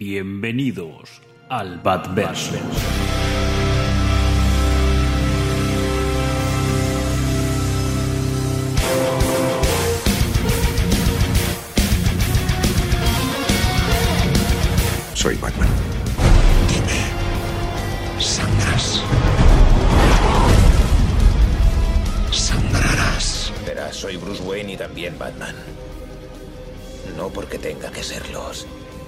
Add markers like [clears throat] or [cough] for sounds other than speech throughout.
Bienvenidos al Batverse. Soy Batman. Dime, ¿sangras? Sangrarás. Verás, soy Bruce Wayne y también Batman. No porque tenga que serlos.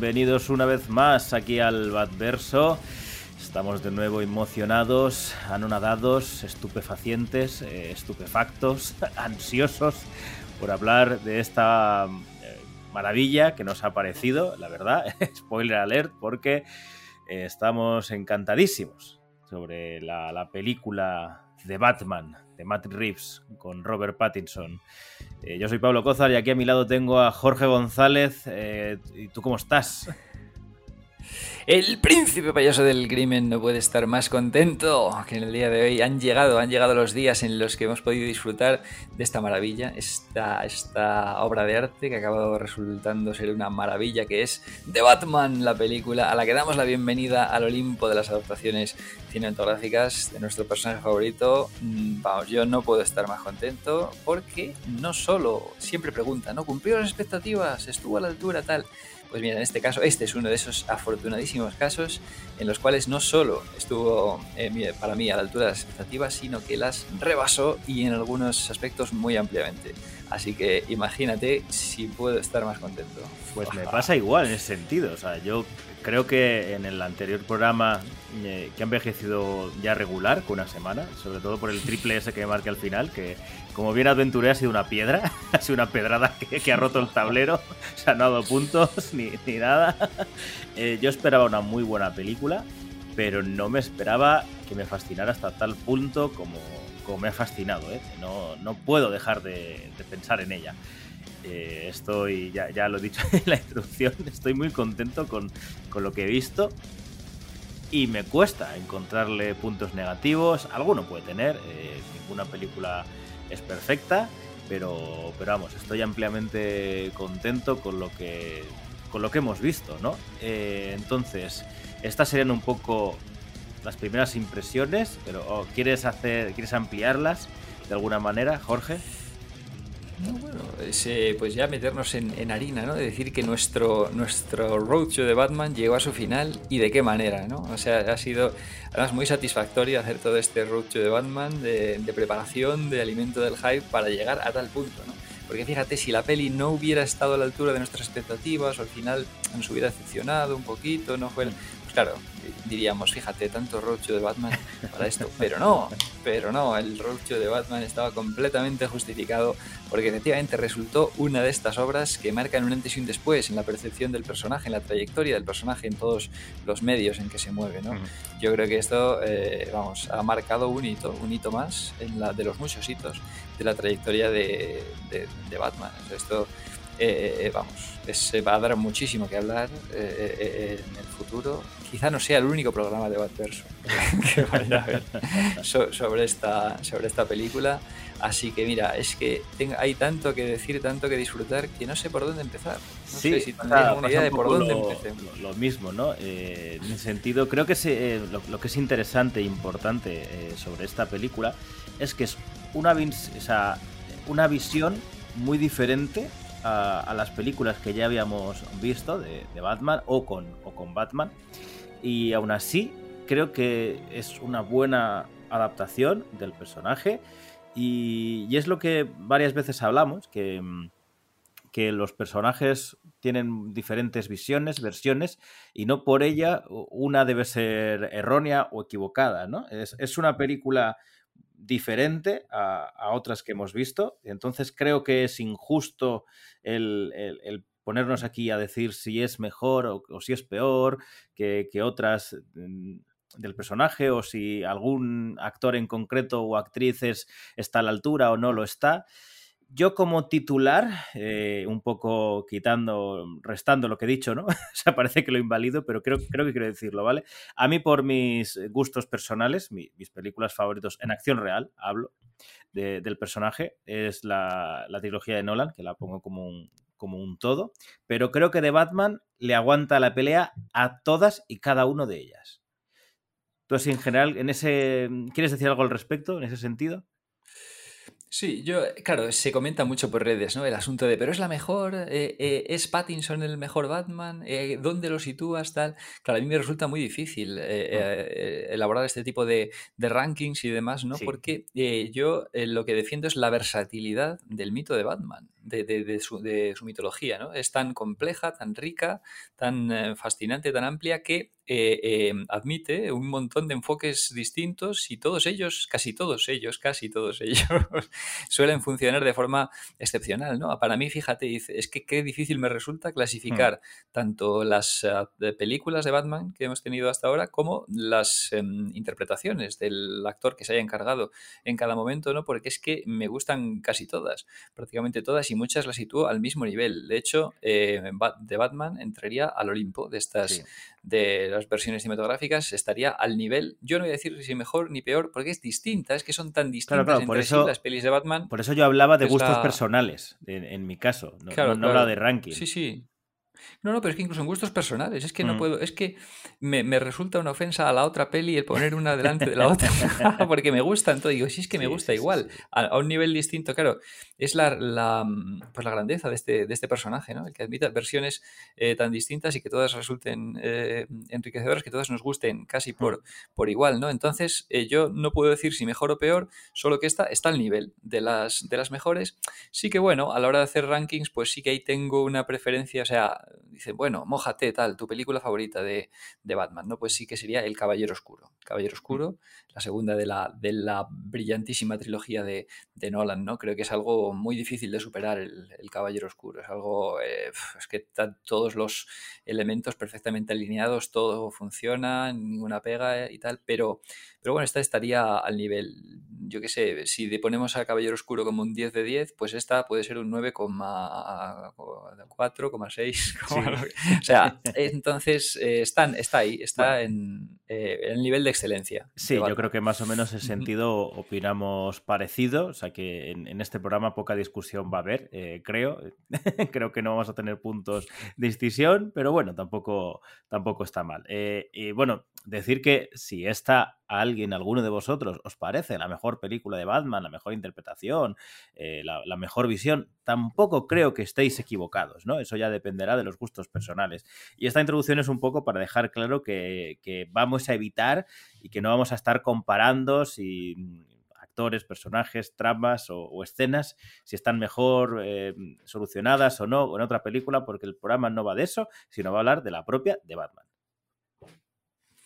Bienvenidos una vez más aquí al Batverso. Estamos de nuevo emocionados, anonadados, estupefacientes, eh, estupefactos, [laughs] ansiosos por hablar de esta eh, maravilla que nos ha parecido, la verdad, [laughs] spoiler alert, porque eh, estamos encantadísimos sobre la, la película de Batman, de Matt Reeves, con Robert Pattinson. Eh, yo soy Pablo Cozar y aquí a mi lado tengo a Jorge González. Eh, ¿Y tú cómo estás? El príncipe payaso del crimen no puede estar más contento que en el día de hoy. Han llegado, han llegado los días en los que hemos podido disfrutar de esta maravilla, esta, esta obra de arte que ha acabado resultando ser una maravilla, que es The Batman, la película a la que damos la bienvenida al Olimpo de las adaptaciones cinematográficas de nuestro personaje favorito. Mm, Vamos, yo no puedo estar más contento porque no solo siempre pregunta, ¿no? ¿Cumplió las expectativas? ¿Estuvo a la altura tal? Pues mira, en este caso, este es uno de esos afortunadísimos casos en los cuales no solo estuvo eh, para mí a la altura de las expectativas, sino que las rebasó y en algunos aspectos muy ampliamente. Así que imagínate si puedo estar más contento. Pues me pasa igual en ese sentido. O sea, yo creo que en el anterior programa eh, que ha envejecido ya regular, con una semana, sobre todo por el triple S que marqué al final, que como bien aventuré ha sido una piedra, [laughs] ha sido una pedrada que, ha roto el tablero, o sea, no ha dado puntos ni, ni nada. Eh, yo esperaba una muy buena película, pero no me esperaba que me fascinara hasta tal punto como, como me ha fascinado. ¿eh? No, no puedo dejar de, de pensar en ella. Eh, estoy, ya, ya, lo he dicho [laughs] en la introducción, estoy muy contento con, con, lo que he visto y me cuesta encontrarle puntos negativos. Alguno puede tener, eh, ninguna película es perfecta, pero, pero vamos, estoy ampliamente contento con lo que, con lo que hemos visto, ¿no? Eh, entonces, estas serían un poco las primeras impresiones, pero oh, ¿quieres hacer, quieres ampliarlas de alguna manera, Jorge? No, bueno, ese, pues ya meternos en, en, harina, ¿no? De decir que nuestro, nuestro roadshow de Batman llegó a su final y de qué manera, ¿no? O sea, ha sido además muy satisfactorio hacer todo este roadshow de Batman, de, de preparación, de alimento del hype para llegar a tal punto, ¿no? Porque fíjate, si la peli no hubiera estado a la altura de nuestras expectativas o al final nos hubiera decepcionado un poquito, no fue... Claro, diríamos, fíjate, tanto roadshow de Batman para esto. Pero no, pero no, el roadshow de Batman estaba completamente justificado porque efectivamente resultó una de estas obras que marcan un antes y un después en la percepción del personaje, en la trayectoria del personaje, en todos los medios en que se mueve. ¿no? Uh -huh. Yo creo que esto, eh, vamos, ha marcado un hito, un hito más en la, de los muchos hitos de la trayectoria de, de, de Batman. Esto, eh, vamos, es, va a dar muchísimo que hablar eh, en el futuro. Quizá no sea el único programa de Batverso [laughs] que vaya a ver [laughs] so, sobre, esta, sobre esta película. Así que mira, es que hay tanto que decir, tanto que disfrutar, que no sé por dónde empezar. No sí, sé si tendrás alguna idea de por dónde lo, empecemos. Lo, mismo, ¿no? Eh, en ese sentido, creo que se, eh, lo, lo, que es interesante e importante eh, sobre esta película es que es una, o sea, una visión muy diferente a, a, las películas que ya habíamos visto de, de Batman o con, o con Batman. Y aún así, creo que es una buena adaptación del personaje. Y, es lo que varias veces hablamos, que, que, los personajes tienen diferentes visiones, versiones, y no por ella una debe ser errónea o equivocada, ¿no? Es, es una película diferente a, otras que hemos visto. Entonces creo que es injusto el, ponernos aquí a decir si es mejor o, si es peor que, otras mm, del personaje o si algún actor en concreto o actriz está a la altura o no lo está. Yo como titular, eh, un poco quitando, restando lo que he dicho, ¿no? [laughs] o sea, parece que lo invalido, pero creo, que quiero decirlo, ¿vale? A mí por mis gustos personales, mis películas favoritos en acción real, hablo, del personaje, es la, trilogía de Nolan, que la pongo como un, como un todo, pero creo que de Batman le aguanta la pelea a todas y cada una de ellas. Entonces, en general, en ese, ¿quieres decir algo al respecto en ese sentido? Sí, yo, claro, se comenta mucho por redes, ¿no? El asunto de, pero es la mejor, eh, eh, ¿es Pattinson el mejor Batman? Eh, ¿Dónde lo sitúas? Tal. Claro, a mí me resulta muy difícil mm. elaborar este tipo de, rankings y demás, ¿no? Porque yo lo que defiendo es la versatilidad del mito de Batman, de, su, de su mitología, ¿no? Es tan compleja, tan rica, tan fascinante, tan amplia que eh, em, admite un montón de enfoques distintos y todos ellos, casi todos ellos, casi todos [laughs] ellos, suelen funcionar de forma excepcional. ¿no? Para mí, fíjate, es que qué difícil me resulta clasificar hmm. tanto las películas de Batman que hemos tenido hasta ahora como las em, interpretaciones del actor que se haya encargado en cada momento, ¿no? porque es que me gustan casi todas, prácticamente todas, y muchas las sitúo al mismo nivel. De hecho, eh, de Batman entraría al Olimpo de estas de las versiones cinematográficas estaría al nivel, yo no voy a decir si mejor ni peor, porque es distinta, es que son tan distintas entre sí las pelis de Batman. Por eso yo hablaba de gustos personales, en, mi caso, no, claro, no, hablaba de ranking. Sí, sí. No, no, pero es que incluso en gustos personales, es que no mm. puedo, es que me, resulta una ofensa a la otra peli el poner una delante de la otra, [laughs] porque me gusta, entonces digo, sí, es que me gusta igual, A, un nivel distinto, claro, es la, la, pues la grandeza de este, de este personaje, ¿no? El que admita versiones eh, tan distintas y que todas resulten eh, enriquecedoras, que todas nos gusten casi por, mm. por igual, ¿no? Entonces, eh, yo no puedo decir si mejor o peor, solo que esta está al nivel de las, de las mejores. Sí que, bueno, a la hora de hacer rankings, pues sí que ahí tengo una preferencia, o sea, dice, bueno, mójate, tal, tu película favorita de, Batman, ¿no? Pues sí que sería El Caballero Oscuro. Caballero Oscuro, la segunda de la, de la brillantísima trilogía de, Nolan, ¿no? Creo que es algo muy difícil de superar el, Caballero Oscuro. Es algo, eh, es que están todos los elementos perfectamente alineados, todo funciona, ninguna pega y tal, pero, pero bueno, esta estaría al nivel, yo qué sé, si le ponemos a Caballero Oscuro como un 10 de 10, pues esta puede ser un 9,4,6. [laughs] O sea, entonces eh, están, está ahí, está en, eh, el nivel de excelencia. Sí, yo creo que más o menos en ese sentido opinamos parecido, o sea que en, este programa poca discusión va a haber, eh, creo. [laughs] creo que no vamos a tener puntos de decisión, pero bueno, tampoco, tampoco está mal. y bueno, decir que si esta a alguien, alguno de vosotros, os parece la mejor película de Batman, la mejor interpretación, eh, la, mejor visión, tampoco creo que estéis equivocados, ¿no? Eso ya dependerá de los gustos personales. Y esta introducción es un poco para dejar claro que, vamos a evitar y que no vamos a estar comparando si mm, actores, personajes, tramas o, escenas, si están mejor eh, solucionadas o no en otra película, porque el programa no va de eso, sino va a hablar de la propia de Batman.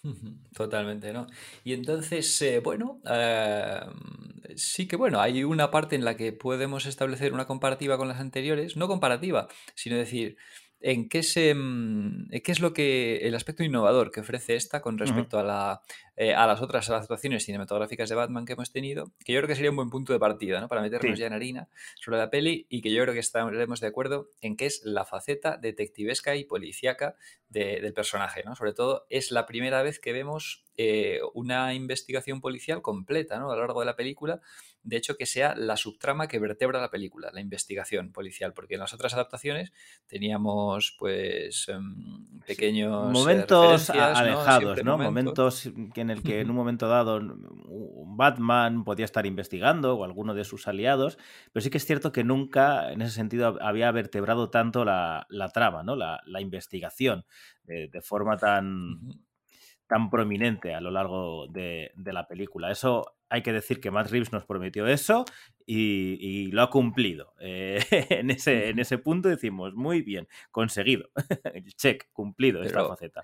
[laughs] Totalmente, ¿no? Y entonces, eh, bueno, em, sí que bueno, hay una parte en la que podemos establecer una comparativa con las anteriores, no comparativa, sino decir, en qué, se, mm, qué es lo que el aspecto innovador que ofrece esta con respecto a, la, eh, a las otras adaptaciones cinematográficas de Batman que hemos tenido, que yo creo que sería un buen punto de partida ¿no? para meternos ya en harina sobre la peli y que yo creo que estaremos de acuerdo en que es la faceta detectivesca y policíaca del personaje. ¿no? Sobre todo es la primera vez que vemos eh, una investigación policial completa ¿no? a lo largo de la película de hecho, que sea la subtrama que vertebra la película, la investigación policial, porque en las otras adaptaciones teníamos, pues, em, pequeños... Eh, Momentos alejados, ¿no? Momentos en el que en un momento dado un Batman podía estar investigando o alguno de sus aliados, pero sí que es cierto que nunca, en ese sentido, había vertebrado tanto la, trama, ¿no? La, investigación, de, forma tan tan prominente a lo largo de, la película. Eso hay que decir que Matt Reeves nos prometió eso y, lo ha cumplido. Eh, [laughs] en, ese, en ese punto decimos, muy bien, conseguido. [laughs] Check, cumplido esta faceta.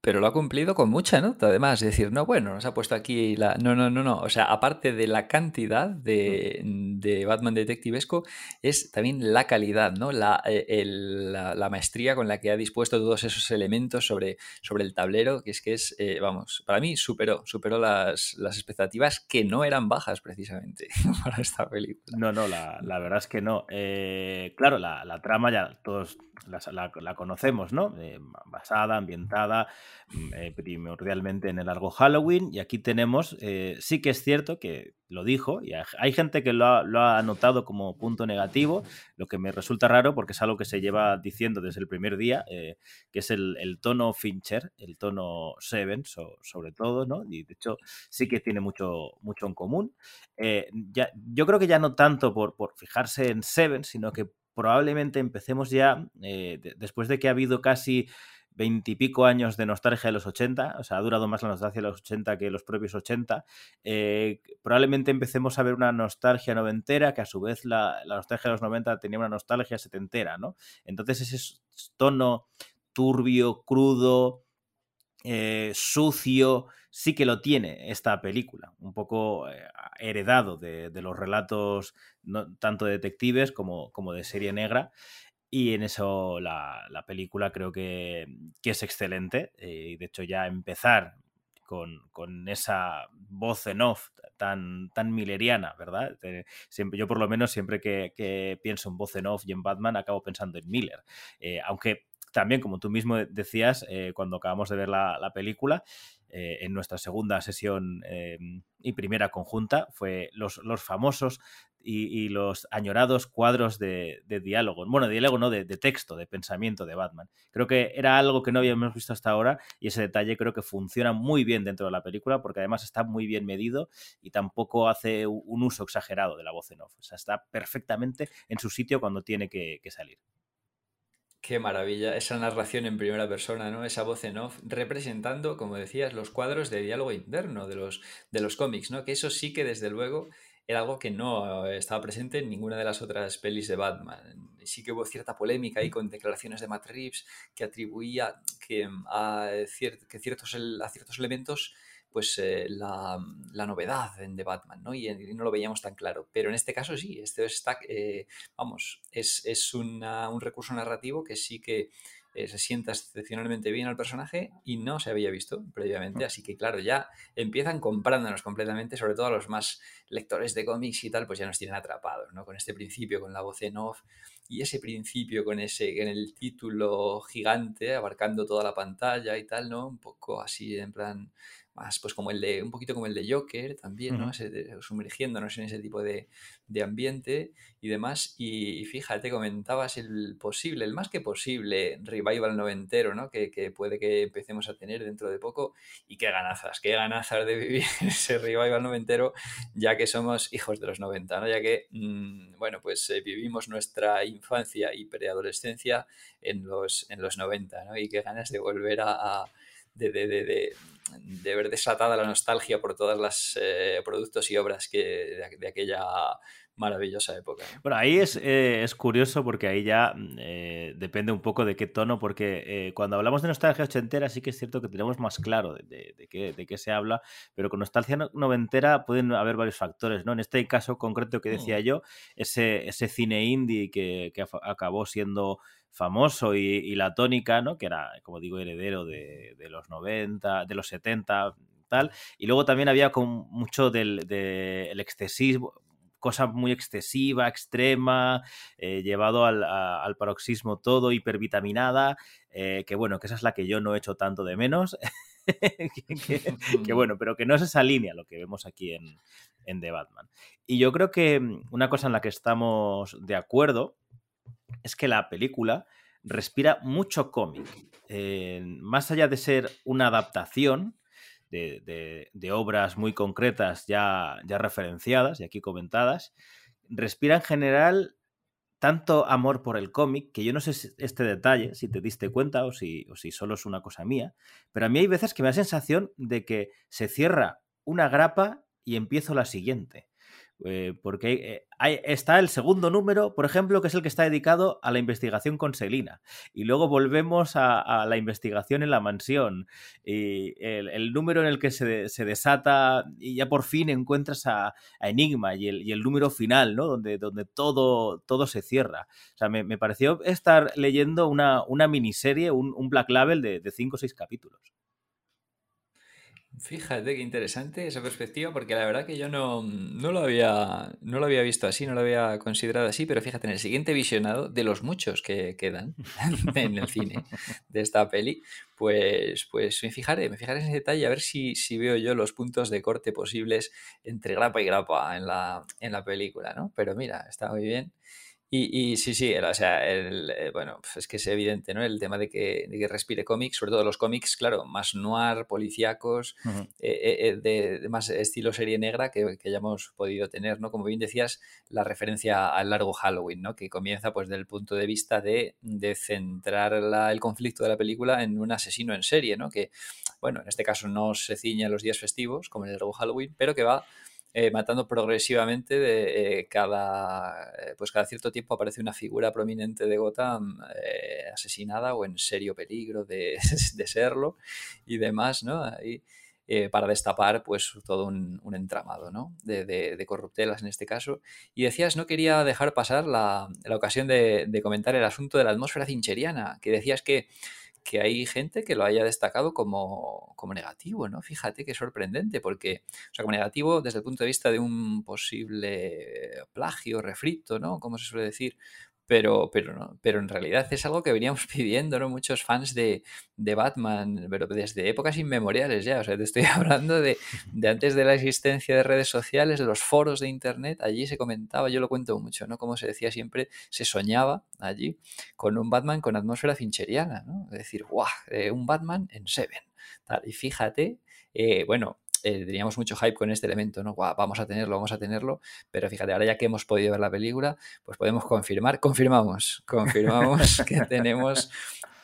Pero lo ha cumplido con mucha nota, además. Es decir, no, bueno, nos ha puesto aquí la. No, no, no, no. O sea, aparte de la cantidad de, de Batman Detectivesco, es también la calidad, ¿no? La, eh, la, maestría con la que ha dispuesto todos esos elementos sobre, sobre el tablero, que es que es, eh, vamos, para mí superó, superó las, las, expectativas que no eran bajas precisamente [laughs] para esta película. No, no, la, la verdad es que no. Eh, claro, la, la, trama ya todos la, conocemos, ¿no? basada, ambientada Mm, eh, primordialmente en el largo Halloween. Y aquí tenemos, eh, sí que es cierto que lo dijo, y hay gente que lo ha, lo ha, notado como punto negativo, lo que me resulta raro porque es algo que se lleva diciendo desde el primer día, eh, que es el, tono Fincher, el tono Seven, sobre todo, ¿no? Y de hecho sí que tiene mucho, mucho en común. yo creo que ya no tanto por fijarse en Seven, sino que probablemente empecemos ya, de, después de que ha habido casi veintipico años de nostalgia de los 80, o sea, ha durado más la nostalgia de los 80 que los propios 80, eh, probablemente empecemos a ver una nostalgia noventera, que a su vez la, nostalgia de los 90 tenía una nostalgia setentera, ¿no? Entonces ese tono turbio, crudo, eh, sucio, sí que lo tiene esta película, un poco eh, heredado de, los relatos tanto de detectives como, como de serie negra. Y en eso la, la película creo que, que es excelente. Eh, de hecho, ya empezar con, con, esa voz en off tan, tan milleriana, ¿verdad? Siempre, yo por lo menos siempre que, que, pienso en voz en off y en Batman acabo pensando en Miller. Eh, aunque también, como tú mismo decías, eh, cuando acabamos de ver la, la película, eh, en nuestra segunda sesión eh, y primera conjunta, fue los, los famosos y, los añorados cuadros de, de diálogo, bueno, diálogo no, de, texto, de pensamiento de Batman. Creo que era algo que no habíamos visto hasta ahora y ese detalle creo que funciona muy bien dentro de la película porque además está muy bien medido y tampoco hace un uso exagerado de la voz en off. O sea, está perfectamente en su sitio cuando tiene que salir. Qué maravilla, esa narración en primera persona, ¿no? Esa voz en off, representando, como decías, los cuadros de diálogo interno de los, de los cómics, ¿no? Que eso sí que desde luego era algo que no estaba presente en ninguna de las otras pelis de Batman. Sí que hubo cierta polémica ahí con declaraciones de Matt Reeves que atribuía que a, cier que ciertos, a ciertos elementos pues eh, la, la, novedad en The Batman, ¿no? Y, y, no lo veíamos tan claro. Pero en este caso sí, este está, eh, vamos, es, es una, un recurso narrativo que sí que eh, se sienta excepcionalmente bien al personaje y no se había visto previamente. Así que claro, ya empiezan comprándonos completamente, sobre todo a los más lectores de cómics y tal, pues ya nos tienen atrapados, ¿no? Con este principio, con la voz en off y ese principio con ese, en el título gigante, abarcando toda la pantalla y tal, ¿no? Un poco así, en plan más pues como el de, un poquito como el de Joker también, ¿no? Ese, sumergiéndonos en ese tipo de, de ambiente y demás. Y, fíjate, comentabas el posible, el más que posible revival noventero, ¿no? Que, que, puede que empecemos a tener dentro de poco. Y qué ganazas, qué ganazas de vivir [laughs] ese revival noventero, ya que somos hijos de los 90, ¿no? Ya que, mmm, bueno, pues eh, vivimos nuestra infancia y preadolescencia en los, en los 90, ¿no? Y qué ganas de volver a, a de, de, de, de, ver desatada la nostalgia por todos los eh, productos y obras que, de, aquella maravillosa época. ¿no? Bueno, ahí es, eh, es, curioso porque ahí ya eh, depende un poco de qué tono, porque cuando hablamos de nostalgia ochentera sí que es cierto que tenemos más claro de, qué, de qué se habla, pero con nostalgia noventera pueden haber varios factores, ¿no? En este caso concreto que decía mm. yo, ese, ese cine indie que, que acabó siendo famoso y, y, la tónica, ¿no? Que era, como digo, heredero de, de los 90, de los 70, tal. Y luego también había con mucho del, del excesismo, cosa muy excesiva, extrema, eh, llevado al, a, al, paroxismo todo, hipervitaminada, eh, que bueno, que esa es la que yo no he hecho tanto de menos. [laughs] que, que, que, [laughs] bueno, pero que no es esa línea lo que vemos aquí en, en The Batman. Y yo creo que mm, una cosa en la que estamos de acuerdo es que la película respira mucho cómic. Eh, más allá de ser una adaptación, de, obras muy concretas ya, ya referenciadas y aquí comentadas, respira en general tanto amor por el cómic, que yo no sé este detalle, si te diste cuenta o si, o si solo es una cosa mía, pero a mí hay veces que me da sensación de que se cierra una grapa y empiezo la siguiente. Eh, porque eh, está el segundo número, por ejemplo, que es el que está dedicado a la investigación con Selina. Y luego volvemos a, la investigación en la mansión. Y el, número en el que se, desata y ya por fin encuentras a, Enigma y el, número final, ¿no? Donde, todo, todo se cierra. O sea, me, pareció estar leyendo una, miniserie, un, Black Label de, de cinco o seis capítulos. Fíjate qué interesante esa perspectiva, porque la verdad que yo no, no, lo había, no lo había visto así, no lo había considerado así, pero fíjate, en el siguiente visionado, de los muchos que quedan [laughs] en el cine de esta peli, pues, pues me fijaré, me fijaré en ese detalle a ver si, si veo yo los puntos de corte posibles entre grapa y grapa en la, en la película, ¿no? Pero mira, está muy bien. Y, sí, sí, o sea, el, eh, bueno, pues es que es evidente, ¿no? El tema de que, respire cómics, sobre todo los cómics, claro, más noir, policíacos, eh, eh, de, más estilo serie negra que, que, hayamos podido tener, ¿no? Como bien decías, la referencia al largo Halloween, ¿no? Que comienza pues del punto de vista de, de centrar el conflicto de la película en un asesino en serie, ¿no? Que, bueno, en este caso no se ciña a los días festivos, como en el largo Halloween, pero que va eh, matando progresivamente de eh, cada eh, pues cada cierto tiempo aparece una figura prominente de Gotham asesinada o en serio peligro de, [laughs] serlo y demás, ¿no? Ahí, para destapar pues todo un, entramado ¿no? de, corruptelas en este caso. Y decías, no quería dejar pasar la, la ocasión de, comentar el asunto de la atmósfera cincheriana, que decías que que hay gente que lo haya destacado como, como, negativo, ¿no? Fíjate qué sorprendente, porque, o sea, como negativo desde el punto de vista de un posible plagio, refrito, ¿no? Como se suele decir, pero, pero, no, pero en realidad es algo que veníamos [laughs] pidiendo, ¿no? Muchos fans de, de, Batman, pero desde épocas inmemoriales ya. O sea, te estoy [laughs] hablando de, de, antes de la existencia de redes sociales, de los foros de internet. Allí se comentaba, yo lo cuento mucho, ¿no? Como se decía siempre, se soñaba allí con un Batman con atmósfera fincheriana, ¿no? Es decir, ¡guau! Eh, un Batman en Seven. Y fíjate, eh, bueno, eh, teníamos mucho hype con este elemento, ¿no? vamos a tenerlo, vamos a tenerlo, pero fíjate, ahora ya que hemos podido ver la película, pues podemos confirmar, confirmamos, confirmamos [laughs] que tenemos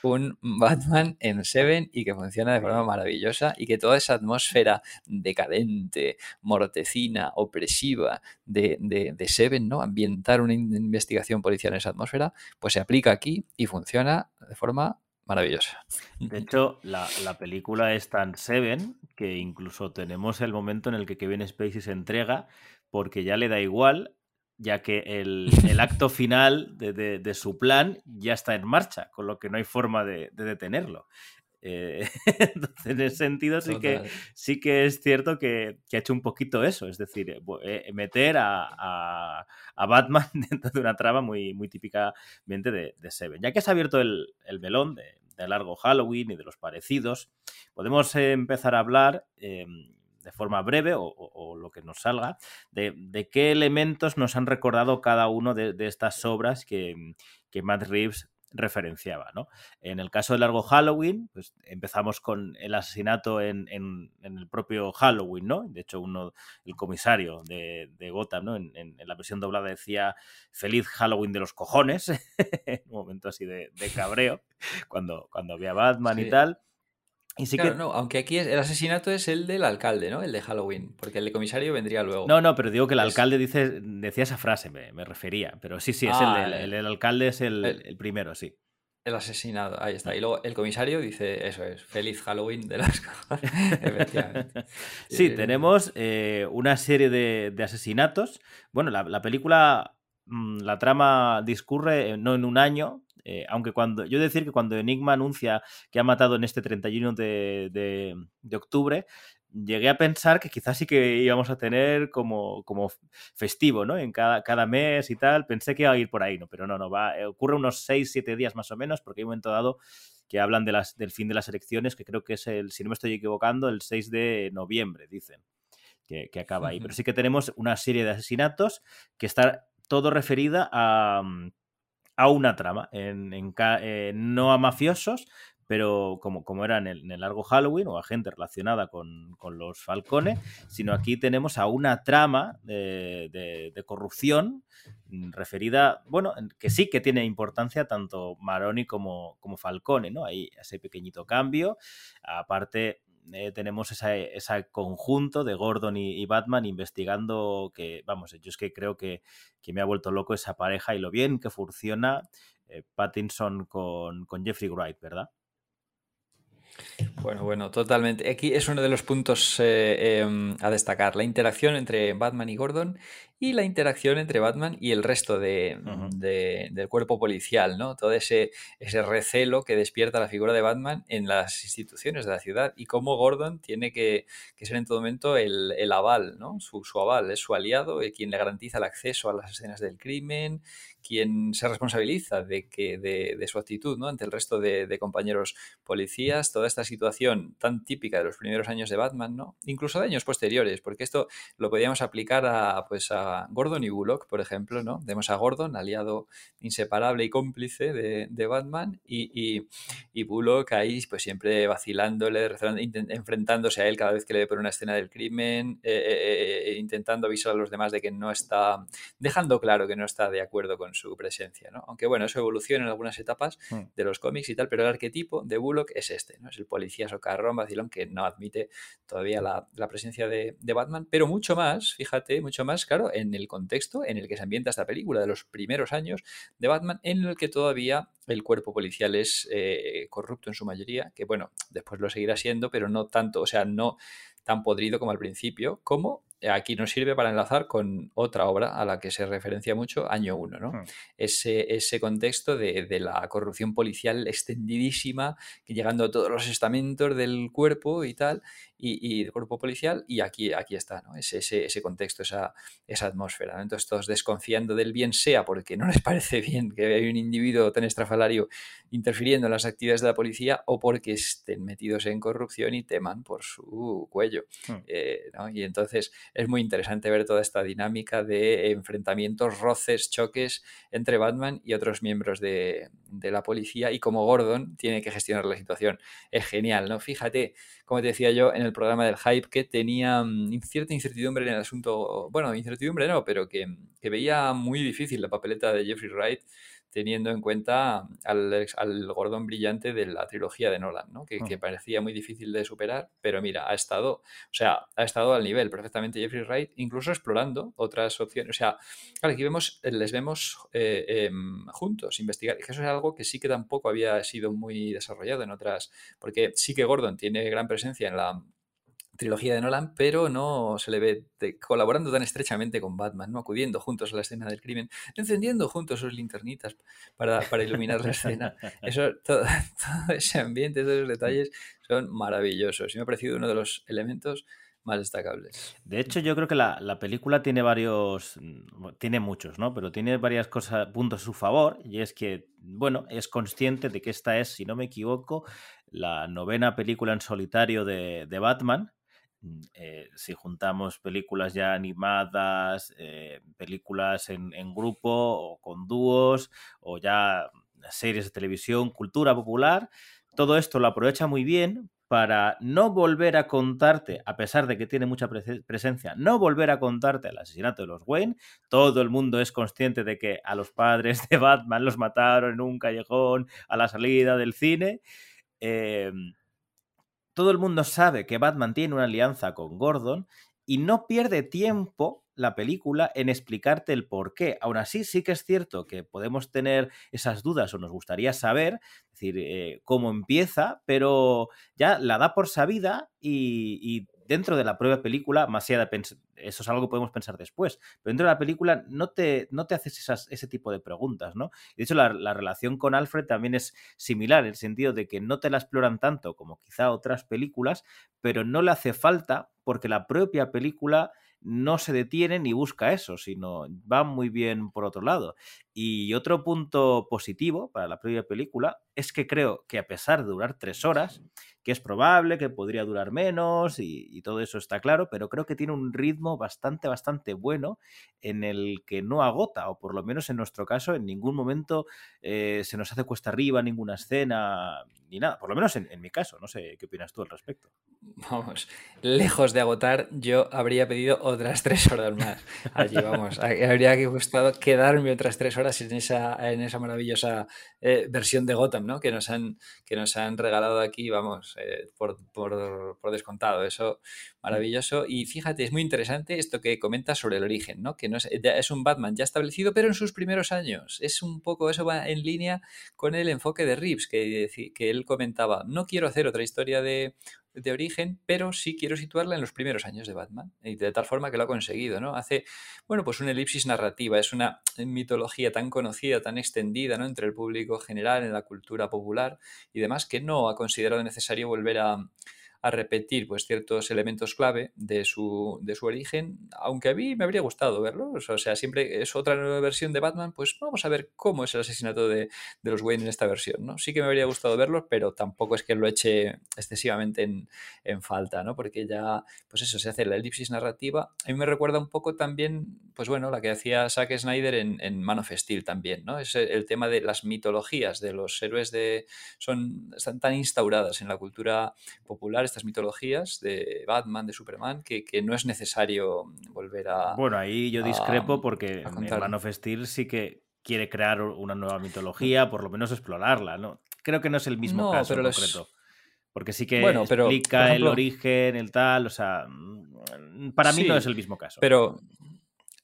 un Batman en Seven y que funciona de forma maravillosa y que toda esa atmósfera decadente, mortecina, opresiva de, de, Seven, ¿no? Ambientar una investigación policial en esa atmósfera, pues se aplica aquí y funciona de forma maravillosa. De hecho, la, película es tan Seven que incluso tenemos el momento en el que Kevin Spacey se entrega porque ya le da igual, ya que el, [laughs] acto final de, su plan ya está en marcha, con lo que no hay forma de, detenerlo. Eh, [laughs] entonces, en ese sentido, sí que, sí que es cierto que, ha hecho un poquito eso, es decir, eh, eh, meter a, Batman [laughs] dentro de una trama muy, muy típicamente de, Seven. Ya que se ha abierto el, el melón de, largo Halloween y de los parecidos, podemos empezar a hablar de forma breve o, lo que nos salga, de, qué elementos nos han recordado cada uno de, estas obras que, que Matt Reeves referenciaba. ¿no? En el caso de Largo Halloween, pues empezamos con el asesinato en, el propio Halloween, ¿no? De hecho, uno, el comisario de, Gotham, ¿no? En, la versión doblada decía Feliz Halloween de los cojones, [laughs] un momento así de, cabreo, cuando, cuando ve a Batman y tal. Y sí que... no, aunque aquí el asesinato es el del alcalde, ¿no? El de Halloween, porque el de comisario vendría luego. No, no, pero digo que el alcalde dice, decía esa frase, me, refería. Pero sí, sí, es el, ah, el, el, alcalde es el, primero, sí. El asesinado, ahí está. Y luego el comisario dice, eso es, feliz Halloween de las [laughs] Efectivamente. Sí, tenemos eh, una serie de, asesinatos. Bueno, la, la película, mm, la trama discurre no en un año, eh, aunque cuando, yo decir que cuando Enigma anuncia que ha matado en este 31 de, de, octubre, llegué a pensar que quizás sí que íbamos a tener como, como festivo, ¿no? En cada, cada mes y tal. Pensé que iba a ir por ahí, ¿no? Pero no, no, va. Eh, ocurre unos 6, 7 días más o menos, porque hay un momento dado que hablan de las, del fin de las elecciones, que creo que es el, si no me estoy equivocando, el 6 de noviembre, dicen. Que, que acaba ahí. Pero sí que tenemos una serie de asesinatos que está todo referida a, mm, a una trama, en, eh, no a mafiosos, pero como, como era en el, largo Halloween o a gente relacionada con, los falcones, sino aquí tenemos a una trama de, corrupción mm, referida, bueno, que sí que tiene importancia tanto Maroni como, como Falcone, ¿no? Hay ese pequeñito cambio, aparte eh, tenemos ese conjunto de Gordon y, Batman investigando que, vamos, yo es que creo que, me ha vuelto loco esa pareja y lo bien que funciona eh, Pattinson con, con Jeffrey Wright, ¿verdad? Bueno, bueno, totalmente. Aquí es uno de los puntos eh, em, a destacar, la interacción entre Batman y Gordon y la interacción entre Batman y el resto de, del cuerpo policial, ¿no? Todo ese, ese recelo que despierta la figura de Batman en las instituciones de la ciudad y cómo Gordon tiene que, ser en todo momento el, el aval, ¿no? Su, su, aval, es su aliado, el quien le garantiza el acceso a las escenas del crimen, quien se responsabiliza de, que, de, su actitud ¿no? ante el resto de, compañeros policías, toda esta situación tan típica de los primeros años de Batman, ¿no? incluso de años posteriores, porque esto lo podíamos aplicar a, pues a Gordon y Bullock, por ejemplo, ¿no? Vemos a Gordon, aliado inseparable y cómplice de, Batman, y, y, Bullock ahí pues siempre vacilándole, enfrentándose a él cada vez que le ve por una escena del crimen, eh, eh, eh, intentando avisar a los demás de que no está, dejando claro que no está de acuerdo con su presencia, ¿no? Aunque bueno, eso evoluciona en algunas etapas hmm. de los cómics y tal, pero el arquetipo de Bullock es este, ¿no? Es el policía socarrón, vacilón, que no admite todavía la, presencia de, Batman, pero mucho más, fíjate, mucho más, claro, en el contexto en el que se ambienta esta película, de los primeros años de Batman, en el que todavía el cuerpo policial es eh, corrupto en su mayoría, que bueno, después lo seguirá siendo, pero no tanto, o sea, no tan podrido como al principio, como aquí nos sirve para enlazar con otra obra a la que se referencia mucho, Año 1, ¿no? Hmm. Ese, ese contexto de, la corrupción policial extendidísima, que llegando a todos los estamentos del cuerpo y tal, y, del cuerpo policial, y aquí, aquí está, ¿no? Ese, ese, contexto, esa, esa atmósfera. Entonces, todos desconfiando del bien sea porque no les [laughs] parece bien que haya un individuo tan estrafalario interfiriendo en las actividades de la policía o porque estén metidos en corrupción y teman por su cuello. Hmm. Eh, y entonces es muy interesante ver toda esta dinámica de enfrentamientos, roces, choques entre Batman y otros miembros de, de la policía y cómo Gordon tiene que gestionar la situación. Es genial, ¿no? Fíjate, como te decía yo en el programa del hype, que tenía mm, cierta incertidumbre en el asunto, bueno, incertidumbre no, pero que, que veía muy difícil la papeleta de Jeffrey Wright teniendo en cuenta al, al Gordon brillante de la trilogía de Nolan, ¿no? que, que, parecía muy difícil de superar, pero mira, ha estado, o sea, ha estado al nivel perfectamente Jeffrey Wright, incluso explorando otras opciones. O sea, aquí vemos, les vemos eh, em, juntos investigar, que eso es algo que sí que tampoco había sido muy desarrollado en otras, porque sí que Gordon tiene gran presencia en la trilogía de Nolan, pero no se le ve colaborando tan estrechamente con Batman, no acudiendo juntos a la escena del crimen, encendiendo juntos sus linternitas para, iluminar la escena. [laughs] Eso, [laughs] todo, ese ambiente, todos esos detalles son maravillosos y me ha parecido uno de los elementos más destacables. De hecho, yo creo que la, la, película tiene varios, tiene muchos, ¿no? Pero tiene varias cosas, puntos a su favor, y es que, bueno, es consciente de que esta es, si no me equivoco, la novena película en solitario de, de Batman, Mm, eh, si juntamos películas ya animadas, eh, películas en, grupo o con dúos o ya series de televisión, cultura popular, todo esto lo aprovecha muy bien para no volver a contarte, a pesar de que tiene mucha presencia, no volver a contarte el asesinato de los Wayne. Todo el mundo es consciente de que a los padres de Batman los mataron en un callejón a la salida del cine. Em, todo el mundo sabe que Batman tiene una alianza con Gordon y no pierde tiempo la película en explicarte el por qué. Aún así, sí que es cierto que podemos tener esas dudas o nos gustaría saber, es decir, eh, cómo empieza, pero ya la da por sabida y, y dentro de la propia película, eso es algo que podemos pensar después, pero dentro de la película no te, no te haces ese tipo de preguntas, ¿no? De hecho, la, la, relación con Alfred también es similar, en el sentido de que no te la exploran tanto como quizá otras películas, pero no le hace falta porque la propia película no se detiene ni busca eso, sino va muy bien por otro lado. Y otro punto positivo para la propia película es que creo que a pesar de durar tres horas, que es probable que podría durar menos y, todo eso está claro, pero creo que tiene un ritmo bastante, bastante bueno en el que no agota, o por lo menos en nuestro caso, en ningún momento eh, se nos hace cuesta arriba ninguna escena ni nada, por lo menos en, mi caso, no sé qué opinas tú al respecto. [laughs] Vamos, lejos de agotar, yo habría pedido otras tres horas más. Allí vamos, [laughs] habría gustado quedarme otras tres horas en esa, en esa maravillosa eh, versión de Gotham, ¿no? Que nos han, que nos han regalado aquí, vamos, eh, por, por, por, descontado. Eso, maravilloso. Y fíjate, es muy interesante esto que comentas sobre el origen, ¿no? Que no es, es un Batman ya establecido, pero en sus primeros años. Es un poco, eso va en línea con el enfoque de Reeves, que, que él comentaba, no quiero hacer otra historia de de origen, pero sí quiero situarla en los primeros años de Batman, y de tal forma que lo ha conseguido, ¿no? Hace, bueno, pues una elipsis narrativa, es una mitología tan conocida, tan extendida, ¿no? Entre el público general, en la cultura popular y demás, que no ha considerado necesario volver a, a repetir pues, ciertos elementos clave de su, de su origen, aunque a mí me habría gustado verlos. O sea, siempre es otra nueva versión de Batman, pues vamos a ver cómo es el asesinato de, de los Wayne en esta versión. ¿no? Sí que me habría gustado verlos, pero tampoco es que lo eche excesivamente en, en falta, ¿no? porque ya, pues eso, se hace la elipsis narrativa. A mí me recuerda un poco también, pues bueno, la que hacía Zack Snyder en, en Man of Steel también, ¿no? Es el tema de las mitologías de los héroes de... son están tan instauradas en la cultura popular estas mitologías de Batman, de Superman, que, que, no es necesario volver a. Bueno, ahí yo discrepo a, porque a en Man of Steel sí que quiere crear una nueva mitología, por lo menos explorarla, ¿no? Creo que no es el mismo no, caso en concreto. Es... Porque sí que bueno, pero, explica ejemplo, el origen, el tal, o sea, mm, para mí sí, no es el mismo caso. Pero,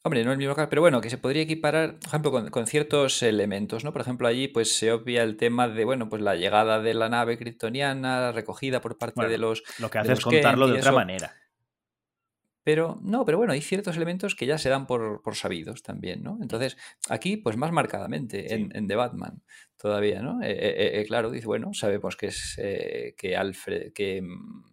Hombre, no es el mismo caso, pero bueno, que se podría equiparar, por ejemplo, con, con, ciertos elementos, ¿no? Por ejemplo, allí pues se obvia el tema de, bueno, pues la llegada de la nave kryptoniana, recogida por parte bueno, de los... Lo que hace es contarlo de otra manera. Pero no, pero bueno, hay ciertos elementos que ya se dan por, por sabidos también, ¿no? Entonces, aquí, pues más marcadamente, Sí. en, en The Batman, todavía, ¿no? Eh, eh, eh, claro, dice, bueno, sabemos que es que Alfred, que, mm,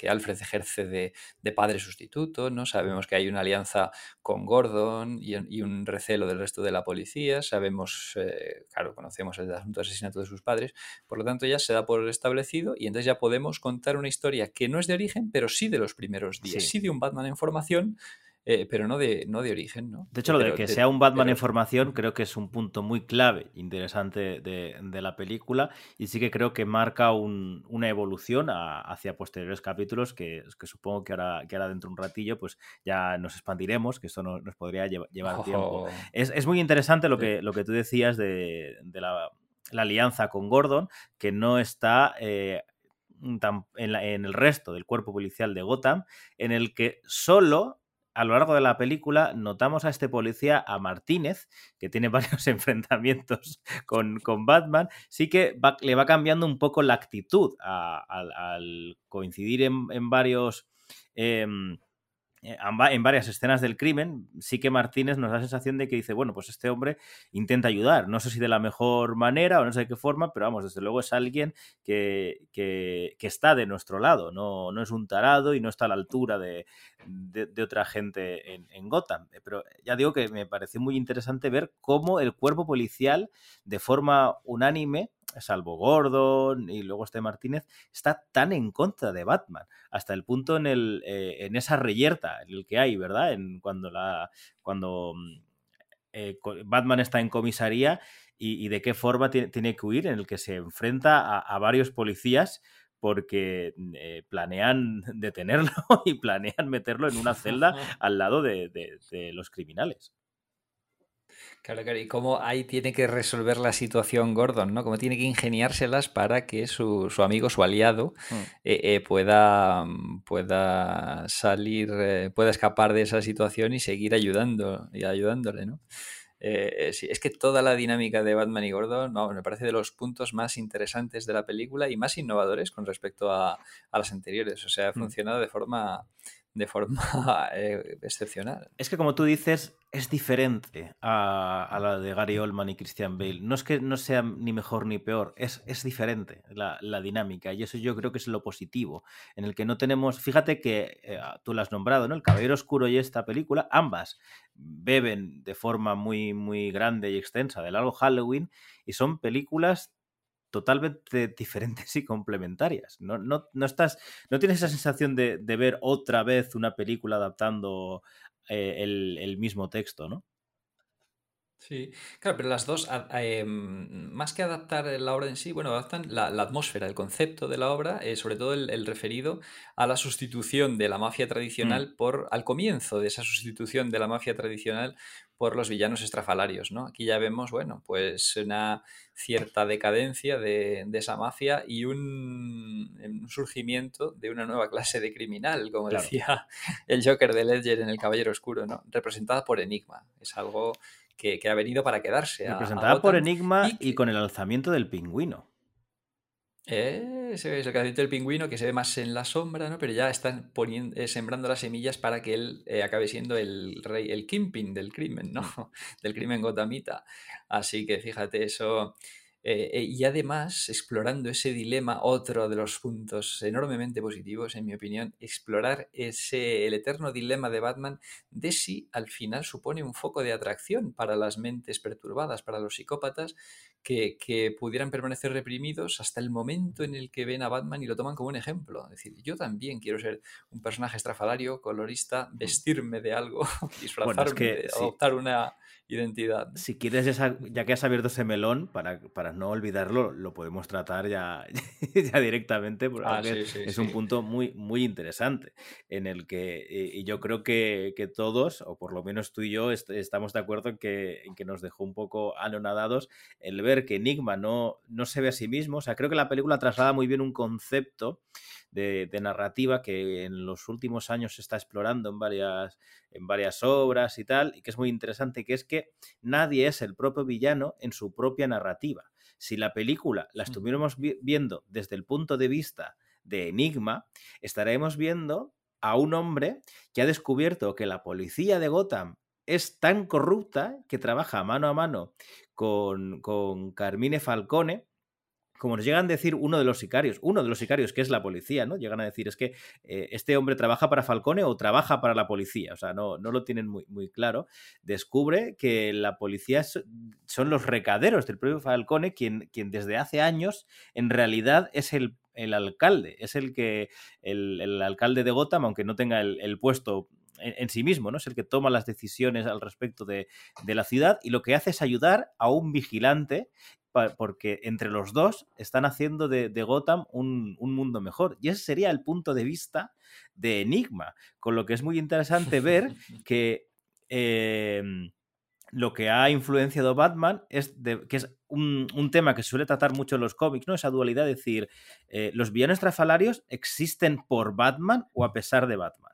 que Alfred ejerce de, de, padre sustituto, ¿no? Sabemos que hay una alianza con Gordon y, y un recelo del resto de la policía, sabemos, eh, claro, conocemos el asunto de asesinato de sus padres, por lo tanto ya se da por establecido y entonces ya podemos contar una historia que no es de origen, pero sí de los primeros días, sí, sí de un Batman en formación, eh, pero no de, no de origen, ¿no? De hecho, lo pero, de que de, sea un Batman pero, en formación creo que es un punto muy clave, interesante de, de la película y sí que creo que marca un, una evolución a, hacia posteriores capítulos que, que supongo que ahora, que ahora dentro de un ratillo pues ya nos expandiremos, que esto no, nos podría llevar, [laughs] llevar oh. tiempo. Es, es, muy interesante lo que, lo que tú decías de, de la, la, alianza con Gordon, que no está... Eh, en, la, en, el resto del cuerpo policial de Gotham, en el que solo a lo largo de la película notamos a este policía, a Martínez, que tiene [laughs] varios enfrentamientos con, con Batman, sí que le va cambiando un poco la actitud al coincidir en, varios... Eh, en varias escenas del crimen, sí que Martínez nos da la sensación de que dice, bueno, pues este hombre intenta ayudar, no sé si de la mejor manera o no sé de qué forma, pero vamos, desde luego es alguien que, que, que está de nuestro lado, no, no, es un tarado y no está a la altura de, de, otra gente en, en, Gotham. Pero ya digo que me pareció muy interesante ver cómo el cuerpo policial, de forma unánime, salvo Gordon y luego este Martínez, está tan en contra de Batman, hasta el punto en, el, eh, en esa reyerta en el que hay, ¿verdad? En cuando la cuando eh, Batman está en comisaría y, y, de qué forma tiene, que huir, en el que se enfrenta a, a varios policías porque eh, planean [laughs] detenerlo y planean meterlo en una celda [laughs] al lado de, de, de los criminales. Claro, claro, y cómo ahí tiene que resolver la situación Gordon, ¿no? Cómo tiene que ingeniárselas para que su, su amigo, su aliado, mm. eh, eh, pueda, pueda salir, eh, pueda escapar de esa situación y seguir ayudando y ayudándole, ¿no? Sí, es que toda la dinámica de Batman y Gordon no, me parece de los puntos más interesantes de la película y más innovadores con respecto a, a las anteriores. O sea, ha funcionado mm. de forma de forma [laughs] eh, excepcional. Es que como tú dices, es diferente a, a, la de Gary Oldman y Christian Bale. No es que no sea ni mejor ni peor, es, es diferente la, la, dinámica y eso yo creo que es lo positivo, en el que no tenemos, fíjate que eh, tú lo has nombrado, ¿no? El Caballero Oscuro y esta película, ambas beben de forma muy, muy grande y extensa del largo Halloween y son películas totalmente diferentes y complementarias. No, no, no, estás, no tienes esa sensación de, de ver otra vez una película adaptando eh, el, el, mismo texto, ¿no? Sí, claro, pero las dos, em, más que adaptar la obra en sí, bueno, adaptan la, atmósfera, el concepto de la obra, eh, sobre todo el, referido a la sustitución de la mafia tradicional mm. por, al comienzo de esa sustitución de la mafia tradicional por los villanos estrafalarios, ¿no? Aquí ya vemos, bueno, pues una cierta decadencia de, esa mafia y un, surgimiento de una nueva clase de criminal, como decía el Joker de Ledger en El Caballero Oscuro, ¿no? Representada por Enigma. Es algo que, ha venido para quedarse. Representada por Enigma y, con el alzamiento del pingüino. Eh, ese es el alzamiento del pingüino que se ve más en la sombra, ¿no? Pero ya están poniendo, eh, sembrando las semillas para que él eh, acabe siendo el rey, el kingpin del crimen, ¿no? [laughs] Del crimen gotamita. Así que fíjate, eso eh, eh, y además, explorando ese dilema, otro de los puntos enormemente positivos, en mi opinión, explorar ese, el eterno dilema de Batman de si al final supone un foco de atracción para las mentes perturbadas, para los psicópatas, que, que, pudieran permanecer reprimidos hasta el momento en el que ven a Batman y lo toman como un ejemplo. Es decir, yo también quiero ser un personaje estrafalario, colorista, vestirme de algo, [laughs] disfrazarme, adoptar una identidad. Si quieres, ya, que has abierto ese melón, para, para no olvidarlo, lo podemos tratar ya, [laughs] ya directamente, porque ah, es un punto muy, muy interesante en el que y yo creo que, que, todos, o por lo menos tú y yo, estamos de acuerdo en que, en que nos dejó un poco anonadados el ver que Enigma no, no se ve a sí mismo. O sea, creo que la película traslada muy bien un concepto de, narrativa que en los últimos años se está explorando en varias, en varias obras y tal, y que es muy interesante, que es que nadie es el propio villano en su propia narrativa. Si la película la estuviéramos viendo desde el punto de vista de Enigma, estaremos viendo a un hombre que ha descubierto que la policía de Gotham es tan corrupta que trabaja mano a mano con, con Carmine Falcone como nos llegan a decir uno de los sicarios, uno de los sicarios que es la policía, ¿no? Llegan a decir, es que eh, este hombre trabaja para Falcone o trabaja para la policía, o sea, no, no lo tienen muy, muy claro. Descubre que la policía son los recaderos del propio Falcone, quien, quien desde hace años en realidad es el, alcalde, es el que, el, alcalde de Gotham, aunque no tenga el, puesto en, sí mismo, ¿no? Es el que toma las decisiones al respecto de, de, la ciudad y lo que hace es ayudar a un vigilante porque entre los dos están haciendo de, Gotham un, mundo mejor. Y ese sería el punto de vista de Enigma, con lo que es muy interesante ver [laughs] que em, lo que ha influenciado Batman es que es un, tema que suele tratar mucho en los cómics, ¿no? Esa dualidad de decir, eh, ¿los villanos trafalarios existen por Batman o a pesar de Batman?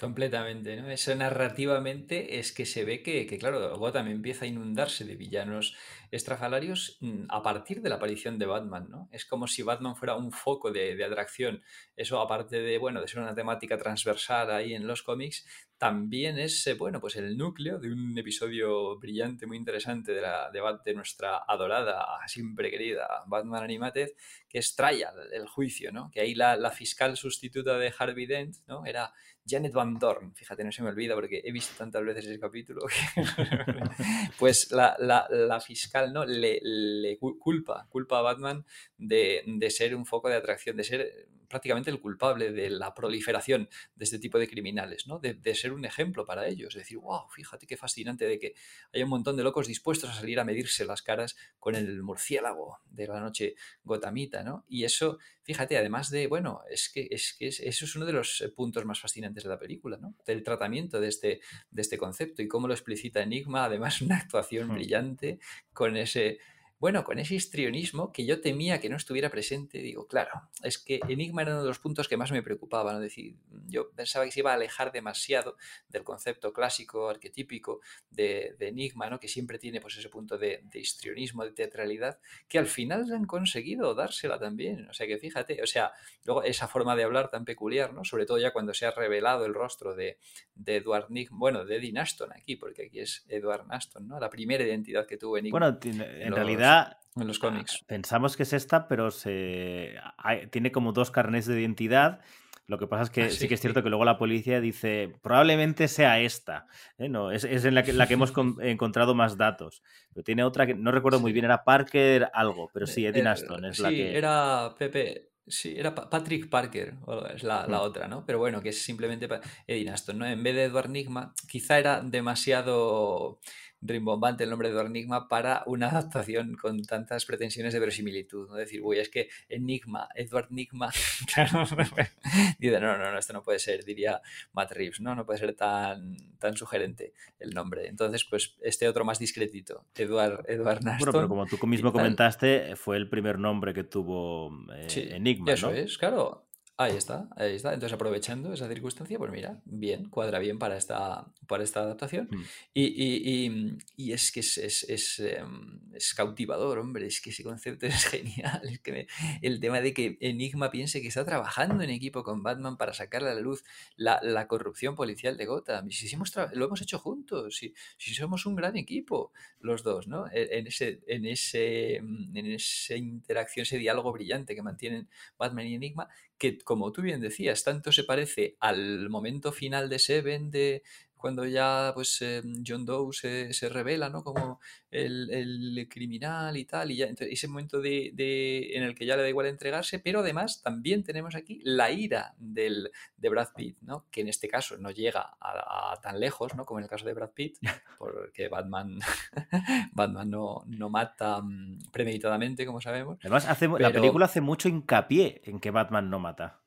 Completamente, ¿no? Eso narrativamente es que se ve que, que, claro, Gotham empieza a inundarse de villanos estrafalarios mm, a partir de la aparición de Batman, ¿no? Es como si Batman fuera un foco de, de atracción. Eso, aparte de, bueno, de ser una temática transversal ahí en los cómics, también es, eh, bueno, pues el núcleo de un episodio brillante, muy interesante de, la, de, nuestra adorada, siempre querida Batman Animated, que es el juicio, ¿no? Que ahí la, la fiscal sustituta de Harvey Dent, ¿no? Era Janet Van Dorn, fíjate, no se me olvida porque he visto tantas veces ese capítulo. [laughs] pues la, fiscal ¿no? Le, culpa, culpa a Batman de, de, ser un foco de atracción, de ser prácticamente el culpable de la proliferación de este tipo de criminales, ¿no? De, ser un ejemplo para ellos, de decir, wow, fíjate qué fascinante de que haya un montón de locos dispuestos a salir a medirse las caras con el murciélago de la noche gotamita, ¿no? Y eso, fíjate, además de, bueno, es que, es que eso es uno de los eh, puntos más fascinantes de la película, ¿no? Del tratamiento de este, de este concepto y cómo lo explicita Enigma, además [laughs] una actuación hmm. brillante con ese bueno, con ese histrionismo que yo temía que no estuviera presente, digo, claro, es que Enigma era uno de los puntos que más me preocupaba, ¿no? decir, yo pensaba que se iba a alejar demasiado del concepto clásico, arquetípico de, Enigma, ¿no? Que siempre tiene pues ese punto de, histrionismo, de teatralidad, que al final han conseguido dársela también. O sea que fíjate, o sea, luego esa forma de hablar tan peculiar, ¿no? Sobre todo ya cuando se ha revelado el rostro de, de Edward Nick, bueno, de Dean Ashton aquí, porque aquí es Edward Ashton, ¿no? La primera identidad que tuvo Enigma. Bueno, en realidad en los cómics. Pensamos que es esta, pero se tiene como dos carnes de identidad. Lo que pasa es que ah, sí, que es cierto que luego la policía dice, probablemente sea esta. ¿eh? No, es, en la que, la que hemos [laughs] encontrado más datos. Pero tiene otra que no recuerdo muy bien, era Parker algo, pero sí, Edwin Aston es la que... era Pepe, Sí, era Patrick Parker, es la, la, mm. otra, ¿no? Pero bueno, que es simplemente Eddie Aston, ¿no? En vez de Edward Nigma, quizá era demasiado rimbombante el nombre de Enigma para una adaptación con tantas pretensiones de verosimilitud. ¿no? Decir, uy, es que Enigma, Edward Enigma, [laughs] dice, no, no, no, esto no puede ser, diría Matt Reeves, ¿no? No puede ser tan, tan sugerente el nombre. Entonces, pues este otro más discretito, Edward, Edward Naston. Bueno, pero como tú mismo comentaste, fue el primer nombre que tuvo eh, Enigma, Eso es, claro. Ahí está, ahí está. Entonces, aprovechando esa circunstancia, pues mira, bien, cuadra bien para esta, para esta adaptación. Mm. Y, y, es que es, es, em, es, cautivador, hombre, es que ese concepto [laughs] es genial. Es que el tema de que Enigma piense que está trabajando en equipo con Batman para sacarle a la luz la, la corrupción policial de Gotham. Y si, hemos lo hemos hecho juntos, si, si somos un gran equipo, los dos, ¿no? E, en, ese, en, ese, en esa interacción, ese diálogo brillante que mantienen Batman y Enigma, que como tú bien decías, tanto se parece al momento final de Seven de cuando ya pues eh, John Doe se, revela ¿no? como el, criminal y tal, y ya ese momento de, en el que ya le da igual entregarse, pero además también tenemos aquí la ira del, de Brad Pitt, ¿no? que en este caso no llega a, tan lejos ¿no? como en el caso de Brad Pitt, porque Batman, [laughs] Batman no, no mata mm, premeditadamente, como sabemos. Además, hace, la película hace mucho hincapié en que Batman no mata.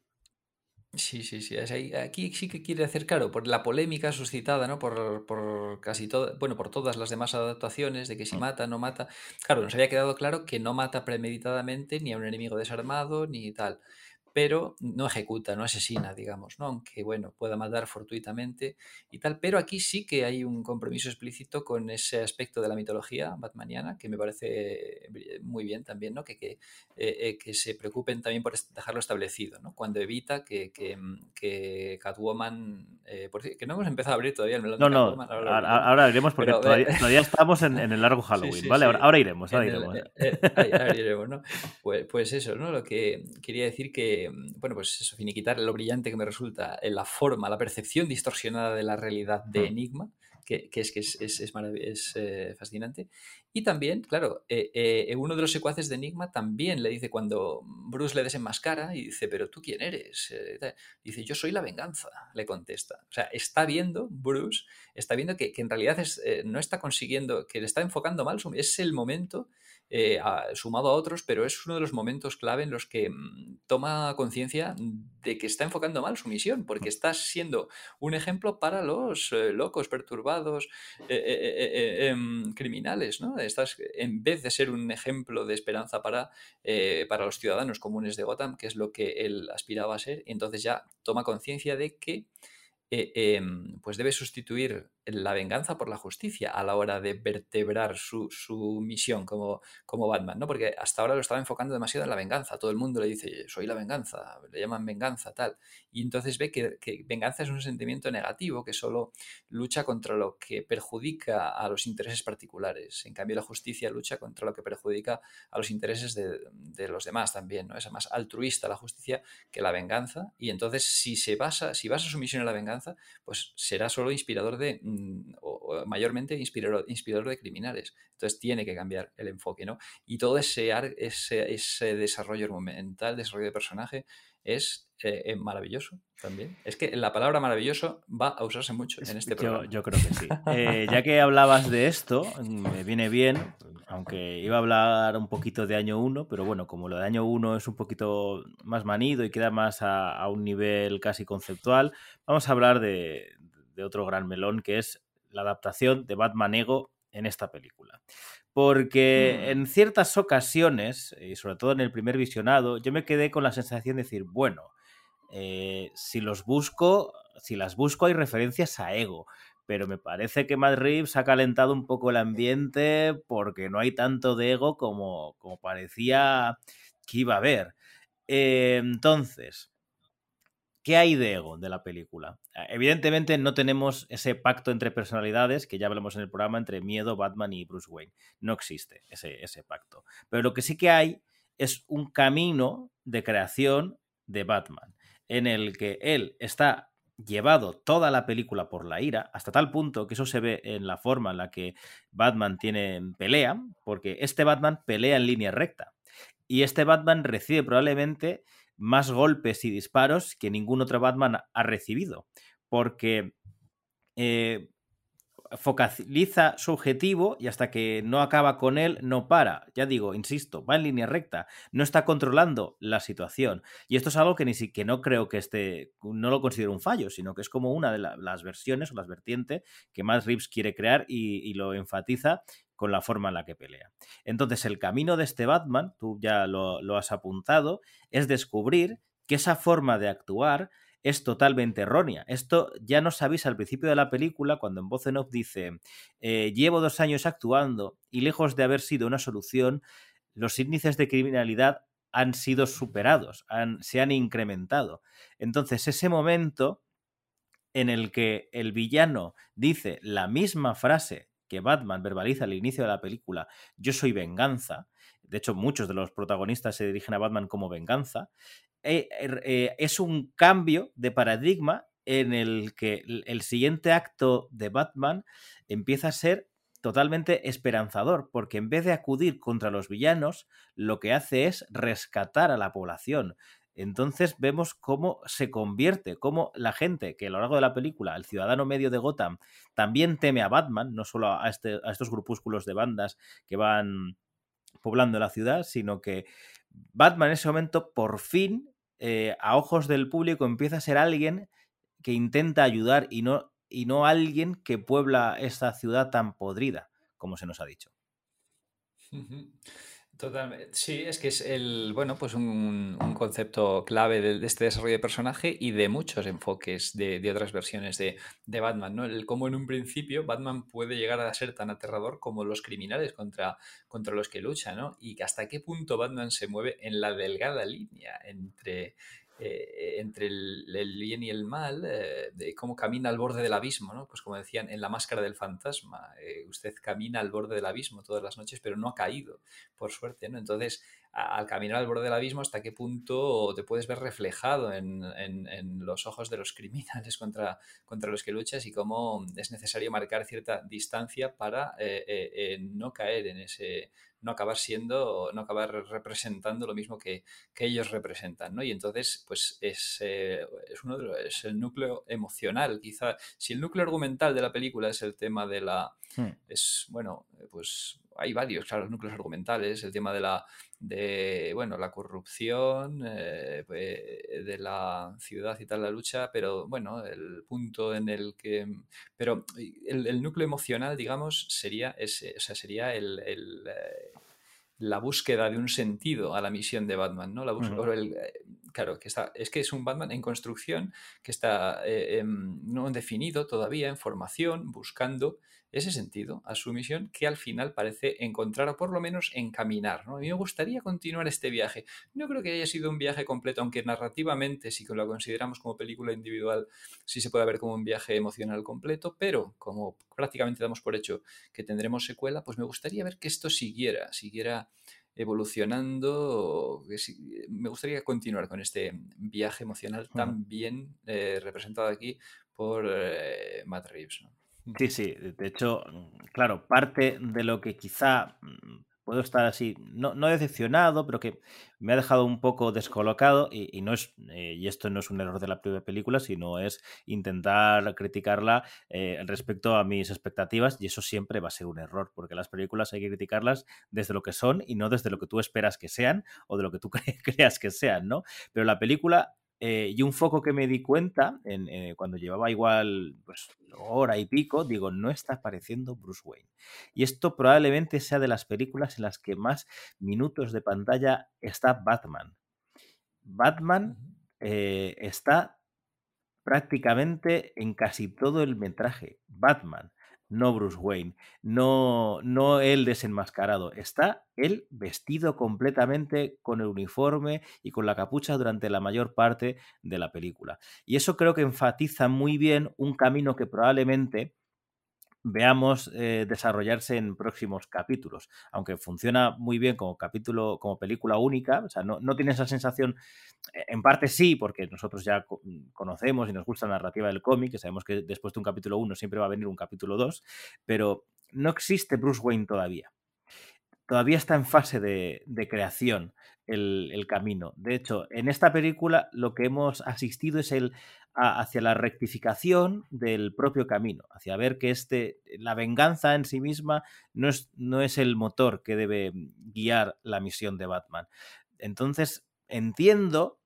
Sí, sí, sí. aquí sí que quiere hacer claro, por la polémica suscitada, ¿no? Por, por casi todo, bueno, por todas las demás adaptaciones, de que si mm. mata, no mata. Claro, nos había quedado claro que no mata premeditadamente ni a un enemigo desarmado, ni tal pero no ejecuta, no asesina, digamos, ¿no? Aunque, bueno, pueda matar fortuitamente y tal, pero aquí sí que hay un compromiso explícito con ese aspecto de la mitología batmaniana que me parece muy bien también, ¿no? Que, que, eh, eh, que se preocupen también por dejarlo establecido, ¿no? Cuando evita que, que, Catwoman, eh, que no hemos empezado a abrir todavía el melón no, no, ahora, iremos porque todavía, estamos en, el largo [laughs] Halloween, ¿vale? ahora, iremos, ahora iremos. ahora iremos, ¿no? Pues, pues eso, ¿no? Lo que quería decir que bueno, pues eso, finiquitar lo brillante que me resulta en la forma, la percepción distorsionada de la realidad de mm. Enigma, que, es que es, es, es, eh, fascinante. Y también, claro, eh, eh, uno de los secuaces de Enigma también le dice cuando Bruce le desenmascara y dice, pero tú quién eres? dice, yo soy la venganza, le contesta. O sea, está viendo, Bruce, está viendo que, que en realidad no está consiguiendo, que le está enfocando mal, es el momento eh, sumado a otros, pero es uno de los momentos clave en los que mm, toma conciencia de que está enfocando mal su misión, porque está siendo un ejemplo para los eh, locos, perturbados, eh, em, criminales, ¿no? Estás, en vez de ser un ejemplo de esperanza para, para los ciudadanos comunes de Gotham, que es lo que él aspiraba a ser, entonces ya toma conciencia de que em, pues debe sustituir la venganza por la justicia a la hora de vertebrar su, misión como, como Batman, ¿no? Porque hasta ahora lo estaba enfocando demasiado en la venganza. Todo el mundo le dice, soy la venganza, le llaman venganza, tal. Y entonces ve que, venganza es un sentimiento negativo que solo lucha contra lo que perjudica a los intereses particulares. En cambio, la justicia lucha contra lo que perjudica a los intereses de, los demás también, ¿no? Es más altruista la justicia que la venganza. Y entonces, si se basa, si basa su misión en la venganza, pues será solo inspirador de O, mayormente inspirador, inspirador, de criminales. Entonces tiene que cambiar el enfoque, ¿no? Y todo ese, ese, ese desarrollo argumental, desarrollo de personaje, es eh, maravilloso también. Es que la palabra maravilloso va a usarse mucho en este programa. Yo, creo que sí. Eh, ya que hablabas de esto, me viene bien, aunque iba a hablar un poquito de año 1, pero bueno, como lo de año 1 es un poquito más manido y queda más a, a un nivel casi conceptual, vamos a hablar de, de otro gran melón, que es la adaptación de Batman Ego en esta película. Porque mm. en ciertas ocasiones, y sobre todo en el primer visionado, yo me quedé con la sensación de decir, bueno, eh, si los busco, si las busco hay referencias a Ego, pero me parece que Matt Reeves ha calentado un poco el ambiente porque no hay tanto de Ego como, como parecía que iba a haber. Eh, entonces, ¿Qué hay de ego de la película? Ah, evidentemente no tenemos ese pacto entre personalidades que ya hablamos en el programa entre Miedo, Batman y Bruce Wayne. No existe ese, ese pacto. Pero lo que sí que hay es un camino de creación de Batman en el que él está llevado toda la película por la ira, hasta tal punto que eso se ve en la forma en la que Batman tiene pelea, porque este Batman pelea en línea recta. Y este Batman recibe probablemente más golpes y disparos que ningún otro Batman ha recibido. Porque eh, focaliza su objetivo y hasta que no acaba con él no para. Ya digo, insisto, va en línea recta, no está controlando la situación. Y esto es algo que ni siquiera no creo que esté, no lo considero un fallo, sino que es como una de las versiones o las vertientes que más Reeves quiere crear y, lo enfatiza con la forma en la que pelea. Entonces, el camino de este Batman, tú ya lo, has apuntado, es descubrir que esa forma de actuar es totalmente errónea. Esto ya nos avisa al principio de la película cuando en voz en off dice, eh, llevo dos años actuando y lejos de haber sido una solución, los índices de criminalidad han sido superados, se han incrementado. Entonces, ese momento en el que el villano dice la misma frase que Batman verbaliza al inicio de la película, yo soy venganza, de hecho muchos de los protagonistas se dirigen a Batman como venganza, eh, er, eh, es un cambio de paradigma en el que el siguiente acto de Batman empieza a ser totalmente esperanzador, porque en vez de acudir contra los villanos, lo que hace es rescatar a la población. Entonces vemos cómo se convierte, cómo la gente que a lo largo de la película, el ciudadano medio de Gotham, también teme a Batman, no solo a, este, estos grupúsculos de bandas que van poblando la ciudad, sino que Batman en ese momento por fin eh, a ojos del público empieza a ser alguien que intenta ayudar y no, y no alguien que puebla esta ciudad tan podrida, como se nos ha dicho. Totalmente. Sí, es que es el, bueno, pues un, concepto clave de, este desarrollo de personaje y de muchos enfoques de, otras versiones de, Batman, ¿no? El cómo en un principio Batman puede llegar a ser tan aterrador como los criminales contra, contra los que lucha, ¿no? Y hasta qué punto Batman se mueve en la delgada línea entre eh, entre el, bien y el mal, eh, de cómo camina al borde del abismo, ¿no? Pues como decían en La Máscara del Fantasma, eh, usted camina al borde del abismo todas las noches, pero no ha caído, por suerte, ¿no? Entonces, al caminar al borde del abismo, ¿hasta qué punto te puedes ver reflejado en, los ojos de los criminales [laughs] contra, contra los que luchas y cómo es necesario marcar cierta distancia para no caer en ese no acabar siendo, no acabar representando lo mismo que, ellos representan, ¿no? Y entonces, pues es, eh, es uno de es el núcleo emocional, quizá. Si el núcleo argumental de la película es el tema de la, hmm. es, bueno, pues hay varios, claro, núcleos argumentales, el tema de la, de, bueno, la corrupción, eh, pues, de la ciudad y tal, la lucha, pero bueno, el punto en el que, pero el, núcleo emocional, digamos, sería ese, o sea, sería el, eh, la búsqueda de un sentido a la misión de Batman, ¿no? La búsqueda, eh, claro, que está, es que es un Batman en construcción, que está em, no definido todavía, en formación, buscando ese sentido a su misión que al final parece encontrar o por lo menos encaminar. ¿no? A mí me gustaría continuar este viaje. No creo que haya sido un viaje completo, aunque narrativamente, si lo consideramos como película individual, sí se puede ver como un viaje emocional completo, pero como prácticamente damos por hecho que tendremos secuela, pues me gustaría ver que esto siguiera, siguiera evolucionando. Me gustaría continuar con este viaje emocional tan bien eh, representado aquí por eh, Matt Reeves. Sí, sí, de hecho, claro, parte de lo que quizá mm, puedo estar así, no, no decepcionado, pero que me ha dejado un poco descolocado y, no es, eh, y esto no es un error de la primera película, sino es intentar criticarla eh, respecto a mis expectativas y eso siempre va a ser un error, porque las películas hay que criticarlas desde lo que son y no desde lo que tú esperas que sean o de lo que tú [laughs] creas que sean, ¿no? Pero la película eh, y un foco que me di cuenta en, eh, cuando llevaba igual pues, hora y pico, digo, no está apareciendo Bruce Wayne. Y esto probablemente sea de las películas en las que más minutos de pantalla está Batman. Batman eh, está prácticamente en casi todo el metraje. Batman no Bruce Wayne, no, no él desenmascarado, está él vestido completamente con el uniforme y con la capucha durante la mayor parte de la película. Y eso creo que enfatiza muy bien un camino que probablemente veamos eh, desarrollarse en próximos capítulos. Aunque funciona muy bien como capítulo, como película única, o sea, no, no tiene esa sensación, eh, en parte sí, porque nosotros ya conocemos y nos gusta la narrativa del cómic, que sabemos que después de un capítulo 1 siempre va a venir un capítulo 2, pero no existe Bruce Wayne todavía. Todavía está en fase de creación el, camino. De hecho, en esta película lo que hemos asistido es el hacia la rectificación del propio camino, hacia ver que este, la venganza en sí misma no es, no es el motor que debe guiar la misión de Batman. Entonces, entiendo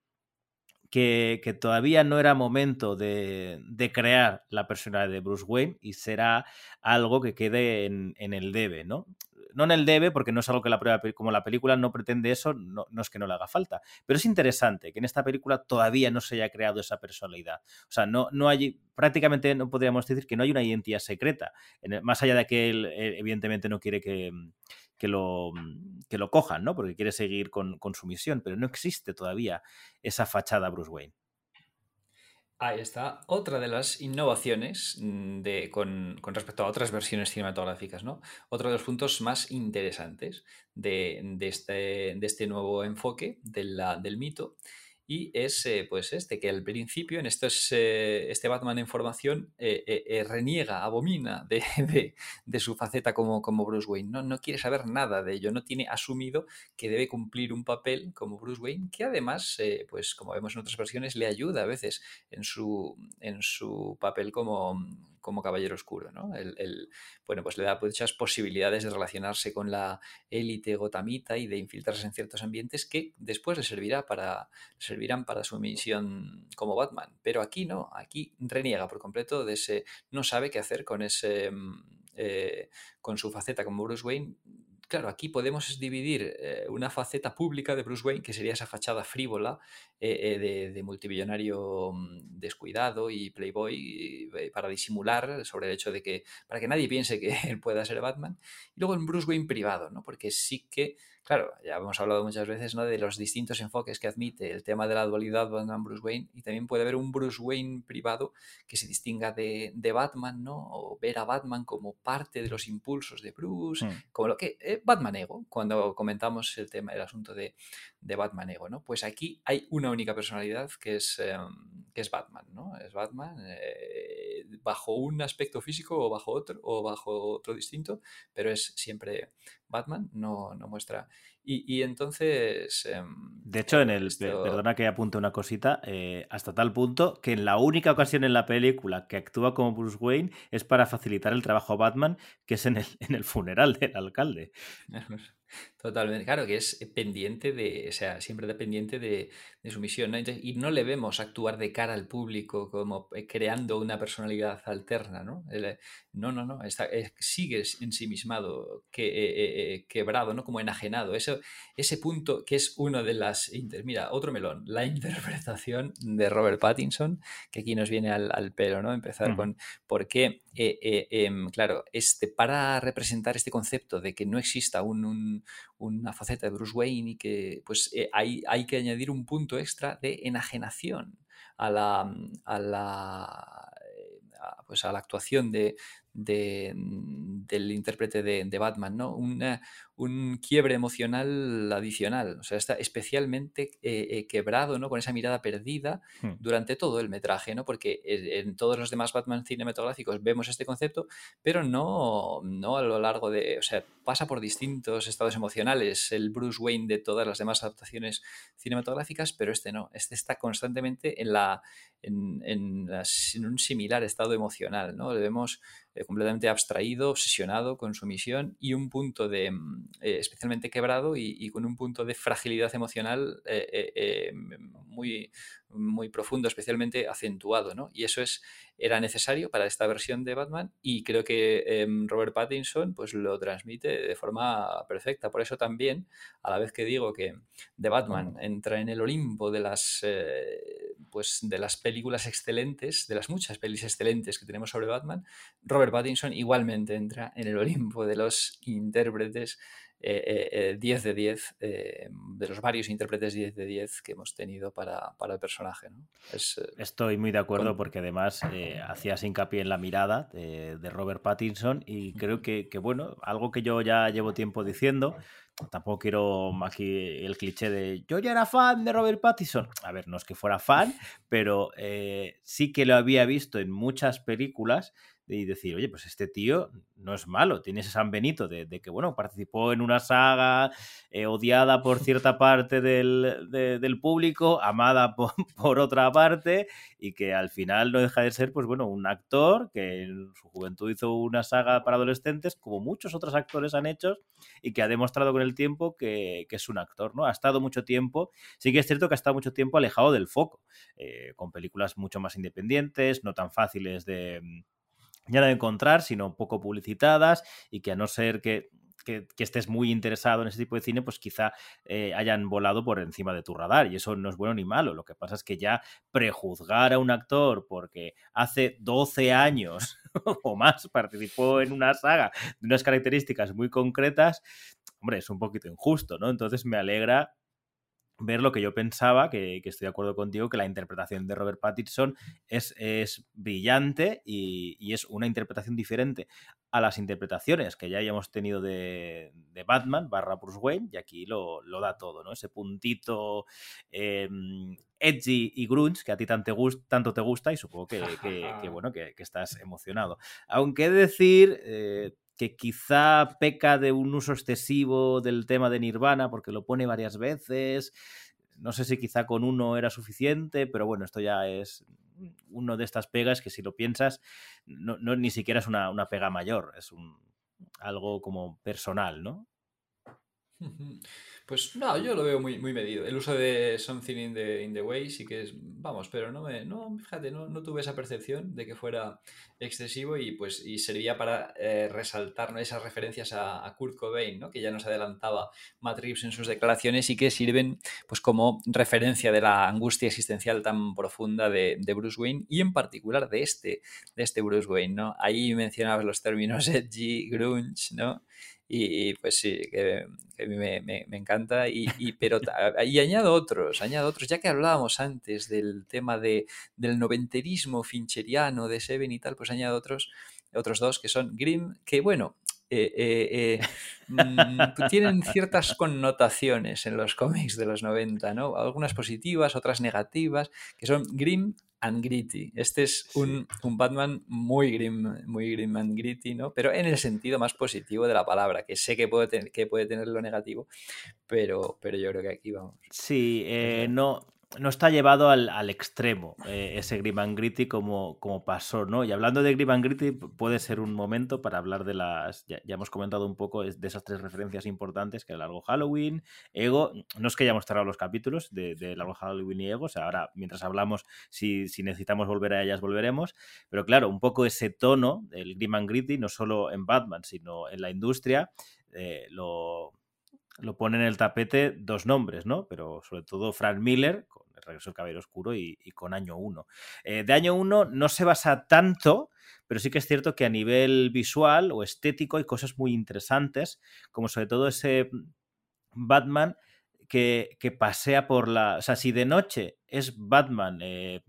que, todavía no era momento de, crear la personalidad de Bruce Wayne y será algo que quede en, en el debe, ¿no? No en el debe, porque no es algo que la prueba, como la película no pretende eso, no, es que no le haga falta. Pero es interesante que en esta película todavía no se haya creado esa personalidad. O sea, no, no hay, prácticamente no podríamos decir que no hay una identidad secreta. más allá de que él, eh, evidentemente, no quiere que, que lo, que lo cojan, ¿no? Porque quiere seguir con, con su misión, pero no existe todavía esa fachada Bruce Wayne. Ahí está otra de las innovaciones mm, de, con, respecto a otras versiones cinematográficas, ¿no? Otro de los puntos más interesantes de, este, de este, nuevo enfoque del mito y es eh, pues este, que al principio en eh, este Batman en formación eh, reniega, abomina [laughs] de, de, su faceta como, como Bruce Wayne, ¿no? no quiere saber nada de ello, no tiene asumido que debe cumplir un papel como Bruce Wayne, que además, pues como vemos en otras versiones, le ayuda a veces en su, en su papel como como Caballero Oscuro, ¿no? El, bueno, pues le da muchas posibilidades de relacionarse con la élite gotamita y de infiltrarse en ciertos ambientes que después le servirá para, servirán para su misión como Batman. Pero aquí no, aquí reniega por completo de ese, no sabe qué hacer con ese, mm, eh, con su faceta como Bruce Wayne claro, aquí podemos dividir eh, una faceta pública de Bruce Wayne, que sería esa fachada frívola eh, eh, de, multimillonario mm, descuidado y playboy para disimular sobre el hecho de que, para que nadie piense que [laughs] él pueda ser Batman, y luego en Bruce Wayne privado, ¿no? Porque sí que Claro, ya hemos hablado muchas veces ¿no? de los distintos enfoques que admite el tema de la dualidad Batman-Bruce Wayne y también puede haber un Bruce Wayne privado que se distinga de, Batman, ¿no? O ver a Batman como parte de los impulsos de Bruce, hmm. como lo que eh, Batman Ego, cuando comentamos el tema, el asunto de, Batman Ego, ¿no? Pues aquí hay una única personalidad que es, em, que es Batman, ¿no? Es Batman eh, bajo un aspecto físico o bajo otro, o bajo otro distinto, pero es siempre Batman, no, no muestra. Y, entonces. Em, de hecho, en el. Perdona que apunte una cosita. Eh, hasta tal punto que en la única ocasión en la película que actúa como Bruce Wayne es para facilitar el trabajo a Batman, que es en el, en el funeral del alcalde. [laughs] Totalmente, claro, que es pendiente de, o sea, siempre dependiente de, de su misión, ¿no? y no le vemos actuar de cara al público como eh, creando una personalidad alterna, ¿no? Eh, no, no, no, está, sigue ensimismado, que, eh, quebrado, ¿no? Como enajenado. Eso, ese punto que es uno de las... Mira, otro melón, la [laughs] interpretación de Robert Pattinson, que aquí nos viene al, al pelo, ¿no? Empezar con por qué, em, claro, este, para representar este concepto de que no exista un una faceta de Bruce Wayne y que pues eh, hay, hay, que añadir un punto extra de enajenación a la, a la, eh, pues a la actuación de, del intérprete de, Batman, ¿no? un quiebre emocional adicional, o sea, está especialmente eh, eh, quebrado, ¿no? Con esa mirada perdida hmm. durante todo el metraje, ¿no? Porque en todos los demás Batman cinematográficos vemos este concepto, pero no, no a lo largo de, o sea, pasa por distintos estados emocionales, el Bruce Wayne de todas las demás adaptaciones cinematográficas, pero este no, este está constantemente en la, en, en, un similar estado emocional, ¿no? Le vemos eh, completamente abstraído, obsesionado con su misión y un punto de mm, eh, especialmente quebrado y, con un punto de fragilidad emocional eh, muy, muy profundo, especialmente acentuado, ¿no? Y eso es, era necesario para esta versión de Batman y creo que em, Robert Pattinson pues lo transmite de forma perfecta. Por eso también, a la vez que digo que The Batman entra en el Olimpo de las, pues de las películas excelentes, de las muchas pelis excelentes que tenemos sobre Batman, Robert Pattinson igualmente entra en el Olimpo de los intérpretes 10 eh, eh, eh, de 10, de los varios intérpretes 10 de 10 que hemos tenido para, el personaje. Estoy muy de acuerdo porque además hacías hincapié en la mirada de, Robert Pattinson y creo que, que, bueno, algo que yo ya llevo tiempo diciendo, tampoco quiero aquí el cliché de yo ya era fan de Robert Pattinson. A ver, no es que fuera fan, [laughs] pero sí que lo había visto en muchas películas y decir, oye, pues este tío no es malo, tiene ese San Benito de, que, bueno, participó en una saga eh, odiada por [laughs] cierta parte del, del público, amada por, [laughs] por, otra parte, y que al final no deja de ser, pues bueno, un actor que en su juventud hizo una saga para adolescentes, como muchos otros actores han hecho, y que ha demostrado con el tiempo que, que es un actor, ¿no? Ha estado mucho tiempo, sí que es cierto que ha estado mucho tiempo alejado del foco, eh, con películas mucho más independientes, no tan fáciles de ya de encontrar, sino poco publicitadas y que a no ser que, estés muy interesado en ese tipo de cine, pues quizá eh, hayan volado por encima de tu radar y eso no es bueno ni malo. Lo que pasa es que ya prejuzgar a un actor porque hace 12 años [laughs] o más participó en una saga de unas características muy concretas, hombre, es un poquito injusto, ¿no? Entonces me alegra ver lo que yo pensaba, que, estoy de acuerdo contigo, que la interpretación de Robert Pattinson es, es brillante y, es una interpretación diferente a las interpretaciones que ya hayamos tenido de, Batman barra Bruce Wayne, y aquí lo, da todo, ¿no? Ese puntito em, edgy y grunge que a ti tanto te, gusta y supongo que, [laughs] bueno, que, estás emocionado. Aunque he de decir... Eh, que quizá peca de un uso excesivo del tema de Nirvana porque lo pone varias veces. No sé si quizá con uno era suficiente, pero bueno, esto ya es uno de estas pegas que si lo piensas, no, ni siquiera es una, una, pega mayor, es un, algo como personal, ¿no? Pues no, yo lo veo muy, muy medido. El uso de Something in the, in the Way sí que es, vamos, pero no me, no, fíjate, no, no tuve esa percepción de que fuera excesivo y pues y servía para eh, resaltar esas referencias a, Kurt Cobain, ¿no? que ya nos adelantaba Matt Reeves en sus declaraciones y que sirven pues como referencia de la angustia existencial tan profunda de, de Bruce Wayne y en particular de este, de este Bruce Wayne, ¿no? Ahí mencionabas los términos [laughs] edgy, grunge, ¿no? Y, pues sí, que, a mí me, me, encanta. Y, [laughs] pero y añado otros, añado otros, ya que hablábamos antes del tema de, del noventerismo fincheriano de Seven y tal, pues añado otros, otros dos que son Grimm, que bueno, eh, eh, eh, mm, [laughs] tienen ciertas connotaciones en los cómics de los 90, ¿no? Algunas positivas, otras negativas, que son Grimm and gritty. Este es un, Batman muy grim, muy grim and gritty, ¿no? Pero en el sentido más positivo de la palabra, que sé que puede, tener, que puede tener lo negativo, pero, pero yo creo que aquí vamos. Sí, eh, no, no está llevado al, extremo eh, ese Grim and Gritty como, como pasó, ¿no? Y hablando de Grim and Gritty, puede ser un momento para hablar de las. Ya, hemos comentado un poco de esas tres referencias importantes: que el largo Halloween, Ego. No es que hayamos cerrado los capítulos de, de largo Halloween y Ego, o sea, ahora mientras hablamos, si, si, necesitamos volver a ellas, volveremos. Pero claro, un poco ese tono, el Grim and Gritty, no solo en Batman, sino en la industria, eh, lo lo pone en el tapete dos nombres, ¿no? Pero sobre todo Frank Miller, con El regreso del caballero oscuro, y, con Año 1. Eh, de Año 1 no se basa tanto, pero sí que es cierto que a nivel visual o estético hay cosas muy interesantes, como sobre todo ese Batman que, pasea por la... O sea, si de noche es Batman... Eh,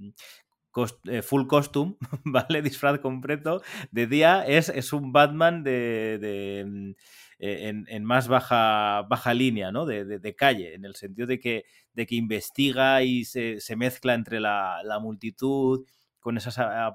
eh, full costume, [laughs] ¿vale? Disfraz completo. De día es, es un Batman de mm, eh, en, más baja, baja línea, ¿no? De, calle, en el sentido de que, de que investiga y se, mezcla entre la, multitud con esa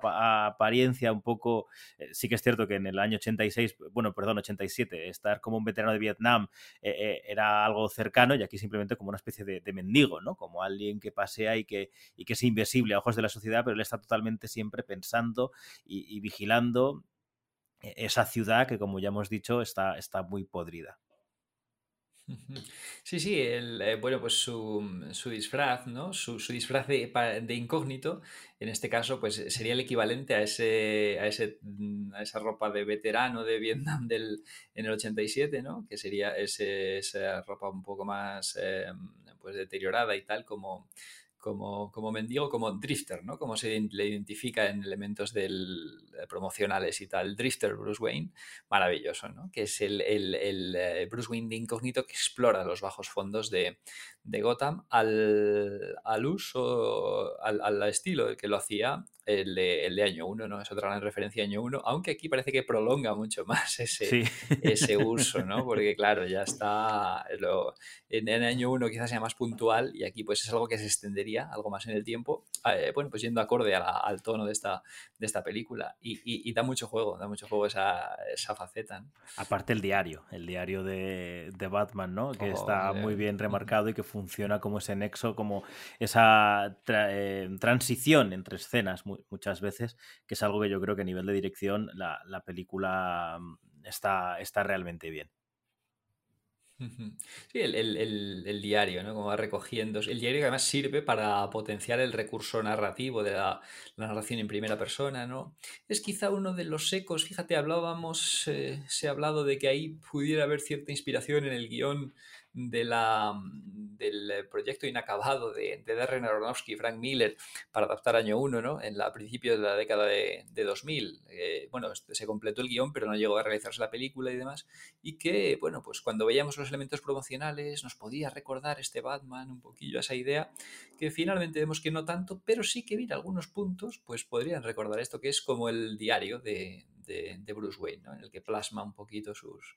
apariencia un poco, eh, sí que es cierto que en el año 86, bueno, perdón, 87, estar como un veterano de Vietnam eh, era algo cercano y aquí simplemente como una especie de, mendigo, ¿no? Como alguien que pasea y que, y que es invisible a ojos de la sociedad, pero él está totalmente siempre pensando y vigilando esa ciudad que, como ya hemos dicho, está, está muy podrida. Sí, sí, el, eh, bueno, pues su, su, disfraz, ¿no? Su, su disfraz de, incógnito, en este caso, pues sería el equivalente a, ese, a, ese, mm, a esa ropa de veterano de Vietnam del, en el 87, ¿no? Que sería ese, esa ropa un poco más em, pues deteriorada y tal, como como, como mendigo, como drifter, ¿no? Como se le identifica en elementos del, eh, promocionales y tal. Drifter Bruce Wayne, maravilloso, ¿no? Que es el, el, eh, Bruce Wayne de incógnito que explora los bajos fondos de, de Gotham al, al uso, al, al, estilo que lo hacía el de, el de año 1, ¿no? Es otra gran referencia a año 1, aunque aquí parece que prolonga mucho más ese, ese [laughs] uso, ¿no? Porque claro, ya está, lo, en, el año 1 quizás sea más puntual y aquí pues es algo que se extendería algo más en el tiempo, eh, bueno, pues yendo acorde al tono de esta, de esta película y, y, da mucho juego, da mucho juego esa, esa faceta. Aparte el diario, el diario de, de Batman, ¿no? Que oh, está muy bien remarcado y que funciona como ese nexo, como esa eh, transición entre escenas muchas veces, que es algo que yo creo que a nivel de dirección la, la película mm, está, está realmente bien. Sí, el, diario, ¿no? Como va recogiendo. El diario que además sirve para potenciar el recurso narrativo de la, narración en primera persona, ¿no? Es quizá uno de los ecos, fíjate, hablábamos, eh, se ha hablado de que ahí pudiera haber cierta inspiración en el guion de la, mm, del proyecto inacabado de, de Darren Aronofsky y Frank Miller para adaptar Año 1, ¿no? En la principio de la década de, de 2000. Eh, bueno, este, se completó el guion, pero no llegó a realizarse la película y demás. Y que, bueno, pues cuando veíamos los elementos promocionales nos podía recordar este Batman un poquillo esa idea, que finalmente vemos que no tanto, pero sí que mira algunos puntos, pues podrían recordar esto, que es como el diario de, de Bruce Wayne, ¿no? En el que plasma un poquito sus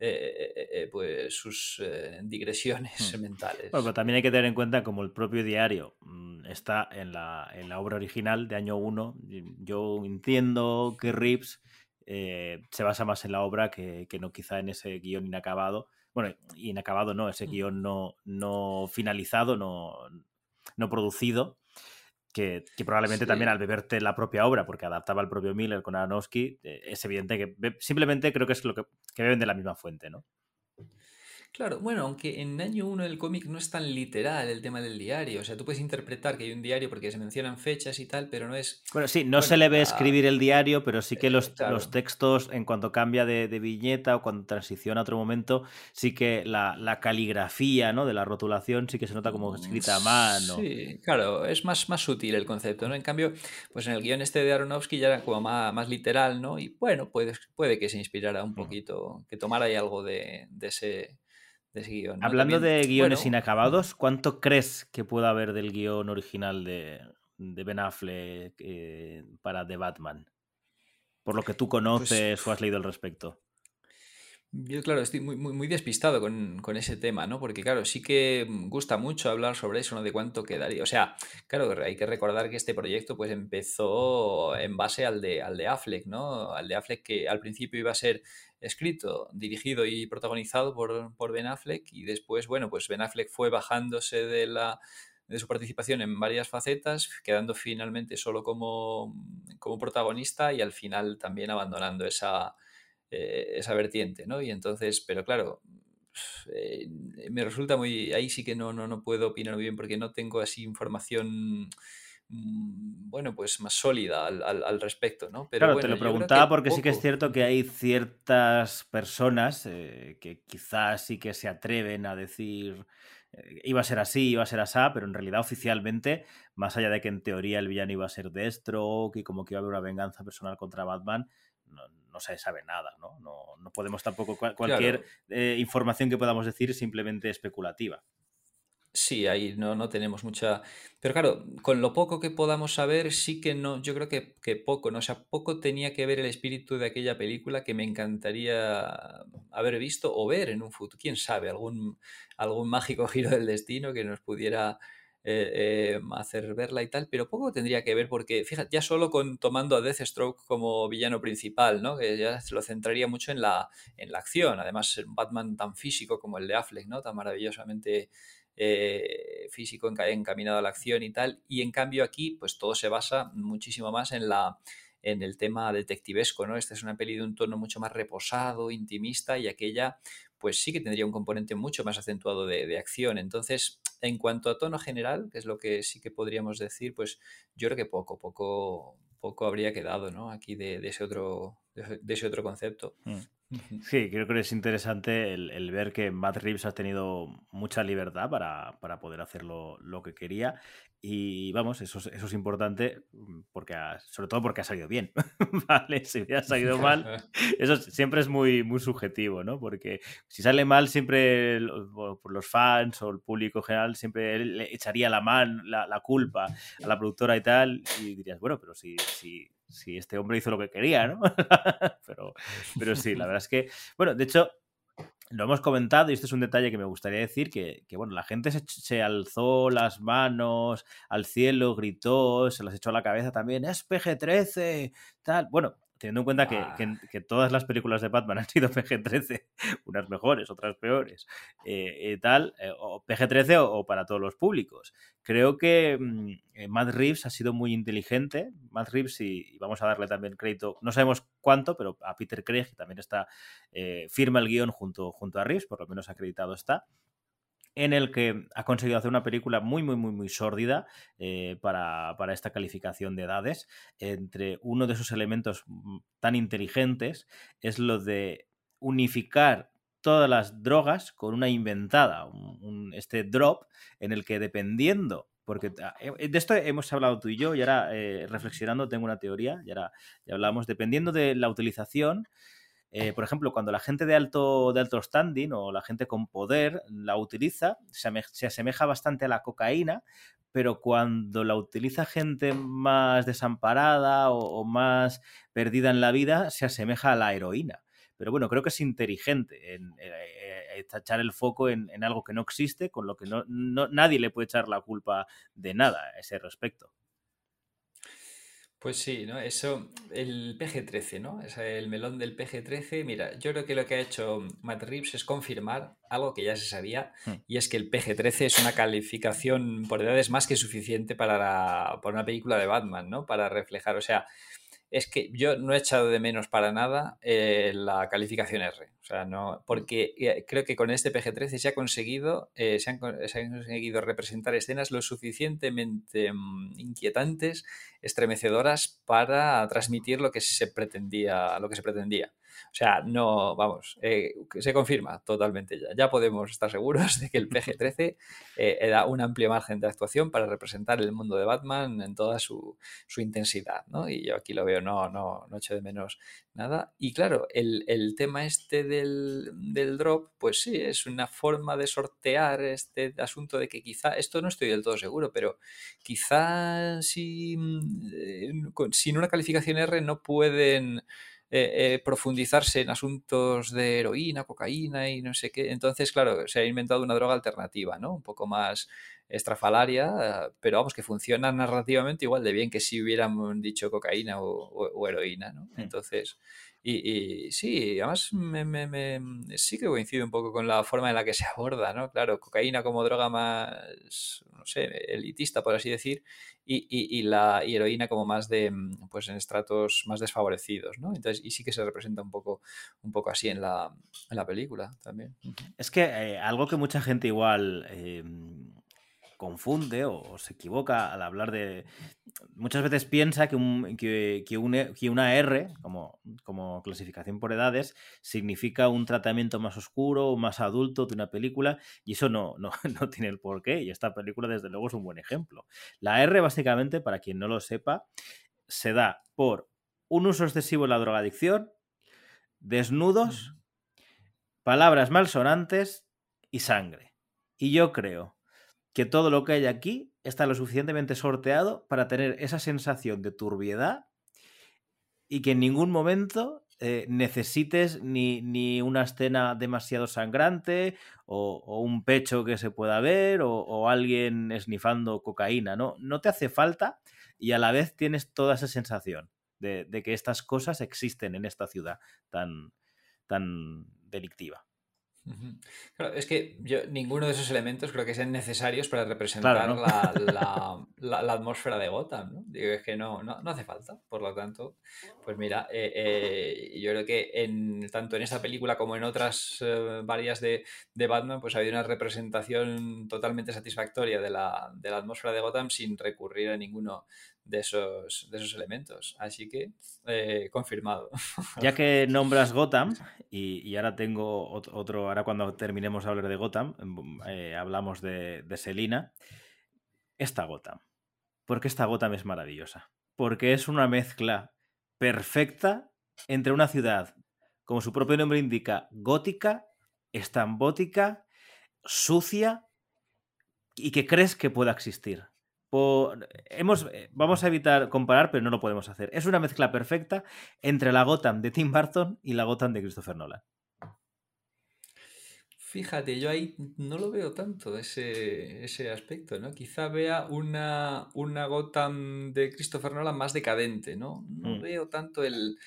eh, eh, eh, pues sus digresiones hmm. mentales. Bueno, pero también hay que tener en cuenta como el propio diario mm, está en la, en la obra original de año 1. Yo entiendo que Rips se basa más en la obra que, que, no quizá en ese guion inacabado. Bueno, inacabado no, ese hmm. guion no, no finalizado, no, no producido que, probablemente también al beberte la propia obra, porque adaptaba al propio Miller con Aronofsky, eh, es evidente que simplemente creo que es lo que, que beben de la misma fuente, ¿no? Claro, bueno, aunque en año 1 del cómic no es tan literal el tema del diario, o sea, tú puedes interpretar que hay un diario porque se mencionan fechas y tal, pero no es... Bueno, sí, no se le ve escribir el diario, pero sí que los, los textos, en cuanto cambia de, viñeta o cuando transiciona a otro momento, sí que la, caligrafía ¿no? de la rotulación sí que se nota como mm, escrita a mano. Sí, claro, es más, más sutil el concepto, ¿no? En cambio, pues en el guion este de Aronofsky ya era como más, más literal, ¿no? Y bueno, puede, puede que se inspirara un poquito, que tomara ahí algo de, de ese Hablando de guiones inacabados, ¿cuánto crees que puede haber del guion original de, Ben Affleck eh, para The Batman? Por lo que tú conoces pues o has leído al respecto. Yo, claro, estoy muy, muy, despistado con, ese tema, ¿no? Porque, claro, sí que gusta mucho hablar sobre eso, ¿no? De cuánto quedaría. O sea, claro, hay que recordar que este proyecto, pues, empezó en base al de, al de Affleck, ¿no? Al de Affleck que al principio iba a ser escrito, dirigido y protagonizado por, por Ben Affleck y después, bueno, pues Ben Affleck fue bajándose de la de su participación en varias facetas, quedando finalmente solo como, como protagonista y al final también abandonando esa, eh, esa vertiente, ¿no? Y entonces, pero claro, eh, me resulta muy, ahí sí que no, no, no puedo opinar muy bien porque no tengo así información mm, bueno, pues más sólida al, respecto, ¿no? Pero claro, te lo preguntaba porque sí que es cierto que hay ciertas personas eh, que quizás sí que se atreven a decir iba a ser así, iba a ser así, pero en realidad oficialmente, más allá de que en teoría el villano iba a ser Deathstroke y como que iba a haber una venganza personal contra Batman, no, se sabe nada, ¿no? No, podemos tampoco, cualquier eh, información que podamos decir simplemente especulativa. Sí, ahí no, no tenemos mucha. Pero claro, con lo poco que podamos saber, sí que no, yo creo que, que, poco, ¿no? O sea, poco tenía que ver el espíritu de aquella película que me encantaría haber visto o ver en un futuro. Quién sabe, algún, algún mágico [laughs] giro del destino que nos pudiera eh, eh, hacer verla y tal, pero poco tendría que ver porque, fíjate, ya solo con tomando a Deathstroke como villano principal, ¿no? Que ya se lo centraría mucho en la, en la acción. Además, un Batman tan físico como el de Affleck, ¿no? Tan maravillosamente eh, físico encaminado a la acción y tal. Y en cambio aquí, pues todo se basa muchísimo más en la en el tema detectivesco, ¿no? Esta es una peli de un tono mucho más reposado, intimista, y aquella, pues sí que tendría un componente mucho más acentuado de, de acción. Entonces, en cuanto a tono general, que es lo que sí que podríamos decir, pues yo creo que poco, poco, poco habría quedado, ¿no? Aquí de, ese otro, de ese otro concepto. Mm. Sí, creo que es interesante el, ver que Matt Reeves ha tenido mucha libertad para, poder hacer lo, que quería y vamos, eso, eso es importante mm, porque sobre todo porque ha salido bien, [laughs] ¿vale? Si hubiera salido [laughs] mal, eso siempre es muy, muy subjetivo, ¿no? Porque si sale mal, siempre por los fans o el público general siempre le echaría la mano, la, culpa a la productora y tal, y dirías, bueno, pero si, si, si este hombre hizo lo que quería, ¿no? [laughs] [laughs] pero, pero sí, la verdad es que, bueno, de hecho, lo hemos comentado y este es un detalle que me gustaría decir, que, bueno, la gente se, alzó las manos al cielo, gritó, se las echó a la cabeza también, es PG-13, tal. Bueno, teniendo en cuenta que, todas las películas de Batman [laughs] han sido PG-13, unas mejores, otras peores, eh, eh, tal, eh, o PG-13 o, para todos los públicos. Creo que mm, Matt Reeves ha sido muy inteligente. Matt Reeves, y, vamos a darle también crédito, no sabemos cuánto, pero a Peter Craig también está, firma el guion junto, junto a Reeves, por lo menos acreditado está en el que ha conseguido hacer una película muy, muy, muy, muy sórdida eh, para, esta calificación de edades. Entre uno de esos elementos mm, tan inteligentes es lo de unificar todas las drogas con una inventada, este drop en el que dependiendo porque ah, eh, de esto hemos hablado tú y yo, y ahora eh, reflexionando tengo una teoría, y ahora ya hablamos, dependiendo de la utilización, eh, por ejemplo, cuando la gente de alto, de alto standing o la gente con poder la utiliza, se, asemeja bastante a la cocaína, pero cuando la utiliza gente más desamparada o, más perdida en la vida, se asemeja a la heroína. Pero bueno, creo que es inteligente en, eh, eh, echar el foco en, algo que no existe, con lo que no, nadie le puede echar la culpa de nada a ese respecto. Pues sí, ¿no? Eso, el PG-13, ¿no? Es el melón del PG-13. Mira, yo creo que lo que ha hecho Matt Reeves es confirmar algo que ya se sabía, hmm. y es que el PG-13 es una calificación por edades más que suficiente para, para una película de Batman, ¿no? Para reflejar, o sea, es que yo no he echado de menos para nada eh, la calificación R. O sea, no, porque eh, creo que con este PG-13 se ha conseguido, eh, se, han, conseguido representar escenas lo suficientemente mm, inquietantes, estremecedoras para transmitir lo que se pretendía, lo que se pretendía. O sea, no, vamos, eh, se confirma totalmente ya. Ya podemos estar seguros de que el PG-13 eh, da un amplio margen de actuación para representar el mundo de Batman en toda su, intensidad, ¿no? Y yo aquí lo veo, no, no, no echo de menos nada. Y claro, el, tema este del, drop, pues sí, es una forma de sortear este asunto de que quizá, esto no estoy del todo seguro, pero quizá si, eh, sin una calificación R no pueden eh, eh, profundizarse en asuntos de heroína, cocaína y no sé qué. Entonces, claro, se ha inventado una droga alternativa, ¿no? Un poco más estrafalaria, pero vamos, que funciona narrativamente igual de bien que si hubiéramos dicho cocaína o, heroína, ¿no? Entonces, y, sí, además me, sí que coincido un poco con la forma en la que se aborda, ¿no? Claro, cocaína como droga más, no sé, elitista, por así decir, y, la heroína como más de, pues en estratos más desfavorecidos, ¿no? Entonces, y sí que se representa un poco, un poco así en la, en la película también. Es que eh, algo que mucha gente igual... Em, confunde o, se equivoca al hablar de... Muchas veces piensa que, un, que, que, una R, como, como clasificación por edades, significa un tratamiento más oscuro o más adulto de una película y eso no, no, [laughs] no tiene el porqué y esta película desde luego es un buen ejemplo. La R básicamente, para quien no lo sepa, se da por un uso excesivo de la drogadicción, desnudos, palabras malsonantes y sangre. Y yo creo que todo lo que hay aquí está lo suficientemente sorteado para tener esa sensación de turbiedad y que en ningún momento eh, necesites ni, una escena demasiado sangrante o, un pecho que se pueda ver o, alguien esnifando cocaína, ¿no? No te hace falta y a la vez tienes toda esa sensación de, de que estas cosas existen en esta ciudad tan, tan delictiva. Claro, es que yo ninguno de esos elementos creo que sean necesarios para representar [laughs] la, atmósfera de Gotham, ¿no? Digo, es que no, no, hace falta, por lo tanto, pues mira, eh, eh, yo creo que en, tanto en esta película como en otras eh, varias de, de, Batman, pues ha habido una representación totalmente satisfactoria de la, de la atmósfera de Gotham sin recurrir a ninguno de esos, de esos elementos. Así que, confirmado. [laughs] Ya que nombras Gotham, Y, ahora tengo otro, ahora cuando terminemos de hablar de Gotham, em, eh, hablamos de, de Selina. Esta Gotham. Porque esta Gotham es maravillosa. Porque es una mezcla perfecta entre una ciudad, como su propio nombre indica, gótica, estambótica, sucia y que crees que pueda existir. Hemos, eh, vamos a evitar comparar, pero no lo podemos hacer. Es una mezcla perfecta entre la Gotham de Tim Burton y la Gotham de Christopher Nolan. Fíjate, yo ahí no lo veo tanto, ese, ese aspecto, ¿no? Quizá vea una, una Gotham de Christopher Nolan más decadente, ¿no? No mm. veo tanto el,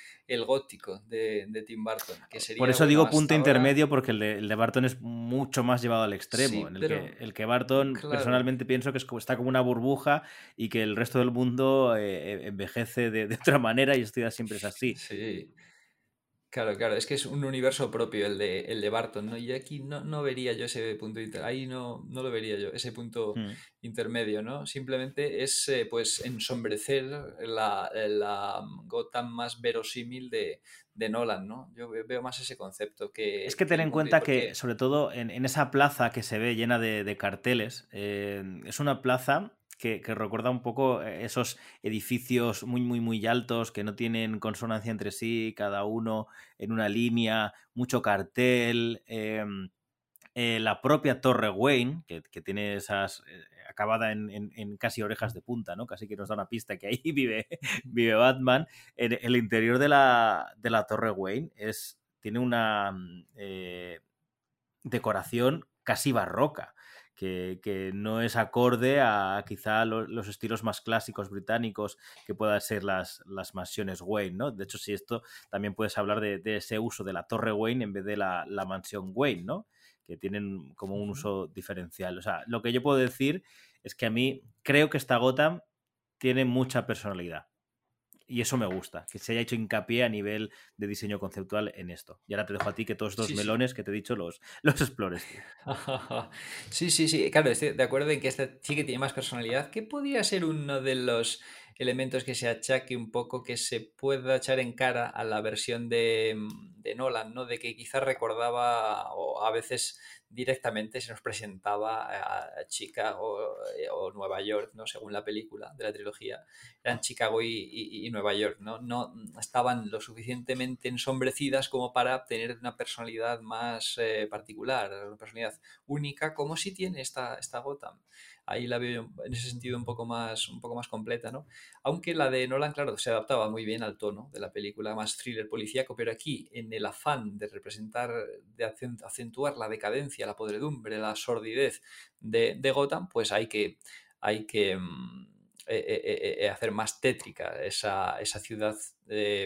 gótico de, Tim Burton, que sería... Por eso digo punto intermedio, porque el de, el de, Barton es mucho más llevado al extremo. el, que, el que Barton, personalmente pienso que está como una burbuja y que el resto del mundo eh, eh, envejece de, de, otra manera y esto siempre es así. Sí. Claro, claro, es que es un universo propio el de, el de Barton, ¿no? Y aquí no, no vería yo ese punto, inter ahí no, no lo vería yo, ese punto hmm. intermedio, ¿no? Simplemente es, eh, pues, ensombrecer la, la, Gotham más verosímil de, de, Nolan, ¿no? Yo veo más ese concepto que... Es que ten en cuenta que, sobre todo en, en, esa plaza que se ve llena de, de carteles, eh, es una plaza que, recuerda un poco eh, esos edificios muy, muy, muy altos que no tienen consonancia entre sí, cada uno en una línea, mucho cartel. Em, eh, la propia Torre Wayne, que, tiene esas. Eh, acabada en, casi orejas de punta, ¿no? Casi que nos da una pista que ahí [laughs] vive, vive Batman. En el interior de la, de la Torre Wayne es, tiene una mm, decoración casi barroca que, no es acorde a quizá los estilos más clásicos británicos que puedan ser las, las mansiones Wayne, ¿no? De hecho, si esto también puedes hablar de, ese uso de la torre Wayne en vez de la, la mansión Wayne, ¿no? Que tienen como un uso diferencial. O sea, lo que yo puedo decir es que a mí creo que esta Gotham tiene mucha personalidad. Y eso me gusta, que se haya hecho hincapié a nivel de diseño conceptual en esto. Y ahora te dejo a ti que todos estos melones que te he dicho los, [laughs] los explores. [laughs] sí, sí, sí. Claro, estoy de acuerdo en que esta sí que tiene más personalidad. ¿Qué podría ser uno de los elementos que se achaque un poco, que se pueda echar en cara a la versión de, de Nolan, ¿no? De que quizás recordaba o a veces directamente se nos presentaba a Chicago eh, o Nueva York, ¿no? según la película de la trilogía, eran Chicago y, Nueva York, ¿no? no estaban lo suficientemente ensombrecidas como para tener una personalidad más eh, particular, una personalidad única, como si tiene esta, esta Gotham ahí la veo en ese sentido un poco más, un poco más completa, ¿no? Aunque la de Nolan, claro, se adaptaba muy bien al tono de la película, más thriller policíaco, pero aquí, en el afán de representar, de acentuar la decadencia, la podredumbre, la sordidez de, de Gotham, pues hay que, hay que mm, eh, eh, eh, hacer más tétrica esa, esa ciudad,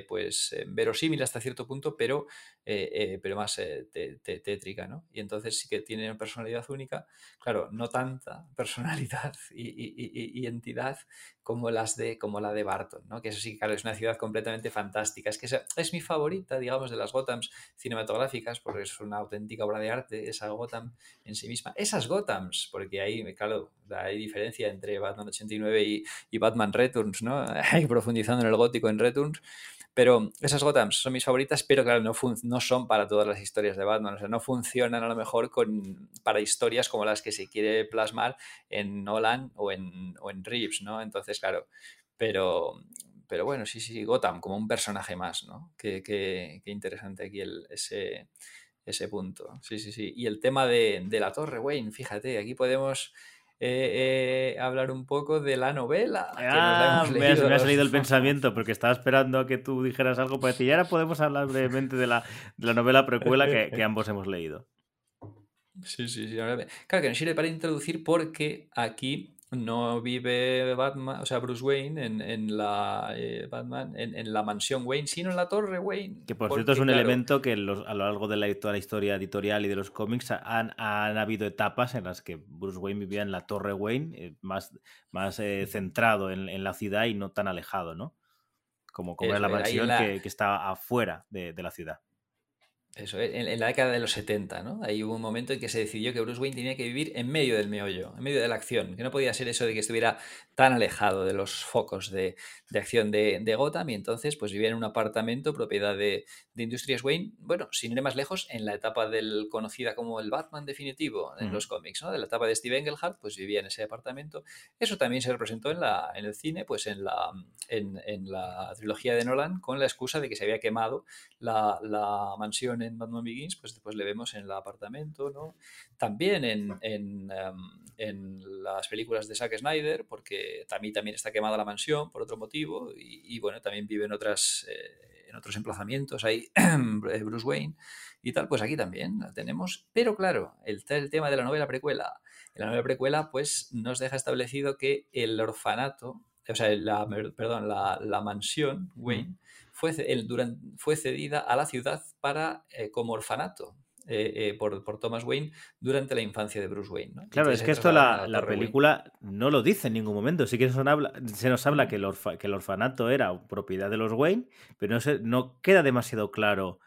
pues verosímil hasta cierto punto, pero eh, eh, pero más eh, tétrica, ¿no? Y entonces sí que tiene personalidad única, claro, no tanta [laughs] personalidad y, entidad como, las de, como la de Barton, ¿no? Que eso sí, claro, es una ciudad completamente fantástica. Es que es mi favorita, digamos, de las Gothams cinematográficas, porque es una auténtica obra de arte, esa Gotham en sí misma. Esas Gothams, porque ahí, claro, hay diferencia entre Batman 89 y, y Batman Returns, ¿no? [laughs] Profundizando en el gótico en Returns pero esas Gothams son mis favoritas, pero claro, no, no son para todas las historias de Batman. O sea, no funcionan a lo mejor con, para historias como las que se quiere plasmar en Nolan o en, o en Reeves, ¿no? Entonces, claro, pero, pero bueno, sí, sí, Gotham como un personaje más, ¿no? Qué, qué, qué interesante aquí ese, ese punto. Sí, sí, sí. Y el tema de, de la Torre Wayne, fíjate, aquí podemos eh, eh, hablar un poco de la novela. Ah, me, has, me, leído el pensamiento porque estaba esperando a que tú dijeras algo para decir, y ahora podemos hablar brevemente de la, de la novela precuela que, que, ambos hemos leído. [laughs] Sí, sí, sí. Claro que nos sirve para introducir porque aquí no vive Batman, o sea, Bruce Wayne en, la eh, Batman, en, la mansión Wayne, sino en la torre Wayne. Que por cierto es un elemento que a lo largo de la, toda la historia editorial y de los cómics han, han, habido etapas en las que Bruce Wayne vivía en la torre Wayne, eh, más, más eh, centrado en, la ciudad y no tan alejado, ¿no? Como, como era la mansión Que, que, está afuera de la ciudad. Eso, en, la década de los 70, ¿no? Ahí hubo un momento en que se decidió que Bruce Wayne tenía que vivir en medio del meollo, en medio de la acción, que no podía ser eso de que estuviera tan alejado de los focos de, acción de, Gotham y entonces pues vivía en un apartamento propiedad de, de Industrias Wayne, bueno, sin ir más lejos, en la etapa del conocida como el Batman definitivo en los cómics, ¿no? De la etapa de Steve Engelhardt, pues vivía en ese apartamento. Eso también se representó en, la, en el cine, pues en la, en, en la trilogía de Nolan, con la excusa de que se había quemado la, la mansión en Batman Begins, pues después le vemos en el apartamento, ¿no? También en, en, em, en las películas de Zack Snyder, porque también, también está quemada la mansión por otro motivo, y, bueno, también vive en otras... Eh, en otros emplazamientos, hay [clears throat] Bruce Wayne y tal, pues aquí también la tenemos. Pero claro, el, el, tema de la novela precuela. En la novela precuela, pues nos deja establecido que el orfanato, o sea, la, perdón, la, la mansión Wayne fue, el, durante, fue cedida a la ciudad para, eh, como orfanato. Eh, eh, por, por, Thomas Wayne durante la infancia de Bruce Wayne. ¿no? Claro, Entonces, es que esto la, la película Wayne. no lo dice en ningún momento. Sí que se nos habla, se nos habla que, el orfa, que, el orfanato era propiedad de los Wayne, pero no, se, no queda demasiado claro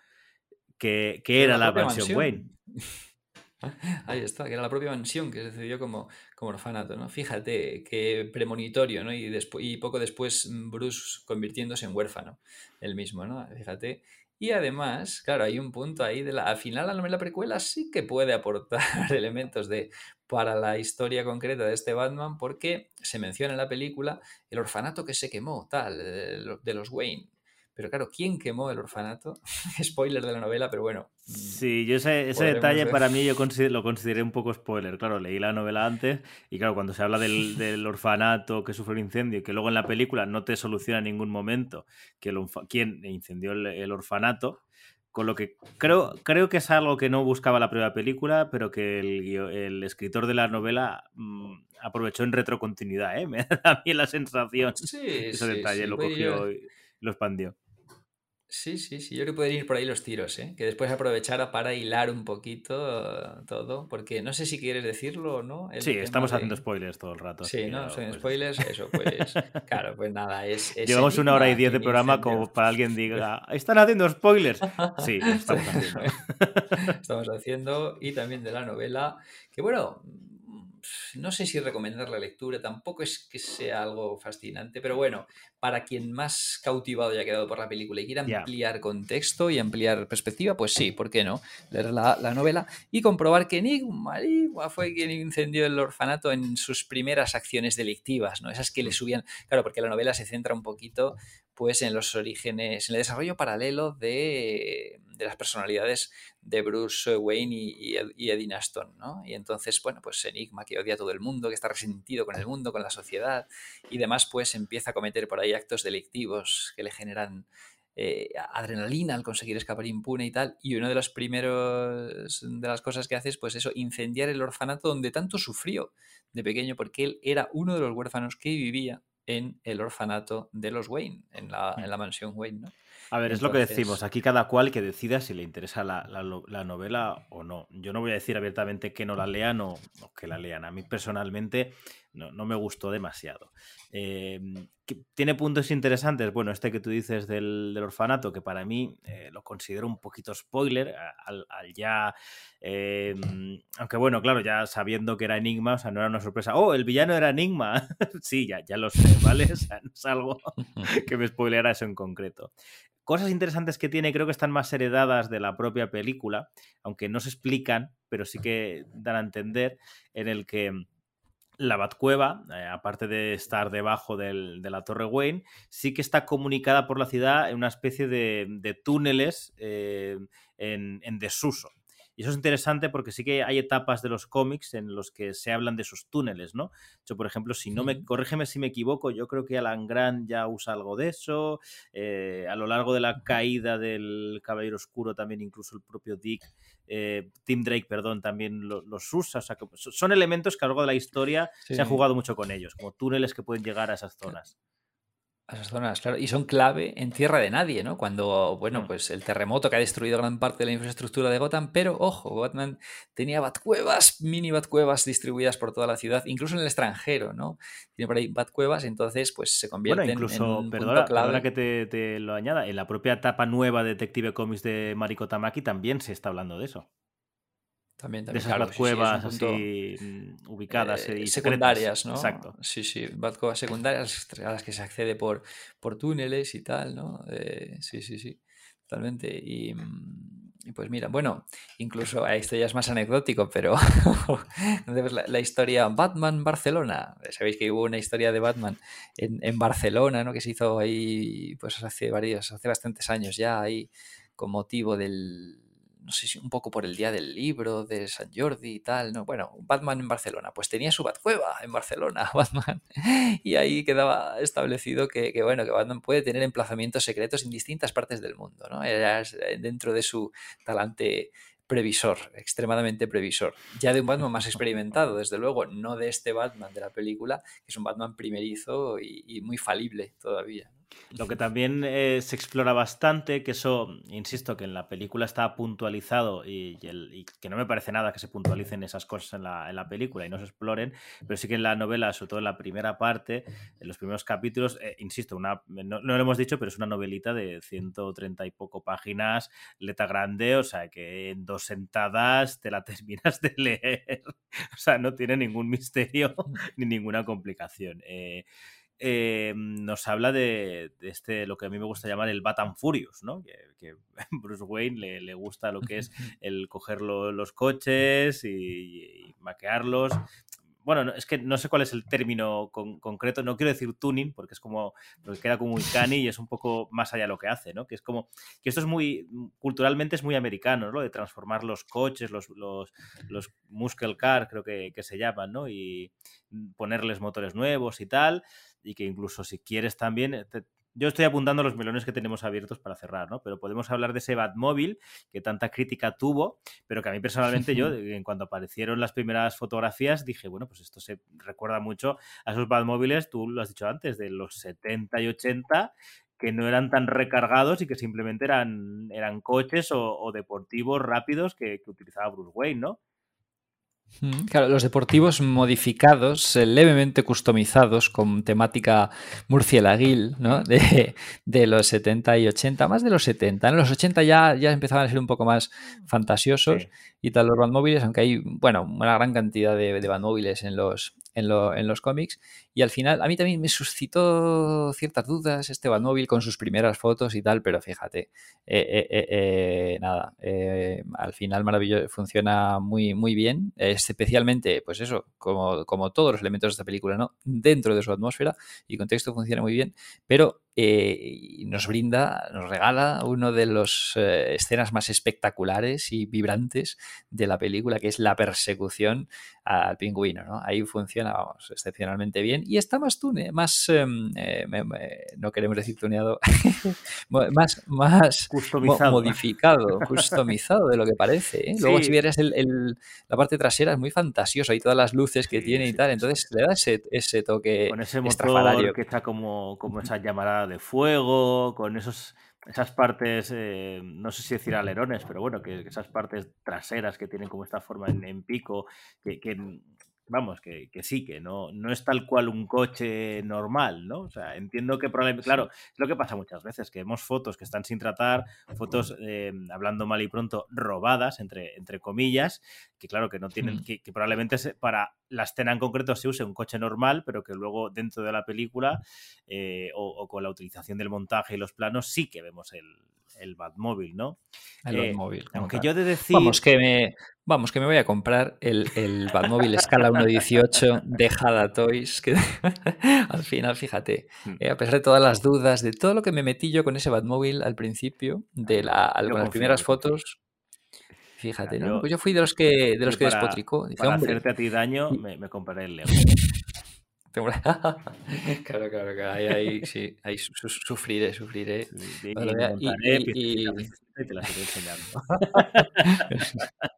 que, que era la, la mansión, mansión Wayne. [laughs] Ahí está, que era la propia mansión que se cedió como, como orfanato, ¿no? Fíjate, qué premonitorio, ¿no? Y, y poco después Bruce convirtiéndose en huérfano, el mismo, ¿no? Fíjate. Y además, claro, hay un punto ahí de la. Al final, la novela precuela sí que puede aportar [laughs] elementos de para la historia concreta de este Batman, porque se menciona en la película el orfanato que se quemó, tal, de los Wayne. Pero claro, ¿quién quemó el orfanato? [laughs] spoiler de la novela, pero bueno. Sí, yo ese, ese detalle ver. para mí yo consider, lo consideré un poco spoiler. Claro, leí la novela antes y claro, cuando se habla del, [laughs] del orfanato que sufre un incendio y que luego en la película no te soluciona en ningún momento que el, quién incendió el, el orfanato, con lo que creo, creo que es algo que no buscaba la primera película, pero que el, el escritor de la novela mmm, aprovechó en retrocontinuidad, ¿eh? [laughs] Me da a mí la sensación. Sí, ese sí, detalle sí, lo cogió y lo expandió. Sí, sí, sí, yo creo que pueden ir por ahí los tiros, ¿eh? que después aprovechara para hilar un poquito todo, porque no sé si quieres decirlo o no. sí, estamos de... haciendo spoilers todo el rato. Sí, ¿no? Son pues... spoilers, eso, pues [laughs] claro, pues nada, es... es Llevamos una hora y diez de programa como para alguien diga, [laughs] ¿están haciendo spoilers? Sí, [laughs] estamos haciendo. estamos haciendo, y también de la novela, que bueno, no sé si recomendar la lectura, tampoco es que sea algo fascinante, pero bueno, para quien más cautivado haya quedado por la película y quiera ampliar yeah. contexto y ampliar perspectiva, pues sí, ¿por qué no? Leer la, la novela y comprobar que Enigma, Enigma fue quien incendió el orfanato en sus primeras acciones delictivas, ¿no? Esas que le subían, claro, porque la novela se centra un poquito pues en los orígenes, en el desarrollo paralelo de, de las personalidades de Bruce Wayne y, y, Eddie Aston, ¿no? Y entonces, bueno, pues Enigma que odia a todo el mundo, que está resentido con el mundo, con la sociedad y demás, pues empieza a cometer por ahí actos delictivos que le generan eh, adrenalina al conseguir escapar impune y tal. Y uno de los primeros de las cosas que hace es, pues eso, incendiar el orfanato donde tanto sufrió de pequeño, porque él era uno de los huérfanos que vivía en el orfanato de los Wayne, en la, en la mansión Wayne, ¿no? A ver, Entonces... es lo que decimos. Aquí cada cual que decida si le interesa la, la, la, novela o no. Yo no voy a decir abiertamente que no la lean o, o que la lean. A mí personalmente no, no me gustó demasiado. Eh, ¿Tiene puntos interesantes? Bueno, este que tú dices del, del orfanato, que para mí eh, lo considero un poquito spoiler, al, al ya... Eh, aunque bueno, claro, ya sabiendo que era Enigma, o sea, no era una sorpresa. ¡Oh, el villano era Enigma! [laughs] sí, ya, ya lo sé, ¿vale? [laughs] O sea, no es algo [laughs] que me spoileara eso en concreto cosas interesantes que tiene creo que están más heredadas de la propia película, aunque no se explican, pero sí que dan a entender en el que la Batcueva, eh, aparte de estar debajo del, de la Torre Wayne, sí que está comunicada por la ciudad en una especie de, de túneles eh, en, en, desuso. Y eso es interesante porque sí que hay etapas de los cómics en los que se hablan de sus túneles, ¿no? Yo, por ejemplo, si no me, corrígeme si me equivoco, yo creo que Alan Grant ya usa algo de eso. Eh, a lo largo de la caída del Caballero Oscuro, también incluso el propio Dick, eh, Tim Drake, perdón, también lo, los usa. O sea, que son elementos que a lo largo de la historia sí. se ha jugado mucho con ellos, como túneles que pueden llegar a esas zonas. A esas zonas, claro. Y son clave en tierra de nadie, ¿no? Cuando, bueno, pues el terremoto que ha destruido gran parte de la infraestructura de Gotham, pero ojo, Batman tenía batcuevas, mini batcuevas distribuidas por toda la ciudad, incluso en el extranjero, ¿no? Tiene por ahí batcuevas, entonces pues se convierte bueno, incluso, en clave. Que te, te, lo añada, en la propia etapa nueva de Detective Comics de Mariko Tamaki también se está hablando de eso. También, de también, esas claro, batcuevas sí, sí, así mm, ubicadas eh, y secundarias, secretas. ¿no? Exacto. Sí, sí, batcuevas secundarias a las que se accede por, por túneles y tal, ¿no? Eh, sí, sí, sí. totalmente. Y, y pues mira, bueno, incluso esto ya es más anecdótico, pero [laughs] la, la, historia Batman Barcelona. Sabéis que hubo una historia de Batman en, en, Barcelona, ¿no? Que se hizo ahí, pues hace varios, hace bastantes años ya, ahí con motivo del, no sé si un poco por el día del libro de San Jordi y tal, ¿no? Bueno, Batman en Barcelona, pues tenía su Batcueva en Barcelona, [laughs] Batman, y ahí quedaba establecido que, que, bueno, que Batman puede tener emplazamientos secretos en distintas partes del mundo, ¿no? Era dentro de su talante previsor, extremadamente previsor. Ya de un Batman más experimentado, desde luego, no de este Batman de la película, que es un Batman primerizo y muy falible todavía. Lo que también eh, se explora bastante, que eso, insisto, que en la película está puntualizado y, que no me parece nada que se puntualicen esas cosas en la, en la, película y no se exploren, pero sí que en la novela, sobre todo en la primera parte, en los primeros capítulos, eh, insisto, una, no, no, lo hemos dicho, pero es una novelita de 130 y poco páginas, letra grande, o sea, que en dos sentadas te la [laughs] terminas de leer, o sea, no tiene ningún misterio [laughs] ni ninguna complicación. Eh, eh, nos habla de, de, este, lo que a mí me gusta llamar el Batam Furious, ¿no? Que, que [laughs] Bruce Wayne le, le, gusta lo que es [laughs] el coger lo, los coches y, y, maquearlos. Bueno, es que no sé cuál es el término con, concreto, no quiero decir tuning, porque es como, porque queda como muy cani y es un poco más allá de lo que hace, ¿no? Que es como, que esto es muy, culturalmente es muy americano, ¿no? De transformar los coches, los, los, los muscle car, creo que, que se llaman, ¿no? Y ponerles motores nuevos y tal y que incluso si quieres también, eh, te, yo estoy apuntando los melones que tenemos abiertos para cerrar, ¿no? Pero podemos hablar de ese Batmóvil que tanta crítica tuvo, pero que a mí personalmente yo, [laughs] en cuanto aparecieron las primeras fotografías, dije, bueno, pues esto se recuerda mucho a esos Batmóviles, tú lo has dicho antes, de los 70 y 80, que no eran tan recargados y que simplemente eran, eran coches o, o deportivos rápidos que, que utilizaba Bruce Wayne, ¿no? Claro, los deportivos modificados, eh, levemente customizados, con temática murcielaguil, ¿no? [laughs] De, de, los 70 y 80, más de los 70. En los 80 ya, ya empezaban a ser un poco más fantasiosos sí. y tal los bandmóviles, aunque hay, bueno, una gran cantidad de, de bandmóviles en los, en, lo, en, los cómics. Y al final, a mí también me suscitó ciertas dudas este Batmóvil con sus primeras fotos y tal, pero fíjate, eh, eh, eh, nada, eh, al final maravilloso, funciona muy, muy bien, especialmente, pues eso, como, como todos los elementos de esta película, ¿no? Dentro de su atmósfera y contexto funciona muy bien, pero eh, nos brinda, nos regala uno de las eh, escenas más espectaculares y vibrantes de la película, que es la persecución al pingüino. ¿no? Ahí funciona vamos, excepcionalmente bien y está más tune, más, em, eh, me, me, no queremos decir tuneado, [laughs] más, más customizado. Mo modificado, customizado de lo que parece. ¿eh? Luego, si vieras el, el, la parte trasera, es muy fantasiosa y todas las luces que sí, tiene sí, y tal, entonces le da ese, ese toque Con ese motor que está como, como esa de fuego, con esos esas partes, eh, no sé si decir alerones, pero bueno, que, esas partes traseras que tienen como esta forma en, pico, que, vamos, que, que, sí, que no, no es tal cual un coche normal, ¿no? O sea, entiendo que probablemente, claro, es lo que pasa muchas veces, que vemos fotos que están sin tratar, fotos, eh, hablando mal y pronto, robadas, entre, entre comillas, que claro, que no tienen, que, que, probablemente para la escena en concreto se use un coche normal, pero que luego dentro de la película eh, o, o, con la utilización del montaje y los planos sí que vemos el, el Batmóvil, ¿no? El eh, Batmóvil. Aunque yo de decir... Vamos, que me, vamos, que me voy a comprar el, el Batmóvil escala 1.18 de Hada Toys, que [laughs] al final, fíjate, hmm. eh, a pesar de todas las dudas, de todo lo que me metí yo con ese Batmóvil al principio, de la, al, con las primeras fotos... Fíjate, ¿no? Yo, pues yo fui de los que, de los que para, despotricó. Para hacerte a ti daño, me, me compraré el Lego. [laughs] [laughs] claro, claro, claro. Ahí, ahí sí, ahí su, su, sufriré, sufriré. Sí, y, y, y, y, te las iré enseñando. [laughs]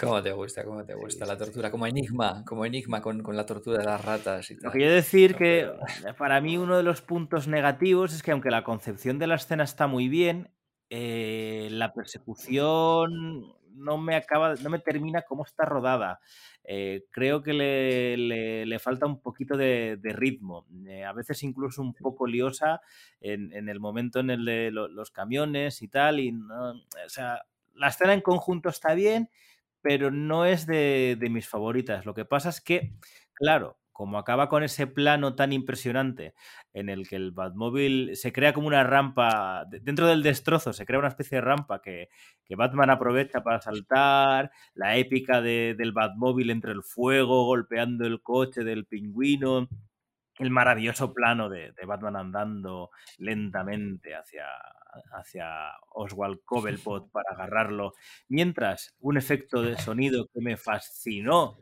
¿Cómo te gusta? ¿Cómo te gusta? La tortura, como enigma, como enigma con, con la tortura de las ratas y tal. Lo que quiero decir que para mí uno de los puntos negativos es que aunque la concepción de la escena está muy bien, eh, la persecución no me acaba, no me termina cómo está rodada. Eh, creo que le, le, le, falta un poquito de, de ritmo, eh, a veces incluso un poco liosa en, en el momento en el de lo, los camiones y tal, y no, o sea, la escena en conjunto está bien, pero no es de, de mis favoritas. Lo que pasa es que, claro, como acaba con ese plano tan impresionante en el que el Batmóvil se crea como una rampa, dentro del destrozo se crea una especie de rampa que, Batman aprovecha para saltar, la épica del Batmóvil entre el fuego, golpeando el coche del pingüino, el maravilloso plano de, Batman andando lentamente hacia, hacia Oswald Cobblepot para agarrarlo, mientras un efecto de sonido que me fascinó,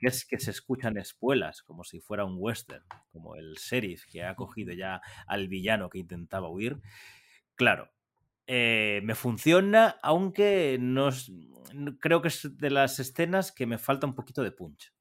que es que se escuchan espuelas, como si fuera un western, como el sheriff que ha cogido ya al villano que intentaba huir. Claro, eh, me funciona, aunque no creo que es de las escenas que me falta un poquito de punch.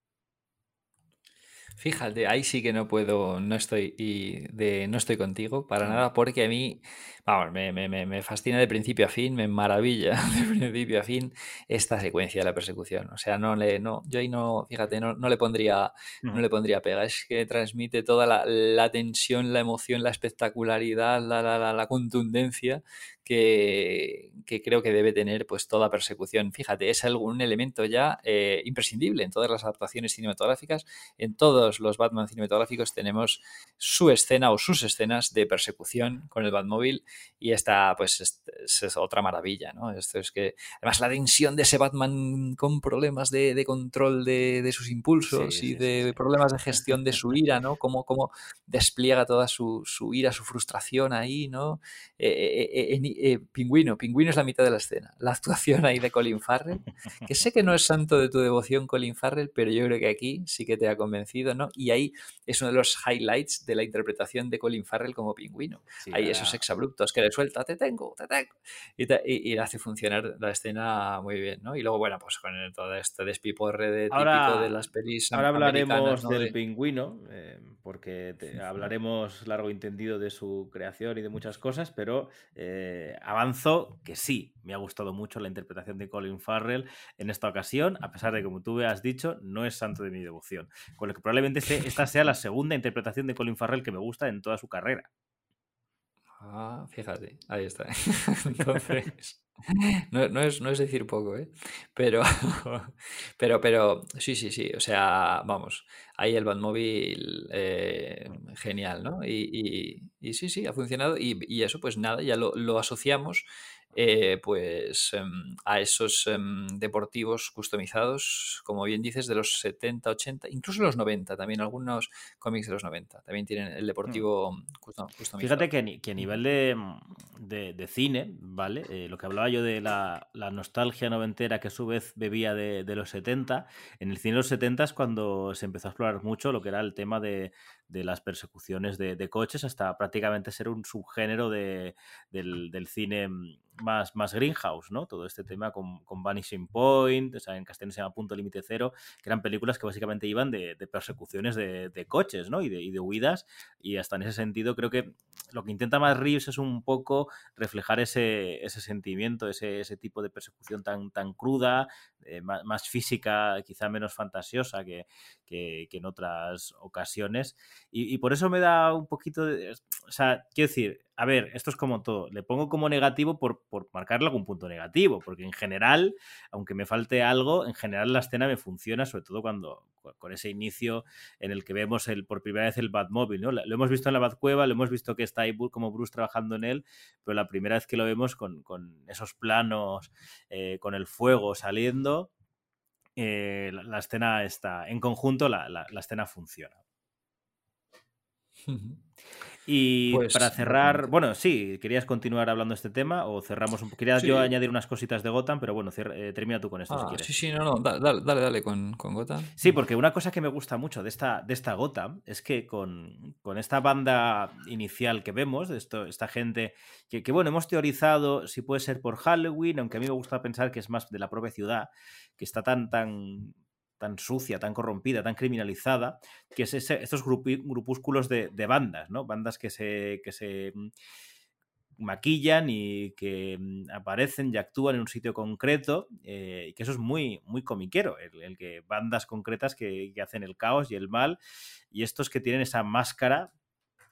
Fíjate, ahí sí que no puedo, no estoy y de, no estoy contigo para nada, porque a mí, vamos, me, me, me, fascina de principio a fin, me maravilla [laughs] de principio a fin esta secuencia de la persecución. O sea, no le, no, yo ahí no, fíjate, no, no le pondría, no le pondría pega. Es que transmite toda la, la tensión, la emoción, la espectacularidad, la, la, la contundencia que, creo que debe tener pues toda persecución. Fíjate, es algún elemento ya eh, imprescindible en todas las adaptaciones cinematográficas. En todos los Batman cinematográficos tenemos su escena o sus escenas de persecución con el Batmóvil y esta pues es, otra maravilla, ¿no? Esto es que además la tensión de ese Batman con problemas de, control de, sus impulsos y de problemas de gestión de su ira, ¿no? Cómo, cómo despliega toda su, ira, su frustración ahí, ¿no? Eh, eh, eh, Pingüino, Pingüino es la mitad de la escena. La actuación ahí de Colin Farrell, que sé que no es santo de tu devoción Colin Farrell, pero yo creo que aquí sí que te ha convencido, ¿no? Y ahí es uno de los highlights de la interpretación de Colin Farrell como Pingüino. hay esos exabruptos que le suelta, te tengo, te tengo, y, hace funcionar la escena muy bien, ¿no? Y luego, bueno, pues con todo este despiporre de, típico de las pelis Ahora hablaremos del Pingüino, eh, porque [laughs] hablaremos largo y entendido de su creación y de muchas cosas, pero eh, avanzo que sí, me ha gustado mucho la interpretación de Colin Farrell en esta ocasión, a pesar de que, como tú has dicho, no es santo de mi devoción. Con lo que probablemente esta sea la segunda interpretación de Colin Farrell que me gusta en toda su carrera. Ah, fíjate, ahí está. [laughs] Entonces, no, es, no es decir poco, ¿eh? Pero, [laughs] pero, pero, sí, sí, sí, o sea, vamos, ahí el Batmóvil eh, genial, ¿no? Y, y, sí, sí, ha funcionado y, eso, pues nada, ya lo, lo asociamos eh, pues em, a esos em, deportivos customizados, como bien dices, de los 70, 80, incluso los 90, también algunos cómics de los 90, también tienen el deportivo mm. customizado. Fíjate que, a nivel de, cine, ¿vale? Eh, lo que hablaba yo de la, nostalgia noventera que a su vez bebía de, los 70, en el cine de los 70 es cuando se empezó a explorar mucho lo que era el tema de, las persecuciones de, coches hasta prácticamente ser un subgénero del, del cine más, más Greenhouse, ¿no? Todo este tema con, con Vanishing Point, o sea, en castellano se llama Punto Límite Cero, que eran películas que básicamente iban de, persecuciones de, coches, ¿no? Y de, y de huidas, y hasta en ese sentido creo que lo que intenta más Reeves es un poco reflejar ese, ese sentimiento, ese, ese, tipo de persecución tan, tan cruda, eh, más, física, quizá menos fantasiosa que, que, en otras ocasiones. Y, y, por eso me da un poquito de... O sea, quiero decir, a ver, esto es como todo. Le pongo como negativo por, por, marcarle algún punto negativo, porque en general, aunque me falte algo, en general la escena me funciona, sobre todo cuando con ese inicio en el que vemos el, por primera vez el Batmóvil, ¿no? Lo hemos visto en la Batcueva, lo hemos visto que está ahí como Bruce trabajando en él, pero la primera vez que lo vemos con, esos planos, eh, con el fuego saliendo, eh, la, escena está, en conjunto la, la escena funciona. Y pues, para cerrar, bueno, sí, ¿querías continuar hablando de este tema o cerramos un poco? Quería yo añadir unas cositas de Gotham, pero bueno, eh, termina tú con esto si ah, quieres. Sí, sí, no, no, dale, dale, con, con, Gotham. Sí, porque una cosa que me gusta mucho de esta, de esta Gotham es que con, esta banda inicial que vemos, de esto, esta gente que, que, bueno, hemos teorizado si puede ser por Halloween, aunque a mí me gusta pensar que es más de la propia ciudad, que está tan, tan tan sucia, tan corrompida, tan criminalizada, que es estos grupúsculos de, bandas, ¿no? Bandas que se, mm, maquillan y que mm, aparecen y actúan en un sitio concreto eh, y que eso es muy, muy comiquero, el, que bandas concretas que, hacen el caos y el mal y estos que tienen esa máscara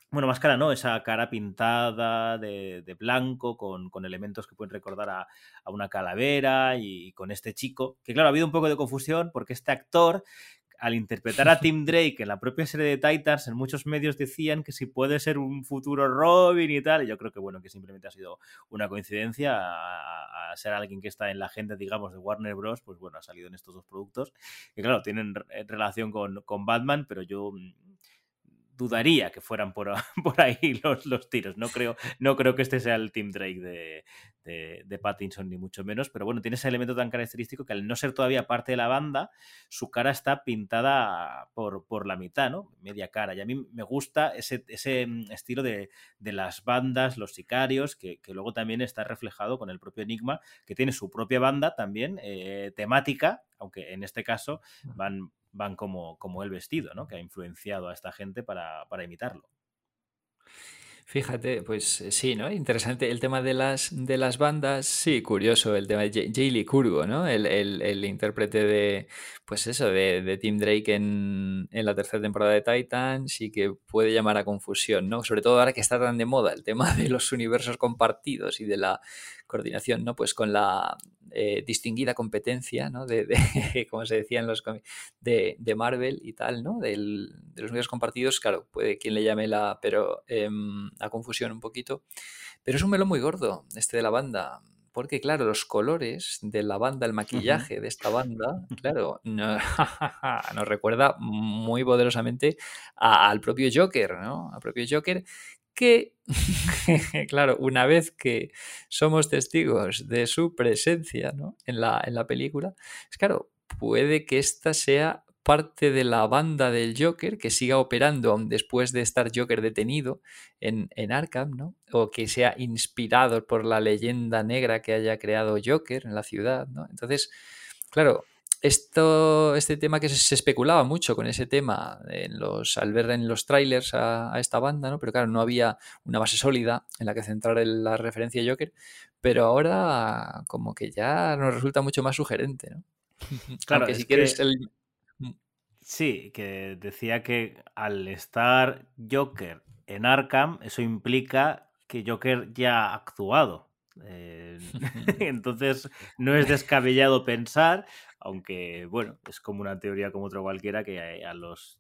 bueno, máscara no, esa cara pintada de, blanco con, elementos que pueden recordar a, una calavera y, con este chico, que claro, ha habido un poco de confusión porque este actor al interpretar a [laughs] Tim Drake en la propia serie de Titans, en muchos medios decían que si puede ser un futuro Robin y tal. Y yo creo que bueno, que simplemente ha sido una coincidencia a, ser alguien que está en la agenda, digamos, de Warner Bros. Pues bueno, ha salido en estos dos productos. Que claro, tienen relación con, con Batman, pero yo dudaría que fueran por, [laughs] por ahí los, los, tiros. No creo, no creo que este sea el Team Drake de, de, Pattinson, ni mucho menos. Pero bueno, tiene ese elemento tan característico que al no ser todavía parte de la banda, su cara está pintada por, por la mitad, ¿no? Media cara. Y a mí me gusta ese, ese mm, estilo de, de, las bandas, los sicarios, que, que, luego también está reflejado con el propio Enigma, que tiene su propia banda también, eh, temática, aunque en este caso van van como, como el vestido, ¿no? Que ha influenciado a esta gente para, para imitarlo. Fíjate, pues eh, sí, ¿no? Interesante el tema de las, de las bandas. Sí, curioso el tema de Jaylee Curgo, ¿no? El, el, el, intérprete de, pues eso, de, de Tim Drake en, en, la tercera temporada de Titans y que puede llamar a confusión, ¿no? Sobre todo ahora que está tan de moda el tema de los universos compartidos y de la coordinación, ¿no? Pues con la eh, distinguida competencia, ¿no? De, [laughs] como se decía en los de, de Marvel y tal, ¿no? Del, de los medios compartidos, claro, puede quien le llame la, pero em, a confusión un poquito. Pero es un melón muy gordo, este de la banda. Porque, claro, los colores de la banda, el maquillaje de esta banda, claro, [laughs] nos recuerda muy poderosamente al propio Joker, ¿no? Al propio Joker, que, [laughs] claro, una vez que somos testigos de su presencia en, la, en la película, es claro, puede que esta sea parte de la banda del Joker que siga operando aún después de estar Joker detenido en, en, Arkham, ¿no? O que sea inspirado por la leyenda negra que haya creado Joker en la ciudad, ¿no? Entonces, claro, esto, este tema que se, especulaba mucho con ese tema en los, al ver en los trailers a, esta banda, ¿no? Pero claro, no había una base sólida en la que centrar la referencia a Joker, pero ahora como que ya nos resulta mucho más sugerente, ¿no? [laughs] Claro, que si quieres el... Sí, que decía que al estar Joker en Arkham, eso implica que Joker ya ha actuado. Eh, [laughs] [laughs] entonces, no es descabellado pensar aunque bueno, es como una teoría como otra cualquiera que a, los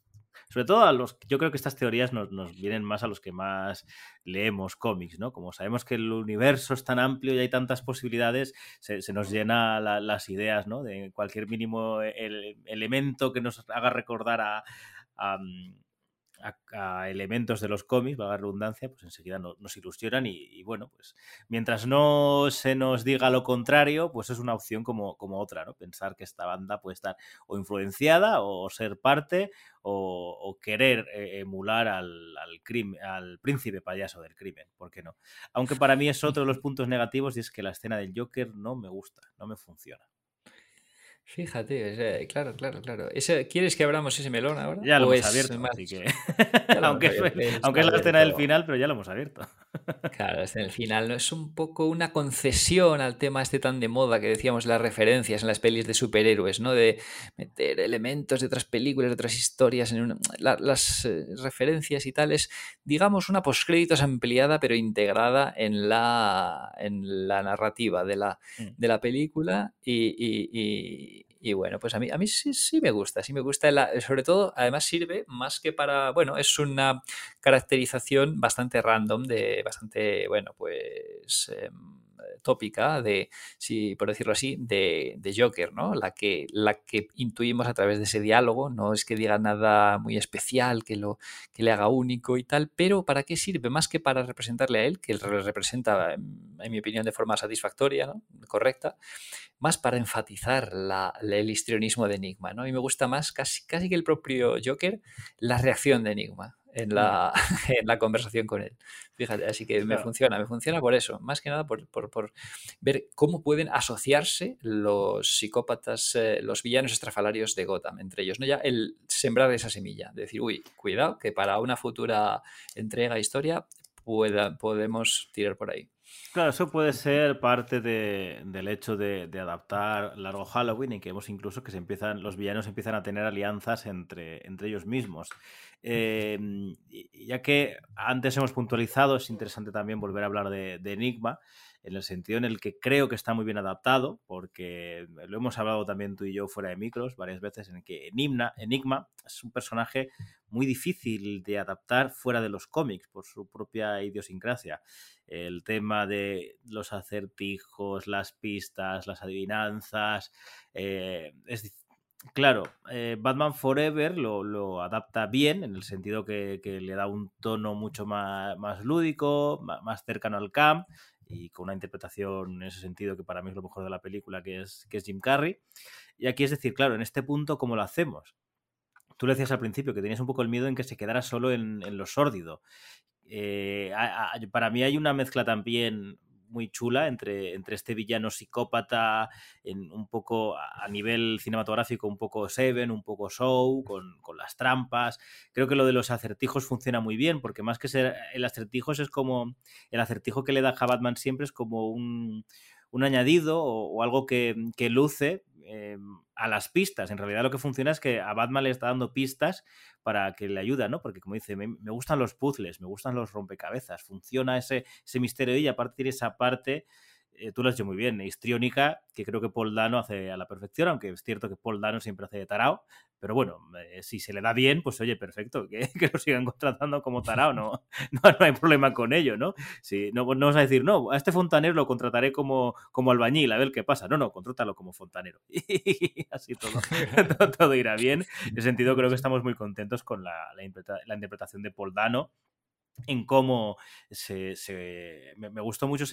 sobre todo a los, yo creo que estas teorías nos, nos, vienen más a los que más leemos cómics, ¿no? Como sabemos que el universo es tan amplio y hay tantas posibilidades, se, nos llena las ideas, ¿no? De cualquier mínimo el, elemento que nos haga recordar a, a a, elementos de los cómics, valga la redundancia, pues enseguida nos ilusionan y, bueno, pues mientras no se nos diga lo contrario, pues es una opción como, como otra, ¿no? Pensar que esta banda puede estar o influenciada o ser parte o, querer eh, emular al, al, crimen, al príncipe payaso del crimen, ¿por qué no? Aunque para mí es otro de los [laughs] puntos negativos y es que la escena del Joker no me gusta, no me funciona. Fíjate, claro, claro, claro. ¿Quieres que abramos ese melón ahora? Ya lo hemos abierto, así que... [laughs] [laughs] aunque, es la escena del final, pero ya lo hemos abierto. [laughs] claro, es en el final, ¿no? Es un poco una concesión al tema este tan de moda que decíamos las referencias en las pelis de superhéroes, ¿no? De meter elementos de otras películas, de otras historias en una... las eh, referencias y tales, digamos, una postcréditos ampliada pero integrada en la, en la narrativa de la, mm. de la película y y bueno, pues a mí, a mí sí, sí me gusta, sí me gusta. sobre todo, además sirve más que para, bueno, es una caracterización bastante random, de bastante, bueno, pues... Em, tópica de, si por decirlo así, de, de, Joker, ¿no? La que, la que intuimos a través de ese diálogo, no es que diga nada muy especial, que, lo, que le haga único y tal, pero ¿para qué sirve? Más que para representarle a él, que él representa, en mi opinión, de forma satisfactoria, correcta, más para enfatizar el histrionismo de Enigma, ¿no? Y me gusta más, casi, casi que el propio Joker, la reacción de Enigma en la, [laughs] en la conversación con él. Fíjate, así que me funciona, me funciona por eso, más que nada por, por, por ver cómo pueden asociarse los psicópatas, eh, los villanos estrafalarios de Gotham entre ellos, ¿no? Ya el sembrar esa semilla, de decir, uy, cuidado, que para una futura entrega historia pueda, podemos tirar por ahí. Claro, eso puede ser parte de, del hecho de, de, adaptar Largo Halloween y que vemos incluso que se empiezan, los villanos empiezan a tener alianzas entre, entre ellos mismos. Eh, ya que antes hemos puntualizado, es interesante también volver a hablar de, Enigma. en el sentido en el que creo que está muy bien adaptado, porque lo hemos hablado también tú y yo fuera de micros varias veces, en que Enigma, Enigma es un personaje muy difícil de adaptar fuera de los cómics por su propia idiosincrasia. El tema de los acertijos, las pistas, las adivinanzas, eh, es Claro, eh, Batman Forever lo, adapta bien, en el sentido que, le da un tono mucho más, más lúdico, más, cercano al camp, y con una interpretación en ese sentido que para mí es lo mejor de la película, que es, que es Jim Carrey. Y aquí es decir, claro, en este punto, ¿cómo lo hacemos? Tú le decías al principio que tenías un poco el miedo en que se quedara solo en, lo sórdido. Eh, para mí hay una mezcla también muy chula entre, entre este villano psicópata, en un poco a nivel cinematográfico, un poco Seven, un poco Show, con, con, las trampas. Creo que lo de los acertijos funciona muy bien, porque más que ser el acertijo es como el acertijo que le da a Batman siempre es como un, un añadido o, algo que, que luce eh, a las pistas. En realidad lo que funciona es que a Batman le está dando pistas para que le ayuda, ¿no? Porque como dice, me, gustan los puzzles, me gustan los rompecabezas, funciona ese, ese misterio y a partir de esa parte eh, tú lo has hecho muy bien, histriónica, que creo que Paul Dano hace a la perfección, aunque es cierto que Paul Dano siempre hace de tarao, pero bueno, eh, si se le da bien, pues oye, perfecto, [laughs] que, lo sigan contratando como tarao, no, [laughs] no, hay problema con ello, ¿no? Si, no, no vas a decir, no, a este fontanero lo contrataré como, como albañil, a ver qué pasa. No, no, contrátalo como fontanero. [laughs] Y así todo, todo, irá bien. En ese sentido, creo que estamos muy contentos con la, la interpretación de Paul Dano en cómo se, me, gustó mucho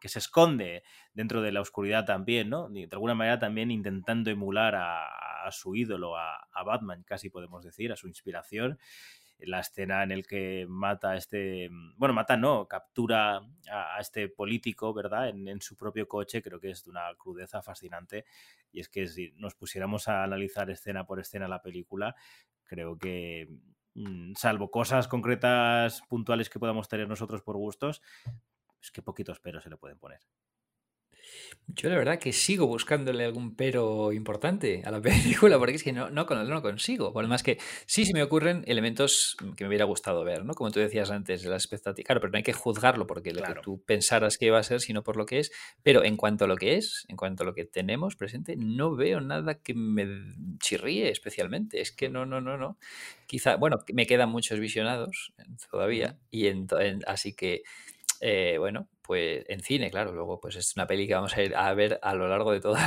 que se esconde dentro de la oscuridad también, ¿no? De alguna manera también intentando emular a, su ídolo, a, Batman, casi podemos decir, a su inspiración. La escena en el que mata a este, bueno, mata no, captura a, este político, ¿verdad? En, su propio coche, creo que es de una crudeza fascinante. Y es que si nos pusiéramos a analizar escena por escena la película, creo que Mm, salvo cosas concretas, puntuales que podamos tener nosotros por gustos, es que poquitos peros se le pueden poner. Yo la verdad que sigo buscándole algún pero importante a la [laughs] película, porque es que no, no, no consigo. Por más que sí se me ocurren elementos que me hubiera gustado ver, ¿no? Como tú decías antes, la expectativa. Claro, pero no hay que juzgarlo porque lo que tú pensaras que iba a ser, sino por lo que es. Pero en cuanto a lo que es, en cuanto a lo que tenemos presente, no veo nada que me chirríe especialmente. Es que no, no, no, no. Quizá, bueno, me quedan muchos visionados todavía, y en, así que, eh, bueno, pues en cine, claro, luego pues es una peli que vamos a ir a ver a lo largo de toda,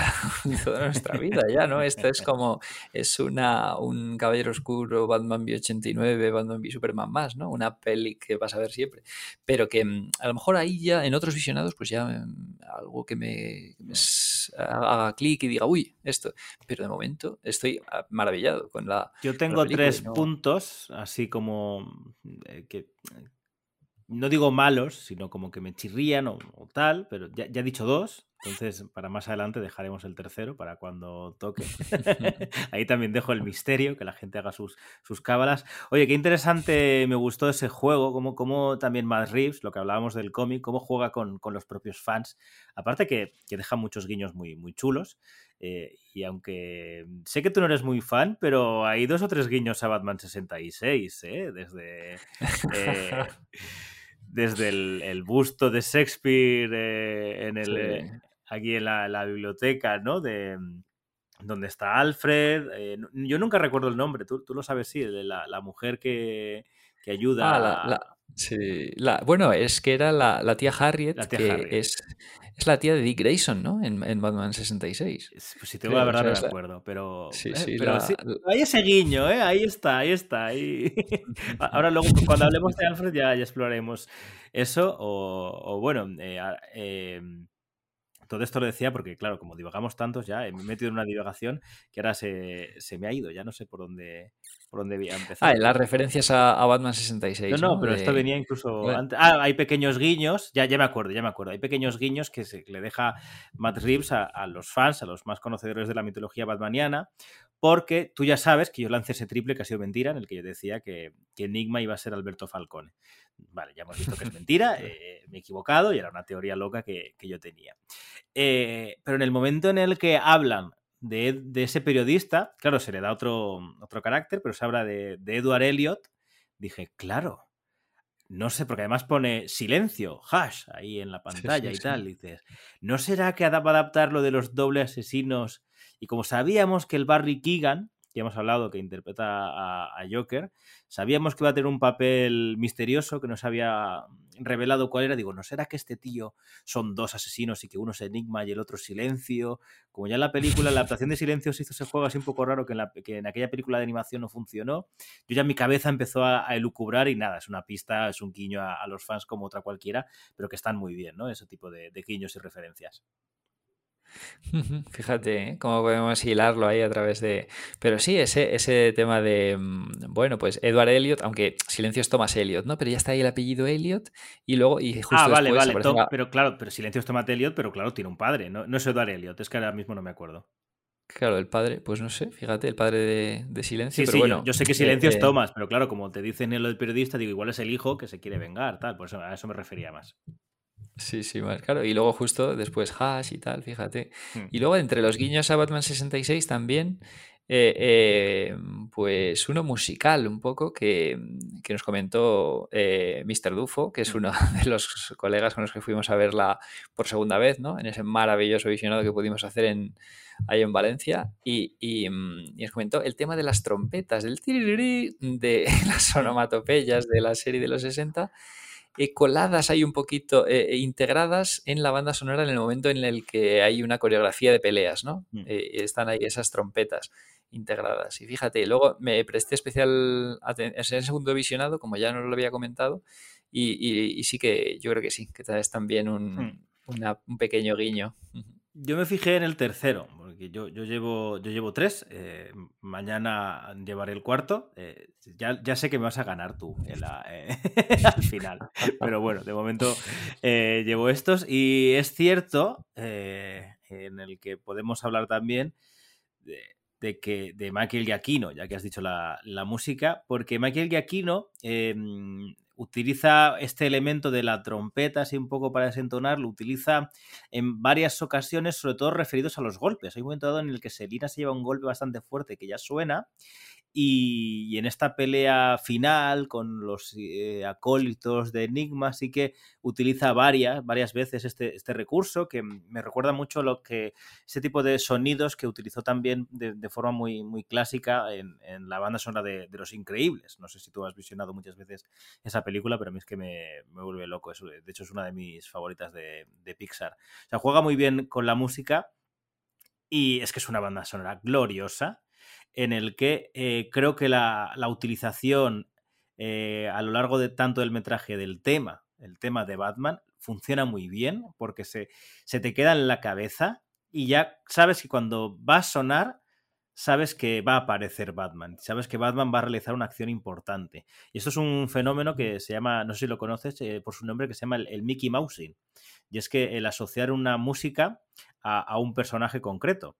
[laughs] nuestra vida ya, ¿no? Esto es como, es una, un Caballero Oscuro, Batman v 89, Batman v Superman más, ¿no? Una peli que vas a ver siempre, pero que mm, a lo mejor ahí ya, en otros visionados, pues ya mm, algo que me, haga clic y diga, uy, esto, pero de momento estoy ah, maravillado con la... Yo tengo tres puntos, así como eh, que no digo malos, sino como que me chirrían o, tal, pero ya, he dicho dos, entonces para más adelante dejaremos el tercero para cuando toque. [laughs] [laughs] Ahí también dejo el misterio, que la gente haga sus, sus cábalas. Oye, qué interesante me gustó ese juego, como, como también Matt Reeves, lo que hablábamos del cómic, cómo juega con, los propios fans. Aparte que, que deja muchos guiños muy, muy chulos. Eh, y aunque sé que tú no eres muy fan, pero hay dos o tres guiños a Batman 66, ¿eh? Desde... [laughs] Eh, desde el, busto de Shakespeare eh, en el, eh, aquí en la, biblioteca, ¿no? De mm, donde está Alfred. Eh, yo nunca recuerdo el nombre, tú, tú lo sabes, sí, de la, la mujer que, que ayuda. Ah, la, sí. bueno, es que era la, tía Harriet, que Es, es la tía de Dick Grayson, ¿no? En, en Batman 66. Pues si tengo la verdad no me acuerdo, pero, sí, sí, pero hay ese guiño, ¿eh? Ahí está, ahí está. Ahí... [laughs] Ahora luego, cuando hablemos de Alfred ya, ya exploraremos eso o, bueno, eh, em, todo esto lo decía porque, claro, como divagamos tantos ya, me he metido en una divagación que ahora se, me ha ido, ya no sé por dónde, por dónde voy a empezar. Ah, las referencias a, Batman 66. No, no, pero esto venía incluso antes. Ah, hay pequeños guiños, ya, ya me acuerdo, ya me acuerdo. Hay pequeños guiños que se, le deja Matt Reeves a, a, los fans, a los más conocedores de la mitología batmaniana, porque tú ya sabes que yo lancé ese triple que ha sido mentira, en el que yo decía que, que Enigma iba a ser Alberto Falcone. Vale, ya hemos visto que es mentira, [laughs] eh, me he equivocado y era una teoría loca que, yo tenía. Eh, pero en el momento en el que hablan de, ese periodista, claro, se le da otro, otro carácter, pero se habla de, de Edward Elliot, dije, claro, no sé, porque además pone silencio, hash, ahí en la pantalla y tal. dices, ¿no será que va a adaptar lo de los dobles asesinos? Y como sabíamos que el Barry Keegan, ya hemos hablado que interpreta a, Joker, sabíamos que iba a tener un papel misterioso que no se había revelado cuál era. Digo, ¿no será que este tío son dos asesinos y que uno es Enigma y el otro Silencio? Como ya en la película, la adaptación de Silencio se hizo ese juego así un poco raro que en, que en aquella película de animación no funcionó. Yo ya mi cabeza empezó a, elucubrar y nada, es una pista, es un guiño a, los fans como otra cualquiera, pero que están muy bien, ¿no? Ese tipo de guiños y referencias. [laughs] Fíjate ¿eh? cómo podemos hilarlo ahí a través de. Pero sí, ese, ese tema de. Mm, bueno, pues Edward Elliot, aunque Silencio es Thomas Elliot, ¿no? Pero ya está ahí el apellido Elliot y luego. Y justo ah, vale, vale. Pero claro, pero Silencio es Thomas Elliot, pero claro, tiene un padre. No, no es Edward Elliot, es que ahora mismo no me acuerdo. Claro, el padre, pues no sé, fíjate, el padre de, Silencio. Sí, sí, bueno, yo, sé que Silencio es eh, Thomas, pero claro, como te dicen en lo del periodista, digo, igual es el hijo que se quiere vengar, tal, por eso a eso me refería más. Sí, sí, más claro. Y luego justo después Hash y tal, fíjate. Hmm. Y luego entre los guiños a Batman 66 también, eh, eh, pues uno musical un poco que, nos comentó eh, Mr. Dufo, que es hmm. uno [laughs] de los colegas con los que fuimos a verla por segunda vez, ¿no? En ese maravilloso visionado que pudimos hacer en, ahí en Valencia. Y, y, mm, y nos comentó el tema de las trompetas, del de [laughs] las onomatopeyas de la serie de los 60 eh, coladas ahí un poquito, eh, integradas en la banda sonora en el momento en el que hay una coreografía de peleas, ¿no? Mm. Eh, están ahí esas trompetas integradas. Y fíjate, luego me presté especial atención, en el segundo visionado, como ya no lo había comentado, y, sí que yo creo que sí, que es también un, mm. un pequeño guiño. Yo me fijé en el tercero, porque yo, yo, llevo, yo llevo tres. Eh, mañana llevaré el cuarto. Eh, ya, ya, sé que me vas a ganar tú eh, [laughs] al final. Pero bueno, de momento llevo estos. Y es cierto, en el que podemos hablar también de, que, de Michael Giacchino, ya que has dicho la, la música, porque Michael Giacchino em, utiliza este elemento de la trompeta así un poco para desentonar, lo utiliza en varias ocasiones, sobre todo referidos a los golpes. Hay un momento dado en el que Selina se lleva un golpe bastante fuerte que ya suena y, en esta pelea final con los eh, acólitos de Enigma sí que utiliza varias, varias veces este, este, recurso que me recuerda mucho lo que ese tipo de sonidos que utilizó también de, forma muy, muy clásica en, la banda sonora de, Los Increíbles. No sé si tú has visionado muchas veces esa película, pero a mí es que me, me vuelve loco. de hecho, es una de mis favoritas de, de Pixar. O sea, juega muy bien con la música y es que es una banda sonora gloriosa en el que eh, creo que la, utilización eh, a lo largo de tanto del metraje del tema, el tema de Batman, funciona muy bien porque se, se te queda en la cabeza y ya sabes que cuando va a sonar, sabes que va a aparecer Batman, sabes que Batman va a realizar una acción importante. Y esto es un fenómeno que se llama, no sé si lo conoces eh, por su nombre, que se llama el, Mickey Mousing. Y es que el asociar una música a, un personaje concreto.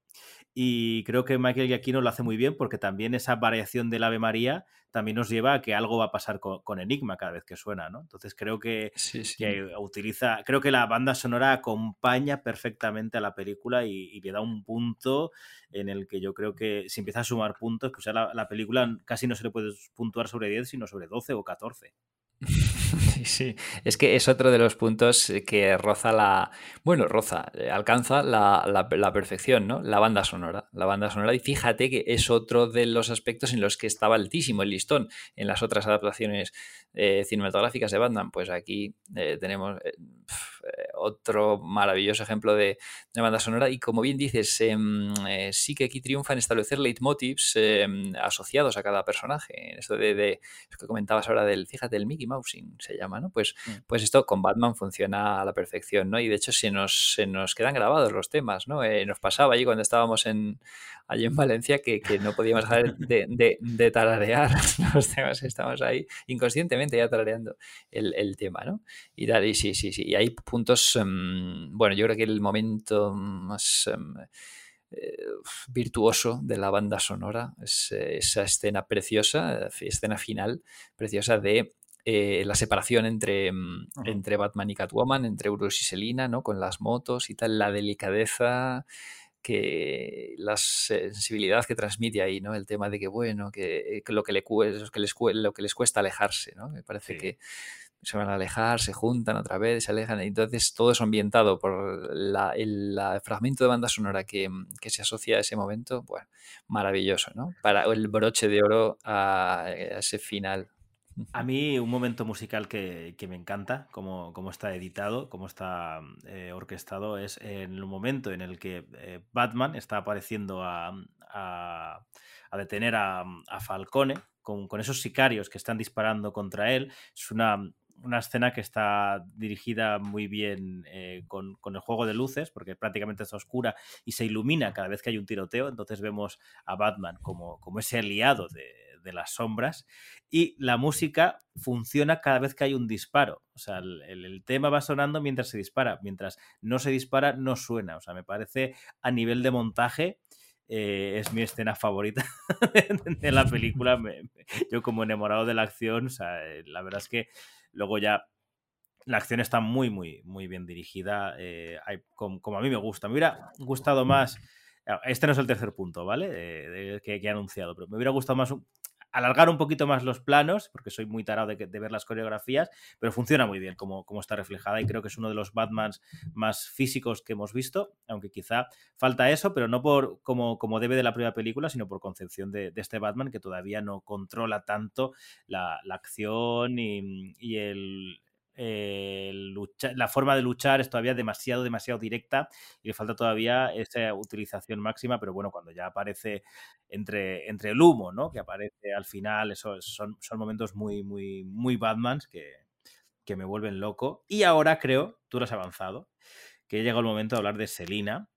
Y creo que Michael Giacchino lo hace muy bien porque también esa variación del Ave María también nos lleva a que algo va a pasar con, Enigma cada vez que suena, ¿no? Entonces creo que, utiliza, creo que la banda sonora acompaña perfectamente a la película y, le da un punto en el que yo creo que si empieza a sumar puntos, pues la, la película casi no se le puede puntuar sobre 10, sino sobre 12 o 14. [laughs] [laughs] Sí, sí. Es que es otro de los puntos que roza la. Bueno, roza, eh, alcanza la, la, perfección, ¿no? La banda sonora. La banda sonora. Y fíjate que es otro de los aspectos en los que estaba altísimo el listón en las otras adaptaciones eh, cinematográficas de Batman. Pues aquí eh, tenemos otro maravilloso ejemplo de, banda sonora. Y como bien dices, em, sí que aquí triunfa en establecer leitmotivs em, asociados a cada personaje. Esto de, de, que comentabas ahora del, fíjate, el Mickey Mousing se llama, ¿no? Pues, mm. pues esto con Batman funciona a la perfección, ¿no? Y de hecho se nos, se nos quedan grabados los temas, ¿no? Eh, nos pasaba allí cuando estábamos en, allí en Valencia que, no podíamos dejar de, de, tararear [laughs] los temas, estamos ahí inconscientemente ya tarareando el, tema, ¿no? Y, tal, y sí, sí, sí, y hay puntos, em, bueno, yo creo que el momento más... Em, eh, virtuoso de la banda sonora, es esa escena preciosa, escena final preciosa de eh, la separación entre, mm, entre Batman y Catwoman, entre Urus y Selina, ¿no? Con las motos y tal, la delicadeza que la sensibilidad que transmite ahí, ¿no? El tema de que, bueno, que, lo, que le, que les, lo que les cuesta alejarse, ¿no? Me parece que se van a alejar, se juntan otra vez, se alejan. Entonces todo es ambientado por la, el fragmento de banda sonora que, que, se asocia a ese momento. Bueno, maravilloso, ¿no? Para el broche de oro a, ese final. A mí un momento musical que, que me encanta, como, como, está editado, como está eh, orquestado, es en el momento en el que eh, Batman está apareciendo a, a, detener a, Falcone con, con, esos sicarios que están disparando contra él. Es una, una escena que está dirigida muy bien eh, con, con, el juego de luces, porque prácticamente está oscura y se ilumina cada vez que hay un tiroteo. Entonces vemos a Batman como, como ese aliado de, de las sombras. Y la música funciona cada vez que hay un disparo. O sea, el, tema va sonando mientras se dispara. Mientras no se dispara, no suena. O sea, me parece a nivel de montaje. Eh, es mi escena favorita [laughs] de la película. Yo como enamorado de la acción, o sea, la verdad es que Luego ya la acción está muy, muy, muy bien dirigida, eh, como, a mí me gusta. Me hubiera gustado más, este no es el tercer punto, ¿vale? Eh, que, he anunciado, pero me hubiera gustado más alargar un poquito más los planos, porque soy muy tarado de, ver las coreografías, pero funciona muy bien como, como, está reflejada y creo que es uno de los Batmans más físicos que hemos visto, aunque quizá falta eso, pero no por como, como debe de la primera película, sino por concepción de, de este Batman que todavía no controla tanto la, la acción y, y el, eh, lucha, la forma de luchar es todavía demasiado, demasiado directa y le falta todavía esa utilización máxima, pero bueno, cuando ya aparece entre, entre el humo, ¿no? Que aparece al final, eso son, son momentos muy, muy, muy Batmans que, que me vuelven loco. Y ahora creo, tú lo has avanzado, que llega el momento de hablar de Selina,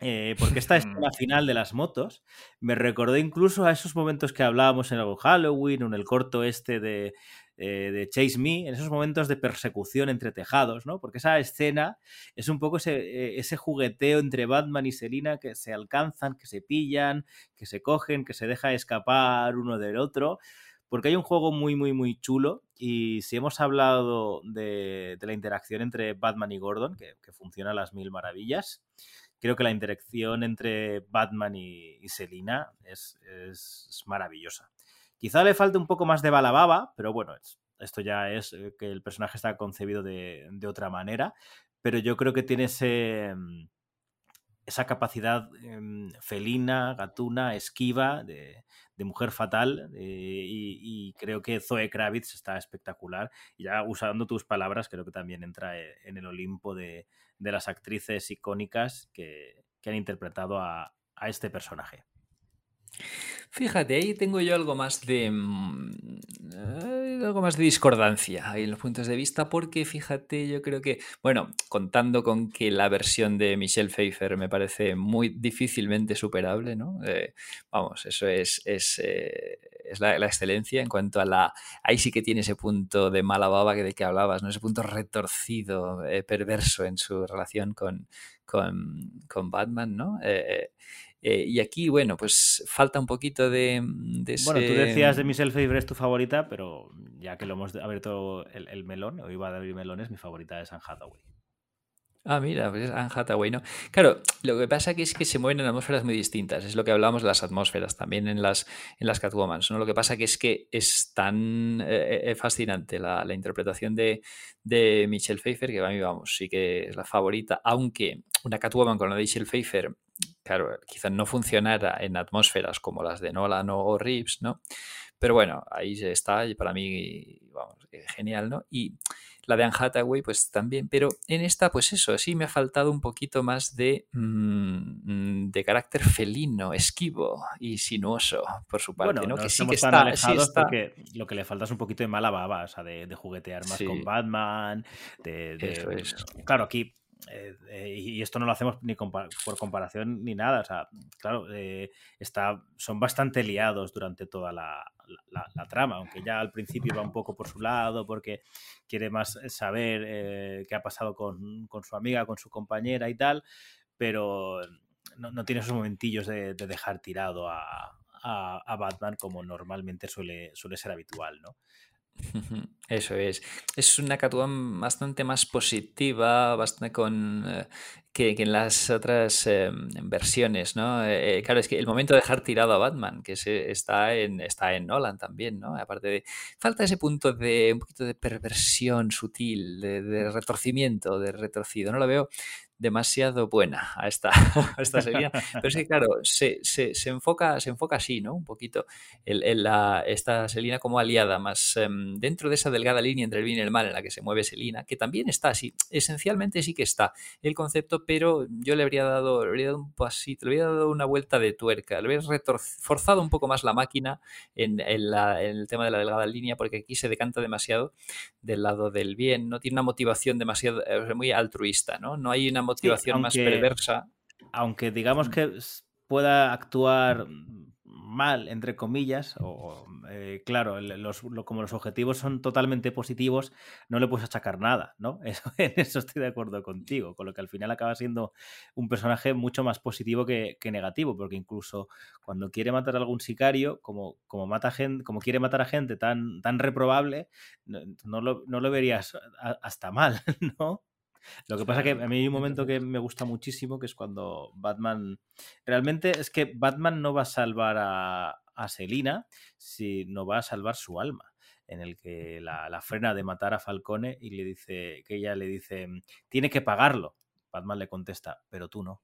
eh, porque esta [laughs] escena final de las motos me recordó incluso a esos momentos que hablábamos en el Halloween o en el corto este de, eh, de Chase Me, en esos momentos de persecución entre tejados, ¿no? Porque esa escena es un poco ese, eh, ese jugueteo entre Batman y Selina que se alcanzan, que se pillan, que se cogen, que se deja escapar uno del otro porque hay un juego muy, muy, muy chulo y si hemos hablado de, de la interacción entre Batman y Gordon, que, que, funciona a las mil maravillas, creo que la interacción entre Batman y, y Selina es, es, es, maravillosa. Quizá le falte un poco más de balababa, pero bueno, esto ya es eh, que el personaje está concebido de, otra manera, pero yo creo que tiene ese, mm, esa capacidad eh, felina, gatuna, esquiva, de, mujer fatal, eh, y, creo que Zoe Kravitz está espectacular. Y ya usando tus palabras, creo que también entra eh, en el Olimpo de, las actrices icónicas que, han interpretado a este personaje. Fíjate, ahí tengo yo algo más de. Eh, algo más de discordancia ahí en los puntos de vista, porque fíjate, yo creo que. Bueno, contando con que la versión de Michelle Pfeiffer me parece muy difícilmente superable, ¿no? Eh, vamos, eso es. es, eh, es la, la, excelencia en cuanto a la. Ahí sí que tiene ese punto de mala baba que de que hablabas, ¿no? Ese punto retorcido, perverso en su relación con, con, con Batman, ¿no? Eh, y aquí, bueno, pues falta un poquito de, de ese... Bueno, tú decías de Michelle Pfeiffer es tu favorita, pero ya que lo hemos abierto el, el melón, o iba a abrir melones, mi favorita es Anne Hathaway. Ah, mira, pues es Anne ¿no? Claro, lo que pasa que es que se mueven en atmósferas muy distintas. Es lo que hablábamos de las atmósferas, también en las, en las Catwomans, ¿no? Lo que pasa que es que es tan eh, fascinante la, la interpretación de, de, Michelle Pfeiffer que a mí, vamos, sí que es la favorita, aunque una Catwoman con la de Michelle Pfeiffer claro, quizás no funcionara en atmósferas como las de Nolan o Reeves, ¿no? Pero bueno, ahí está, y para mí, vamos, eh, genial, ¿no? Y la de Anne Hathaway, pues también, pero en esta, pues eso, sí me ha faltado un poquito más de, mmm, de carácter felino, esquivo y sinuoso, por su parte, bueno, ¿no? Que sí que está, sí está... Porque lo que le falta es un poquito de mala baba, o sea, de, de juguetear más sí. con Batman, de... de... Eso es. Claro, aquí eh, eh, y esto no lo hacemos ni compa por comparación ni nada. O sea, claro, eh, son bastante liados durante toda la, trama, aunque ya al principio va un poco por su lado porque quiere más saber eh, qué ha pasado con, su amiga, con su compañera y tal, pero no, tiene esos momentillos de, de dejar tirado a, Batman como normalmente suele, suele ser habitual, ¿no? [laughs] Eso es. Es una Catwoman bastante más positiva, bastante con eh, que, en las otras em, versiones, ¿no? Eh, eh, claro, es que el momento de dejar tirado a Batman, que se, está, en, está en Nolan también, ¿no? Aparte de. Falta ese punto de un poquito de perversión sutil, de, de retorcimiento, de retorcido. No lo veo demasiado buena a esta, [laughs] esta serie. [laughs] Pero es que, claro, se, se, se, enfoca, se enfoca así, ¿no? Un poquito en, la, esta Selina como aliada, más em, dentro de esa delgada línea entre el bien y el mal en la que se mueve Selina, que también está así. Esencialmente sí que está el concepto, pero yo le habría dado, le habría dado un pasito, le habría dado una vuelta de tuerca, le habría forzado un poco más la máquina en, en, la, en el tema de la delgada línea, porque aquí se decanta demasiado del lado del bien, no tiene una motivación demasiado, eh, muy altruista, ¿no? No hay una motivación más perversa. Aunque digamos que pueda actuar mal, entre comillas, o eh, claro, los, como los objetivos son totalmente positivos, no le puedes achacar nada, ¿no? [laughs] Eso, en eso estoy de acuerdo contigo, con lo que al final acaba siendo un personaje mucho más positivo que, negativo, porque incluso cuando quiere matar a algún sicario, como, como, mata gente, como quiere matar a gente tan, tan reprobable, no, lo, no lo verías hasta mal, [laughs] ¿no? Lo que pasa que a mí hay un momento que me gusta muchísimo, que es cuando Batman... Realmente es que Batman no va a salvar a, a Selina, sino va a salvar su alma en el que la, frena de matar a Falcone y le dice que ella le dice tiene que pagarlo. Batman le contesta, pero tú no.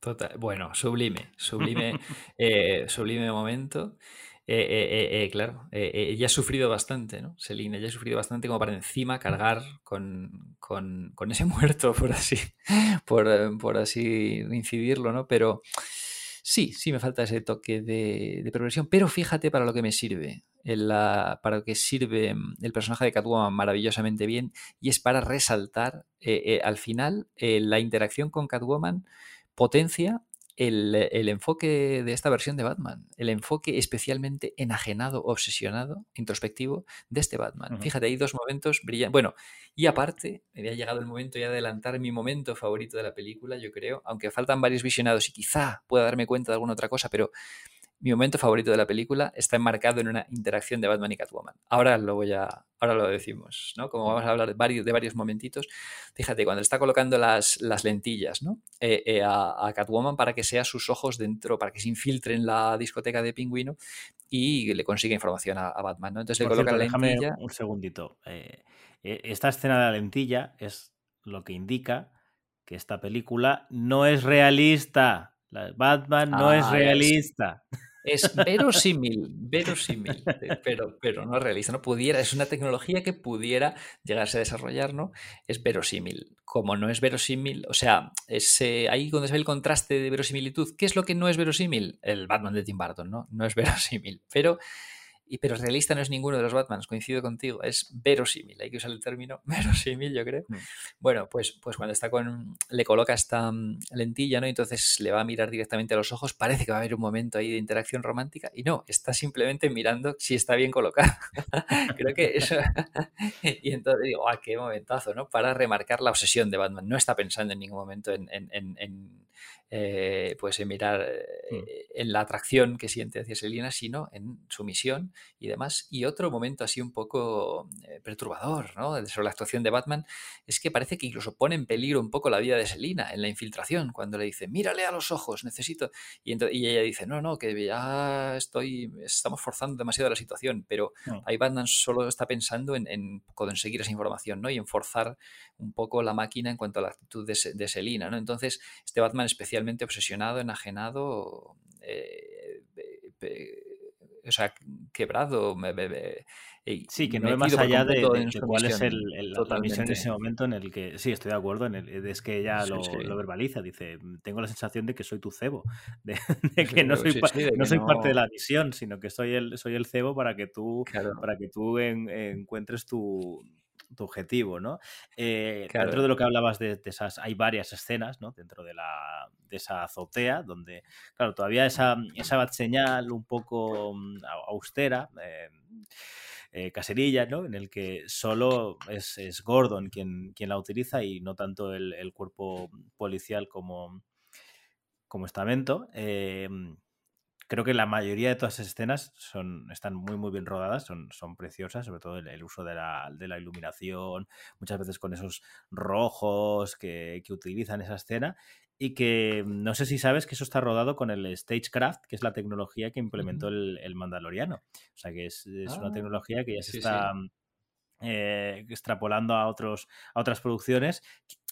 Total. Bueno, sublime, sublime, [laughs] eh, sublime momento. Eh, eh, eh, claro, ella ha sufrido bastante, ¿no? Selina, ella ha sufrido bastante como para encima cargar con, con, con ese [laughs] muerto, por así, por, por, así incidirlo, ¿no? Pero sí, sí me falta ese toque de, de perversión, pero fíjate para lo que me sirve, la, para lo que sirve mm, el personaje de Catwoman maravillosamente bien, y es para resaltar al final la interacción con Catwoman potencia el, enfoque de esta versión de Batman, el enfoque especialmente enajenado, obsesionado, introspectivo de este Batman. Fíjate, hay dos momentos brillantes. Bueno, y aparte, me había llegado el momento ya de adelantar mi momento favorito de la película, yo creo, aunque faltan varios visionados y quizá pueda darme cuenta de alguna otra cosa, pero mi momento favorito de la película está enmarcado en una interacción de Batman y Catwoman. Ahora lo voy a, ahora lo decimos, ¿no? Como vamos a hablar de varios, de varios momentitos, fíjate, cuando está colocando las, las lentillas, ¿no? Eh, eh, a, Catwoman para que sea sus ojos dentro, para que se infiltre en la discoteca de Pingüino y le consiga información a, Batman, ¿no? Entonces le coloca la lentilla. un segundito. Eh, esta escena de la lentilla es lo que indica que esta película no es realista. Batman no es ah, realista. Es verosímil, verosímil, pero, pero no realista. No pudiera, es una tecnología que pudiera llegarse a desarrollar, ¿no? Es verosímil. Como no es verosímil, o sea, es, ahí donde se ve el contraste de verosimilitud. ¿Qué es lo que no es verosímil? El Batman de Tim Burton, ¿no? No es verosímil. Pero y, pero realista no es ninguno de los Batmans, coincido contigo, es verosímil, hay que usar el término [laughs] verosímil, yo creo. Mm. Bueno, pues, pues cuando está con, le coloca esta mm, lentilla, ¿no? Entonces le va a mirar directamente a los ojos, parece que va a haber un momento ahí de interacción romántica y no, está simplemente mirando si está bien colocado. [laughs] creo que eso... [laughs] y entonces digo, ¡ah, qué momentazo, ¿no? Para remarcar la obsesión de Batman, no está pensando en ningún momento en, en eh, pues en mirar mm. eh, en la atracción que siente hacia Selina, sino en su misión y demás. Y otro momento así un poco eh, perturbador ¿no? sobre la actuación de Batman es que parece que incluso pone en peligro un poco la vida de Selina en la infiltración, cuando le dice, mírale a los ojos, necesito. Y, y ella dice, no, no, que ya estoy, estamos forzando demasiado la situación, pero mm. ahí Batman solo está pensando en, en conseguir esa información ¿no? y en forzar un poco la máquina en cuanto a la actitud de, de Selina. ¿no? Entonces, este Batman especial obsesionado, enajenado, eh, o sea, quebrado. sí, que no ve más allá de, cuál es el, la misión en ese momento en el que, sí, estoy de acuerdo, en el, es que ella lo, verbaliza, dice, tengo la sensación de que soy tu cebo, [laughs] de, que no soy, no soy parte de la misión, sino que soy el, soy el cebo para que tú, para que tú encuentres tu, tu objetivo, ¿no? Eh, dentro de lo que hablabas de, esas, hay varias escenas, ¿no? Dentro de, la, de esa azotea, donde, claro, todavía esa, esa señal un poco mm, austera, eh, eh, caserilla, ¿no? En el que solo es, Gordon quien, quien, la utiliza y no tanto el, cuerpo policial como, como estamento creo que la mayoría de todas esas escenas son, están muy, muy bien rodadas, son, son preciosas, sobre todo el, uso de la, de la, iluminación, muchas veces con esos rojos que, que utilizan esa escena y que no sé si sabes que eso está rodado con el Stagecraft, que es la tecnología que implementó el, el, Mandaloriano. O sea que es, es una ah, tecnología que ya se está sí. Eh, extrapolando a, otros, a otras producciones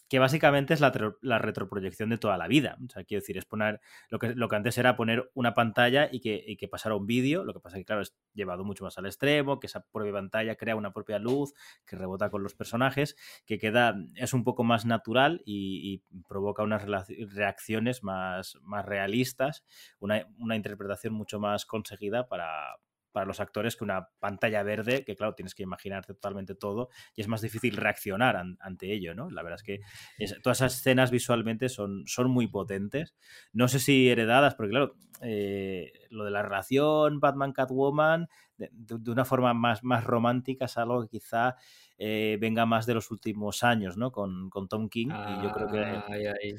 que básicamente es la, retroproyección de toda la vida. O sea, quiero decir, es poner lo que, lo que antes era poner una pantalla y que, y que pasara un vídeo. Lo que pasa que, claro, es llevado mucho más al extremo, que esa propia pantalla crea una propia luz que rebota con los personajes, que queda, es un poco más natural y, y provoca unas reacciones más, más realistas, una, una interpretación mucho más conseguida para, para los actores que una pantalla verde, que claro, tienes que imaginarte totalmente todo y es más difícil reaccionar an ante ello, ¿no? La verdad es que es, todas esas escenas visualmente son, son muy potentes. No sé si heredadas, porque claro, eh, lo de la relación Batman-Catwoman, de, de, una forma más, más romántica, es algo que quizá eh, venga más de los últimos años, ¿no? Con, con Tom King. Ah, y yo creo que... Ay, ay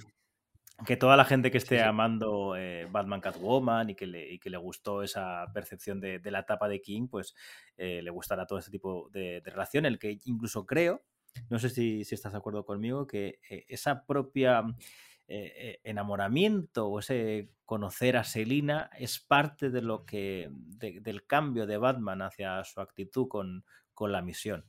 que toda la gente que esté amando eh, Batman Catwoman y que, le, y que le gustó esa percepción de, de la etapa de King, pues eh, le gustará todo este tipo de, de, relación, el que incluso creo, no sé si, si estás de acuerdo conmigo, que eh, esa propia eh, enamoramiento o ese conocer a Selina es parte de lo que de, del cambio de Batman hacia su actitud con, con la misión.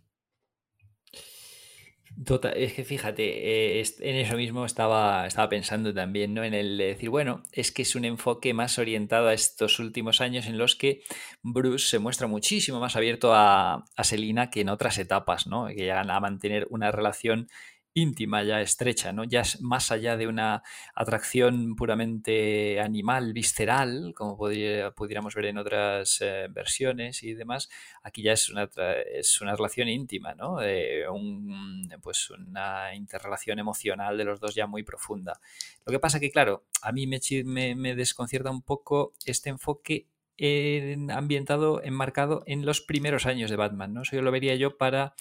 Total, es que fíjate, eh, en eso mismo estaba, estaba pensando también, ¿no? En el decir, bueno, es que es un enfoque más orientado a estos últimos años en los que Bruce se muestra muchísimo más abierto a, a Selina que en otras etapas, ¿no? Que llegan a mantener una relación íntima, ya estrecha, ¿no? Ya es más allá de una atracción puramente animal, visceral, como podría, pudiéramos ver en otras eh, versiones y demás. Aquí ya es una, es una relación íntima, ¿no? Eh, un, pues una interrelación emocional de los dos ya muy profunda. Lo que pasa que, claro, a mí me, desconcierta un poco este enfoque en, ambientado, enmarcado en los primeros años de Batman, ¿no? Eso yo lo vería yo para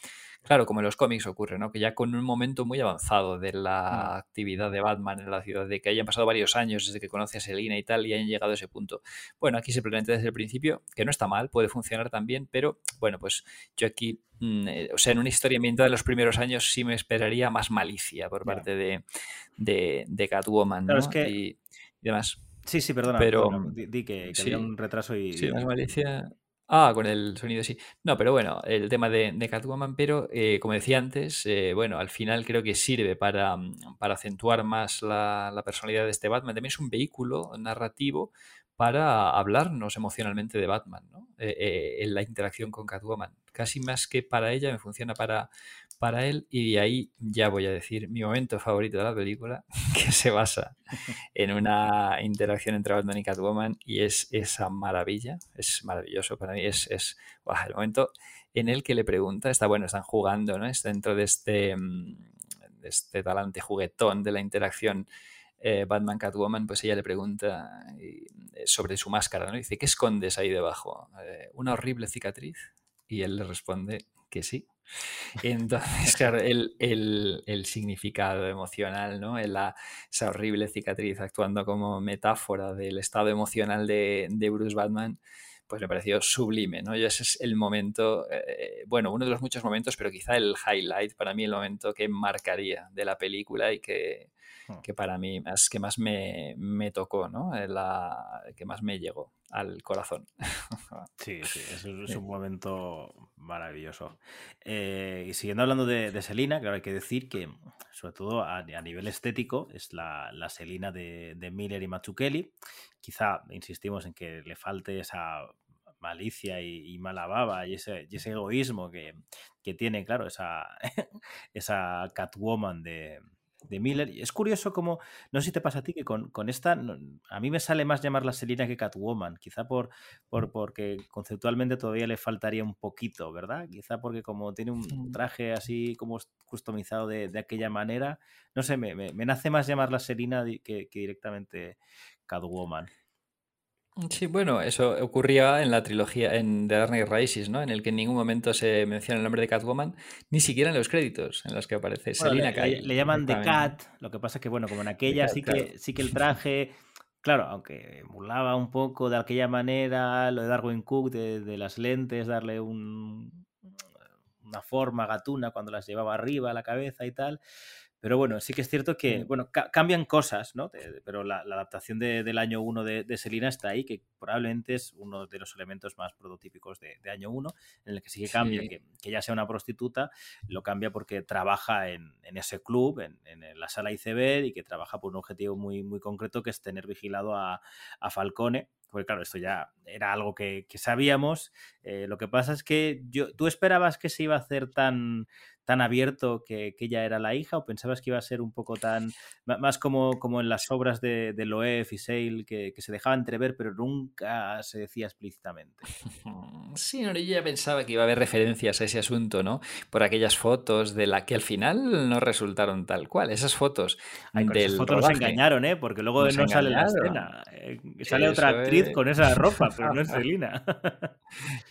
Claro, como en los cómics ocurre, ¿no? Que ya con un momento muy avanzado de la mm. actividad de Batman en la ciudad, de que hayan pasado varios años desde que conoce a Selina y tal, y hayan llegado a ese punto. Bueno, aquí simplemente desde el principio, que no está mal, puede funcionar también, pero bueno, pues yo aquí, mm, eh, o sea, en una historia ambientada en los primeros años sí me esperaría más malicia por parte de, de, de, Catwoman, claro, ¿no? Es que... y, y, demás. Sí, sí, perdona, pero di, que, que sí, había un retraso y... Sí, más malicia... Ah, con el sonido sí. No, pero bueno, el tema de, de Catwoman, pero eh, como decía antes, eh, bueno, al final creo que sirve para, para acentuar más la, la, personalidad de este Batman. También es un vehículo narrativo para hablarnos emocionalmente de Batman, ¿no? Eh, eh, en la interacción con Catwoman. Casi más que para ella, me funciona para, para él y ahí ya voy a decir mi momento favorito de la película, [laughs] que se basa en una interacción entre Batman y Catwoman y es esa maravilla, es maravilloso para mí, es, es el momento en el que le pregunta, está bueno, están jugando, ¿no? Está dentro de este, mm, de este talante juguetón de la interacción eh, Batman Catwoman, pues ella le pregunta eh, sobre su máscara, ¿no? Dice, ¿qué escondes ahí debajo? Eh, ¿Una horrible cicatriz? Y él le responde que sí. Entonces, [laughs] claro, el, el, significado emocional, ¿no? La, esa horrible cicatriz actuando como metáfora del estado emocional de, Bruce Batman, pues me pareció sublime, ¿no? Y ese es el momento, bueno, uno de los muchos momentos, pero quizá el highlight, para mí el momento que marcaría de la película y que. Que para mí más que más me, me tocó, ¿no? Eh, la, que más me llegó al corazón. [laughs] Sí, sí, es, es un momento maravilloso. Eh, y siguiendo hablando de, de, Selina, claro, hay que decir que, sobre todo a, a nivel estético, es la, la Selina de, de, Miller y Mazzucchelli. Quizá insistimos en que le falte esa malicia y, y mala baba y ese, y ese egoísmo que, que, tiene, claro, esa, [laughs] esa Catwoman de, de Miller. Es curioso como, no sé si te pasa a ti, que con, con esta, no, a mí me sale más llamarla Selina que Catwoman, quizá por, por, porque conceptualmente todavía le faltaría un poquito, ¿verdad? Quizá porque como tiene un traje así como customizado de, de aquella manera, no sé, me, me, me, nace más llamarla Selina que, que directamente Catwoman. Sí, bueno, eso ocurría en la trilogía, en The Dark Knight Rises, ¿no? En el que en ningún momento se menciona el nombre de Catwoman, ni siquiera en los créditos en los que aparece bueno, Selina le, le, llaman The Cat, lo que pasa es que, bueno, como en aquella Cat, sí, que, sí que el traje claro, aunque emulaba un poco de aquella manera lo de Darwin Cook, de, de las lentes, darle un, una forma gatuna cuando las llevaba arriba a la cabeza y tal. Pero bueno, sí que es cierto que, bueno, cambian cosas, ¿no? pero la, adaptación del año 1 de, Selina está ahí, que probablemente es uno de los elementos más prototípicos de, año 1, en el que sí que cambia, Que, que, ya sea una prostituta, lo cambia porque trabaja en, ese club, en, la sala ICB, y que trabaja por un objetivo muy, muy concreto, que es tener vigilado a, Falcone. Porque claro, esto ya era algo que, sabíamos. Eh, lo que pasa es que yo, tú esperabas que se iba a hacer tan, tan abierto que, ella era la hija o pensabas que iba a ser un poco tan más como, como en las obras de, de Loef y Sale que, se dejaba entrever pero nunca se decía explícitamente? [laughs] Sí, no, yo ya pensaba que iba a haber referencias a ese asunto, ¿no? Por aquellas fotos de la que al final no resultaron tal cual. Esas fotos del esas fotos nos engañaron, ¿eh? Porque luego no sale la escena. Eh, sale otra actriz con esa ropa, [laughs] pero no es Celina.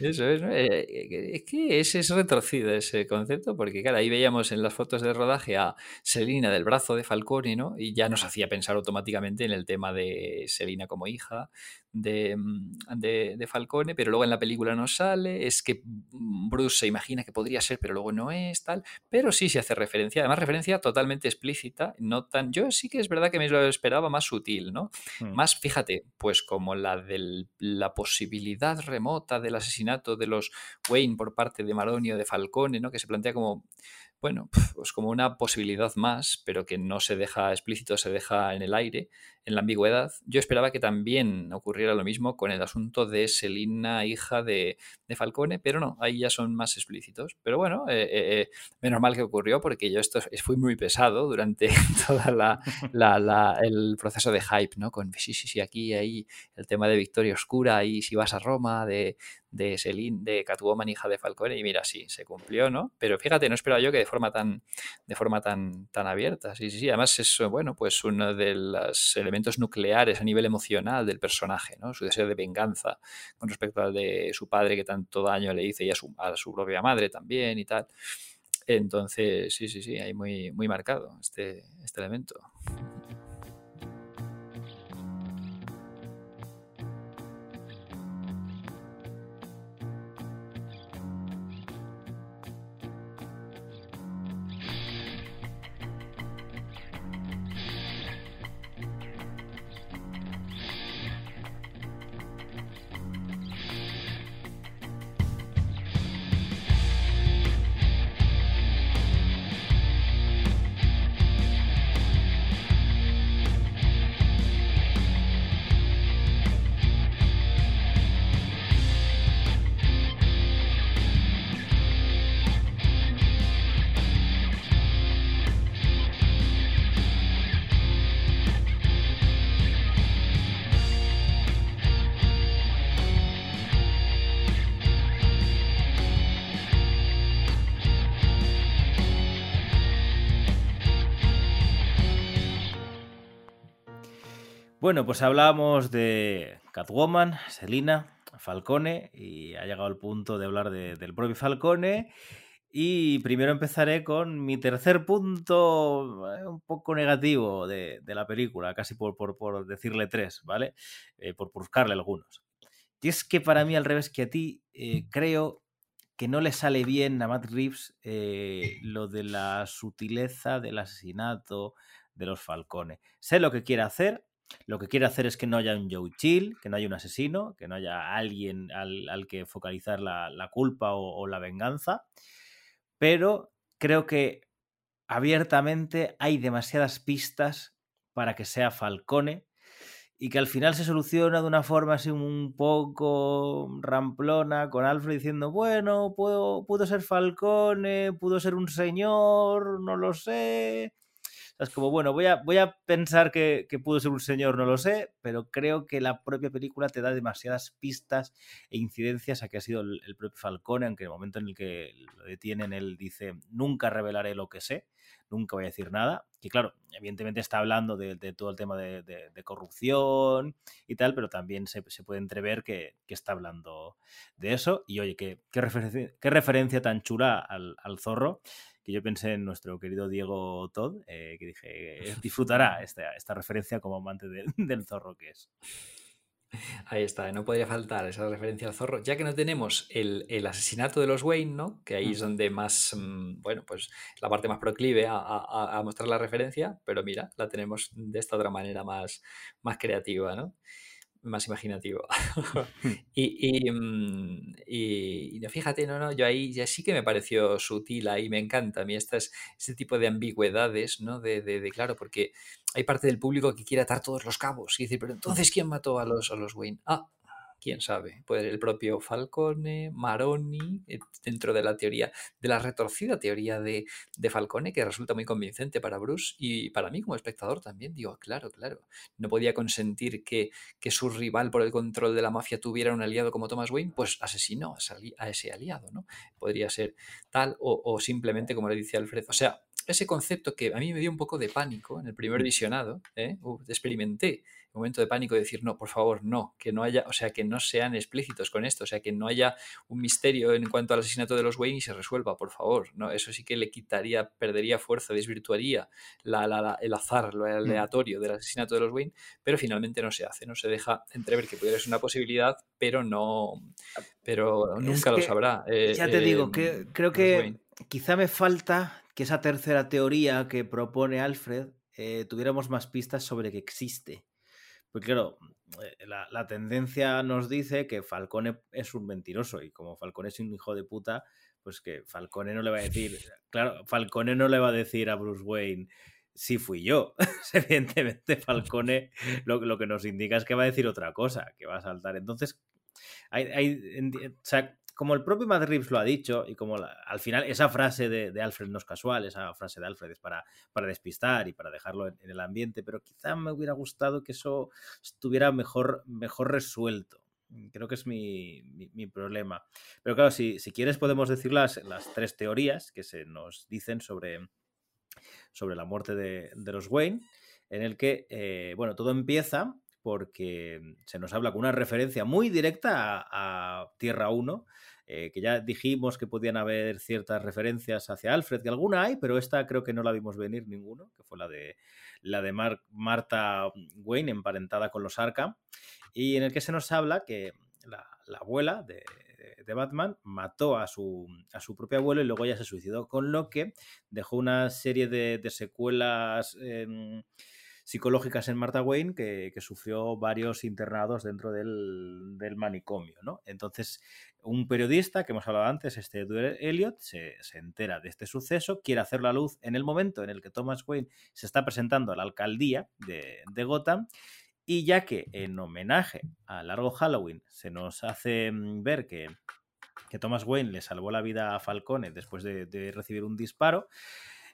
Eso es, eh, eh, es que ese es retrocido ese concepto porque ahí veíamos en las fotos de rodaje a Selina del brazo de Falcone, ¿no? Y ya nos hacía pensar automáticamente en el tema de Selina como hija de, mm, de, de, Falcone, pero luego en la película no sale, es que Bruce se imagina que podría ser, pero luego no es, tal, pero sí se hace referencia, además referencia totalmente explícita, no tan, yo sí que es verdad que me lo esperaba más sutil, ¿no? Hmm. Más, fíjate, pues como la de la posibilidad remota del asesinato de los Wayne por parte de Maronio de Falcone, ¿no? Que se plantea como bueno, pues como una posibilidad más, pero que no se deja explícito, se deja en el aire, en la ambigüedad. Yo esperaba que también ocurriera lo mismo con el asunto de Selina, hija de, Falcone, pero no, ahí ya son más explícitos. Pero bueno, eh, eh, eh, menos mal que ocurrió porque yo esto fui muy pesado durante [laughs] todo la, el proceso de hype, ¿no? Con sí, sí, sí, aquí, ahí, el tema de Victoria Oscura, y si vas a Roma, de, de de Catwoman, hija de Falcone, y mira, sí, se cumplió, ¿no? Pero fíjate, no esperaba yo que de forma tan, de forma tan, tan abierta. Sí, sí, sí. Además es, bueno, pues uno de los elementos nucleares a nivel emocional del personaje, ¿no? Su deseo de venganza con respecto al de su padre que tanto daño le hizo y a su, a su propia madre también y tal. Entonces, sí, sí, sí, hay muy, muy marcado este, este elemento. Bueno, pues hablábamos de Catwoman, Selina, Falcone y ha llegado el punto de hablar del propio Falcone. Y primero empezaré con mi tercer punto, eh, un poco negativo de, la película, casi por, decirle tres, ¿vale? Eh, por buscarle algunos. Y es que para mí, al revés que a ti, eh, creo que no le sale bien a Matt Reeves lo de la sutileza del asesinato de los Falcone. Sé lo que quiere hacer, lo que quiere hacer es que no haya un Joe Chill, que no haya un asesino, que no haya alguien al, que focalizar la, culpa o, la venganza. Pero creo que abiertamente hay demasiadas pistas para que sea Falcone y que al final se soluciona de una forma así un poco ramplona con Alfred diciendo, bueno, puedo, pudo ser Falcone, pudo ser un señor, no lo sé. Es como, bueno, voy a, pensar que, pudo ser un señor, no lo sé, pero creo que la propia película te da demasiadas pistas e incidencias a que ha sido el, propio Falcone, aunque en el momento en el que lo detienen, él dice, nunca revelaré lo que sé, nunca voy a decir nada. Y claro, evidentemente está hablando de, todo el tema de, corrupción y tal, pero también se, puede entrever que, está hablando de eso. Y oye, qué, referencia, tan chula al zorro que yo pensé en nuestro querido Diego Todd, eh, que [laughs] dije, disfrutará esta, esta referencia como amante [laughs] del zorro que es. Ahí está, no podría faltar esa referencia al zorro, ya que no tenemos el, asesinato de los Wayne, ¿no? Que ahí es donde más, mm, bueno, pues la parte más proclive a, mostrar la referencia, pero mira, la tenemos de esta otra manera más, más creativa, ¿no? Más imaginativo. [laughs] y, mm, y, y, fíjate, no, no, yo ahí ya sí que me pareció sutil, ahí me encanta a mí estas, este tipo de ambigüedades, ¿no? De, de, de, claro, porque hay parte del público que quiere atar todos los cabos y decir, pero entonces, ¿quién mató a los, a los Wayne? Ah, quién sabe, puede el propio Falcone, Maroni, eh, dentro de la teoría, de la retorcida teoría de, de, Falcone, que resulta muy convincente para Bruce y para mí como espectador también, digo, claro, claro, no podía consentir que, que su rival por el control de la mafia tuviera un aliado como Thomas Wayne, pues asesinó a ese aliado, ¿no? Podría ser tal o, o simplemente, como le dice Alfred, o sea, ese concepto que a mí me dio un poco de pánico en el primer visionado, ¿eh? experimenté un momento de pánico de decir, no, por favor, no, que no haya, o sea, que no sean explícitos con esto, o sea, que no haya un misterio en cuanto al asesinato de los Wayne y se resuelva, por favor, no, eso sí que le quitaría, perdería fuerza, desvirtuaría la, el azar, lo mm. aleatorio del asesinato de los Wayne, pero finalmente no se hace, no se deja entrever que pudiera ser una posibilidad, pero no, pero nunca lo sabrá. ya te digo, que creo que quizá me falta que esa tercera teoría que propone Alfred eh, tuviéramos más pistas sobre que existe. Porque claro, eh, la, tendencia nos dice que Falcone es un mentiroso y como Falcone es un hijo de puta, pues que Falcone no le va a decir, claro, Falcone no le va a decir a Bruce Wayne, si fui yo. [laughs] Evidentemente Falcone lo, que nos indica es que va a decir otra cosa, que va a saltar. Entonces, hay, hay, como el propio Matt Reeves lo ha dicho, y como al final esa frase de, Alfred no es casual, esa frase de Alfred es para, para despistar y para dejarlo en, el ambiente, pero quizá me hubiera gustado que eso estuviera mejor, mejor resuelto. Creo que es mi, mi, problema. Pero claro, si, si, quieres podemos decir las, las tres teorías que se nos dicen sobre, sobre la muerte de, de los Wayne, en el que, eh, bueno, todo empieza porque se nos habla con una referencia muy directa a, Tierra 1, eh, que ya dijimos que podían haber ciertas referencias hacia Alfred, que alguna hay, pero esta creo que no la vimos venir ninguno, que fue la de, la de Marta Wayne, emparentada con los Arkham, y en el que se nos habla que la, abuela de, Batman mató a su, a su propio abuelo y luego ya se suicidó, con lo que dejó una serie de, secuelas psicológicas en Martha Wayne que, sufrió varios internados dentro del, manicomio. ¿no? Entonces, un periodista que hemos hablado antes, este Edward Elliot, se, entera de este suceso, quiere hacer la luz en el momento en el que Thomas Wayne se está presentando a la alcaldía de, Gotham. Y ya que en homenaje a Largo Halloween se nos hace mm, ver que Thomas Wayne le salvó la vida a Falcone después de recibir un disparo,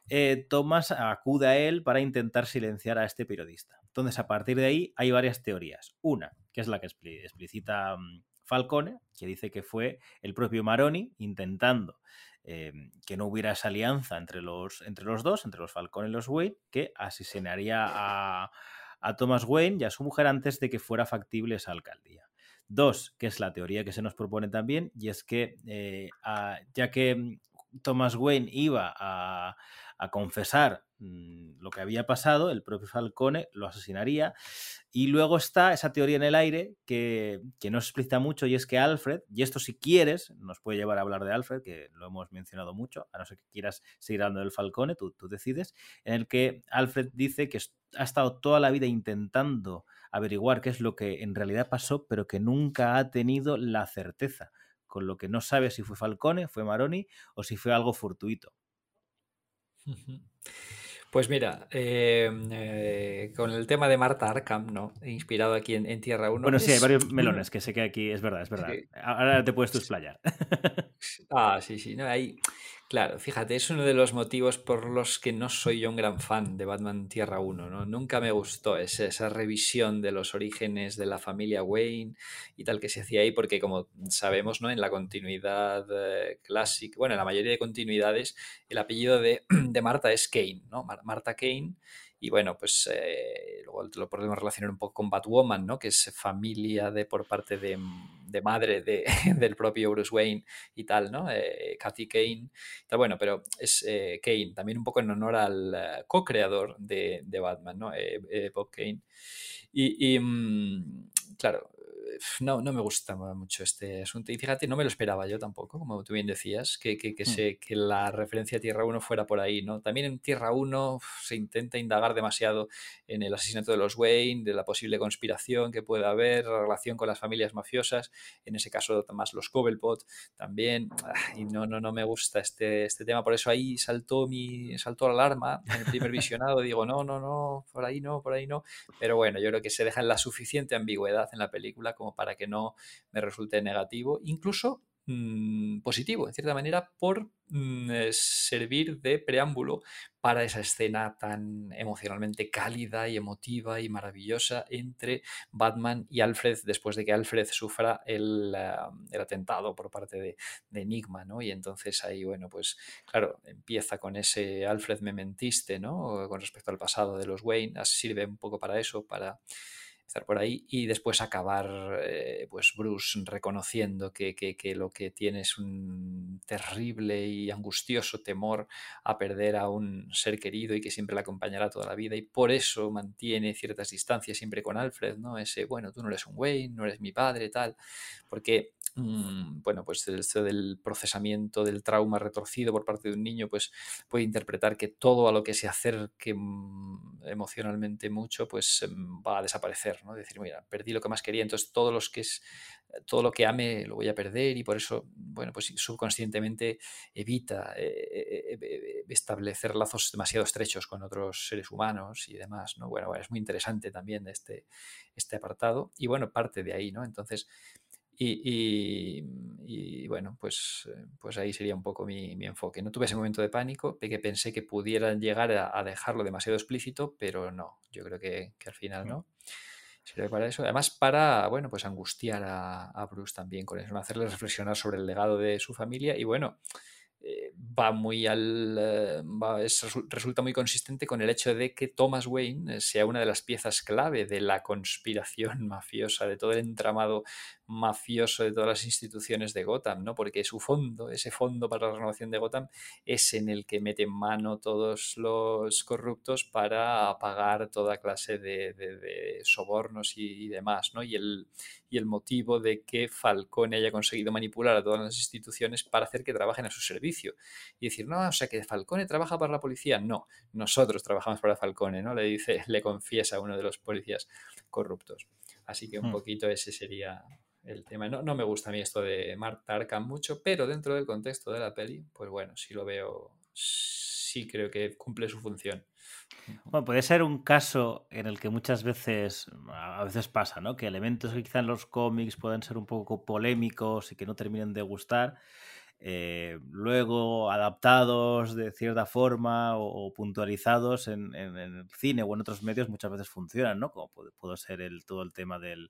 eh, Thomas acude a él para intentar silenciar a este periodista. Entonces, a partir de ahí hay varias teorías. Una, que es la que explicita mm, Falcone, que dice que fue el propio Maroni intentando em, que no hubiera esa alianza entre los, entre los dos, entre los Falcone y los Wayne, que asesinaría a, Thomas Wayne y a su mujer antes de que fuera factible esa alcaldía. Dos, que es la teoría que se nos propone también, y es que eh, ya que mm, Thomas Wayne iba a, confesar mm, lo que había pasado, el propio Falcone lo asesinaría. Y luego está esa teoría en el aire que, que no se explica mucho y es que Alfred, y esto si quieres, nos puede llevar a hablar de Alfred, que lo hemos mencionado mucho, a no ser que quieras seguir hablando del Falcone, tú, tú decides, en el que Alfred dice que ha estado toda la vida intentando averiguar qué es lo que en realidad pasó, pero que nunca ha tenido la certeza con lo que no sabe si fue Falcone, fue Maroni o si fue algo fortuito. Pues mira, eh, eh, con el tema de Marta Arkham, ¿no? Inspirado aquí en, Tierra 1. Bueno, sí, hay varios melones que sé que aquí es verdad, es verdad. Ahora te puedes tú explayar. ah, sí, sí. No, hay, Claro, fíjate, es uno de los motivos por los que no soy yo un gran fan de Batman Tierra 1, ¿no? Nunca me gustó esa, revisión de los orígenes de la familia Wayne y tal que se hacía ahí, porque como sabemos, ¿no? En la continuidad eh, clásica, bueno, en la mayoría de continuidades, el apellido de, [clears throat] de Marta es Kane, ¿no? Marta Kane, Y bueno, pues eh, luego lo podemos relacionar un poco con Batwoman, ¿no? Que es familia de por parte de, madre de, [laughs] del propio Bruce Wayne y tal, ¿no? Eh, Kathy Kane. Bueno, pero es eh, Kane, también un poco en honor al co-creador de, de, Batman, ¿no? Bob Kane. Y, y mm, claro, no, no me gusta mucho este asunto. Y fíjate, no me lo esperaba yo tampoco, como tú bien decías, que, que, que, hmm. que la referencia a Tierra 1 fuera por ahí, ¿no? También en Tierra 1 se intenta indagar demasiado en el asesinato de los Wayne, de la posible conspiración que pueda haber, la relación con las familias mafiosas, en ese caso más los Cobblepot también, y no, no, no me gusta este, este tema, por eso ahí saltó mi, saltó la alarma en el primer visionado, digo, no, no, no, por ahí no, por ahí no, pero bueno, yo creo que se deja en la suficiente ambigüedad en la película como para que no me resulte negativo, incluso mm, positivo, en cierta manera, por mm, eh, servir de preámbulo para esa escena tan emocionalmente cálida y emotiva y maravillosa entre Batman y Alfred después de que Alfred sufra el, ah, atentado por parte de, Enigma, ¿no? Y entonces ahí, bueno, pues claro, empieza con ese Alfred mementiste, ¿no? Con respecto al pasado de los Wayne, sirve un poco para eso, para estar por ahí y después acabar eh, pues Bruce reconociendo que, que, lo que tiene es un terrible y angustioso temor a perder a un ser querido y que siempre le acompañará toda la vida y por eso mantiene ciertas distancias siempre con Alfred, ¿no? Ese, bueno, tú no eres un Wayne, no eres mi padre, tal, porque Mm, bueno, pues esto del procesamiento del trauma retorcido por parte de un niño, pues puede interpretar que todo a lo que se acerque mm, emocionalmente mucho, pues em, va a desaparecer, ¿no? Decir, mira, perdí lo que más quería, entonces todo, los que es, todo lo que ame lo voy a perder y por eso, bueno, pues subconscientemente evita eh, eh, eh, establecer lazos demasiado estrechos con otros seres humanos y demás, ¿no? Bueno, bueno es muy interesante también este, este apartado y bueno, parte de ahí, ¿no? Entonces, y, bueno, pues, eh, pues ahí sería un poco mi, enfoque. No tuve ese momento de pánico, que pensé que pudieran llegar a, dejarlo demasiado explícito, pero no, yo creo que, al final no. Sirve para eso. Además, para, bueno, pues angustiar a, a Bruce también con eso, hacerle reflexionar sobre el legado de su familia y bueno, eh, va muy al. Eh, resulta muy consistente con el hecho de que Thomas Wayne sea una de las piezas clave de la conspiración [laughs] mafiosa, de todo el entramado mafioso de todas las instituciones de Gotham, ¿no? Porque su fondo, ese fondo para la renovación de Gotham, es en el que meten mano todos los corruptos para pagar toda clase de, sobornos y, demás, ¿no? Y el, y el motivo de que Falcone haya conseguido manipular a todas las instituciones para hacer que trabajen a su servicio y decir, no, o sea que Falcone trabaja para la policía. No, nosotros trabajamos para Falcone, ¿no? Le dice, le confiesa a uno de los policías corruptos. Así que un hmm. poquito ese sería el tema. No, no me gusta a mí esto de Marta Arkham mucho, pero dentro del contexto de la peli, pues bueno, sí lo veo, sí creo que cumple su función. Bueno, puede ser un caso en el que muchas veces, a veces pasa, ¿no? Que elementos que quizá en los cómics pueden ser un poco polémicos y que no terminen de gustar, eh, luego adaptados de cierta forma o, puntualizados en, el cine o en otros medios muchas veces funcionan, ¿no? Como puede, ser el, todo el tema del,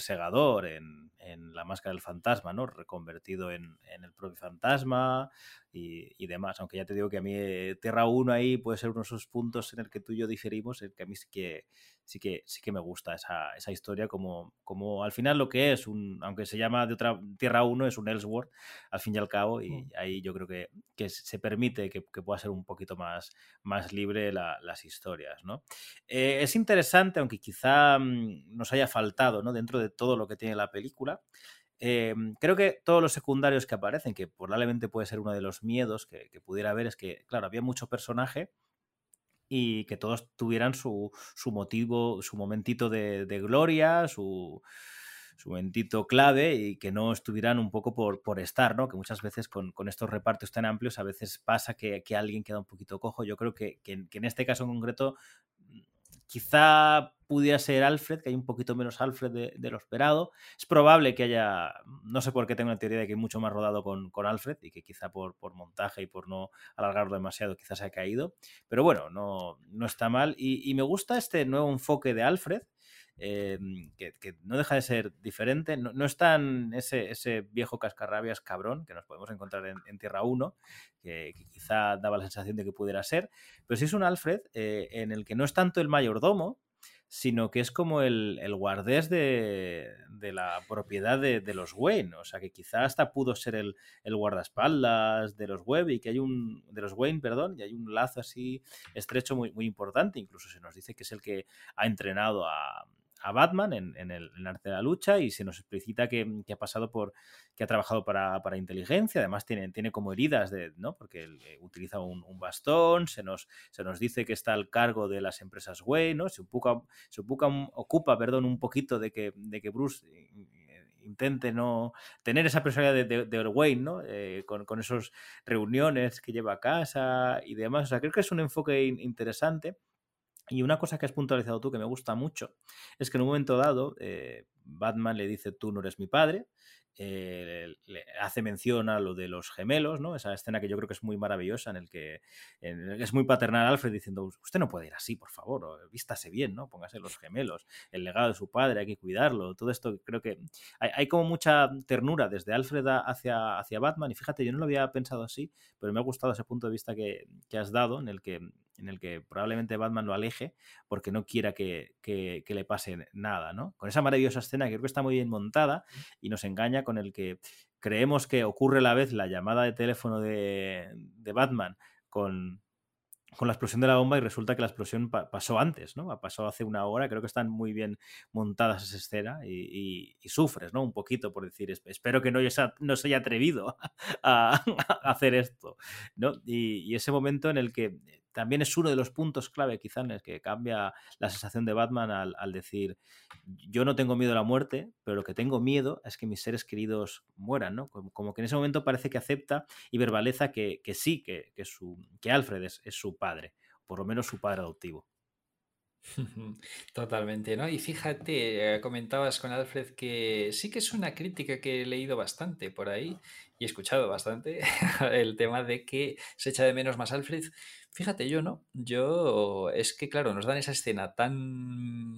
segador en, La Máscara del Fantasma, ¿no? Reconvertido en, el propio fantasma y, demás. Aunque ya te digo que a mí eh, Tierra 1 ahí puede ser uno de esos puntos en el que tú y yo diferimos, el que a mí sí que, sí que, sí que me gusta esa, esa historia como, como al final lo que es, un, aunque se llama de otra Tierra 1, es un Ellsworth, al fin y al cabo, y mm. ahí yo creo que, que se permite que, que, pueda ser un poquito más, más libre las historias, ¿no? Eh, es interesante, aunque quizá mm, nos haya faltado, ¿no? Dentro de todo lo que tiene la película, Em, creo que todos los secundarios que aparecen, que probablemente puede ser uno de los miedos que, pudiera haber, es que, claro, había mucho personaje y que todos tuvieran su, motivo, su momentito de, gloria, su, momentito clave y que no estuvieran un poco por, por estar, ¿no? Que muchas veces con, estos repartos tan amplios a veces pasa que, alguien queda un poquito cojo. Yo creo que, que en este caso en concreto Quizá pudiera ser Alfred, que hay un poquito menos Alfred de, lo esperado. Es probable que haya, no sé por qué tengo la teoría de que hay mucho más rodado con, Alfred y que quizá por, por, montaje y por no alargarlo demasiado quizás se ha caído. Pero bueno, no, no está mal. Y, me gusta este nuevo enfoque de Alfred. Eh, que, no deja de ser diferente. No, es tan ese, ese, viejo cascarrabias cabrón que nos podemos encontrar en, Tierra 1, que, quizá daba la sensación de que pudiera ser, pero sí es un Alfred eh, en el que no es tanto el mayordomo, sino que es como el, guardés de, la propiedad de, los Wayne. O sea, que quizá hasta pudo ser el, guardaespaldas de los Webb y que hay un. de los Wayne, perdón, y hay un lazo así estrecho muy, muy importante. Incluso se nos dice que es el que ha entrenado a, a Batman en, el, arte de la lucha y se nos explicita que, ha pasado por, que ha trabajado para, inteligencia, además tiene, tiene como heridas, de, ¿no? porque eh, utiliza un, bastón, se nos, se nos dice que está al cargo de las empresas Wayne, ¿no? se, ocupa, se ocupa, perdón, un poquito de que, de que Bruce eh, intente no tener esa personalidad de, de, Wayne, ¿no? Eh, con, con esas reuniones que lleva a casa y demás. O sea, creo que es un enfoque interesante y una cosa que has puntualizado tú que me gusta mucho es que en un momento dado eh, Batman le dice tú no eres mi padre, eh, le hace mención a lo de los gemelos, ¿no? Esa escena que yo creo que es muy maravillosa en el que, es muy paternal Alfred diciendo usted no puede ir así, por favor, vístase bien, ¿no? Póngase los gemelos, el legado de su padre, hay que cuidarlo, todo esto creo que hay, como mucha ternura desde Alfred hacia, hacia Batman y fíjate, yo no lo había pensado así, pero me ha gustado ese punto de vista que, que has dado en el que en el que probablemente Batman lo aleje porque no quiera que, le pase nada, ¿no? Con esa maravillosa escena que creo que está muy bien montada y nos engaña con el que creemos que ocurre a la vez la llamada de teléfono de, de Batman con, con la explosión de la bomba y resulta que la explosión pasó antes, ¿no? Pasó hace una hora, creo que están muy bien montadas esa escena y, sufres, ¿no? Un poquito por decir, espero que no, no se haya atrevido [laughs] a, hacer esto, ¿no? Y, ese momento en el que también es uno de los puntos clave quizá en el que cambia la sensación de Batman al, decir, yo no tengo miedo a la muerte, pero lo que tengo miedo es que mis seres queridos mueran, ¿no? Como, que en ese momento parece que acepta y verbaleza que, sí, que, su, que Alfred es su padre, por lo menos su padre adoptivo. [laughs] Totalmente, ¿no? Y fíjate, eh, comentabas con Alfred que sí que es una crítica que he leído bastante por ahí y he escuchado bastante [laughs] el tema de que se echa de menos más Alfred. Fíjate, yo no. Yo es que, claro, nos dan esa escena tan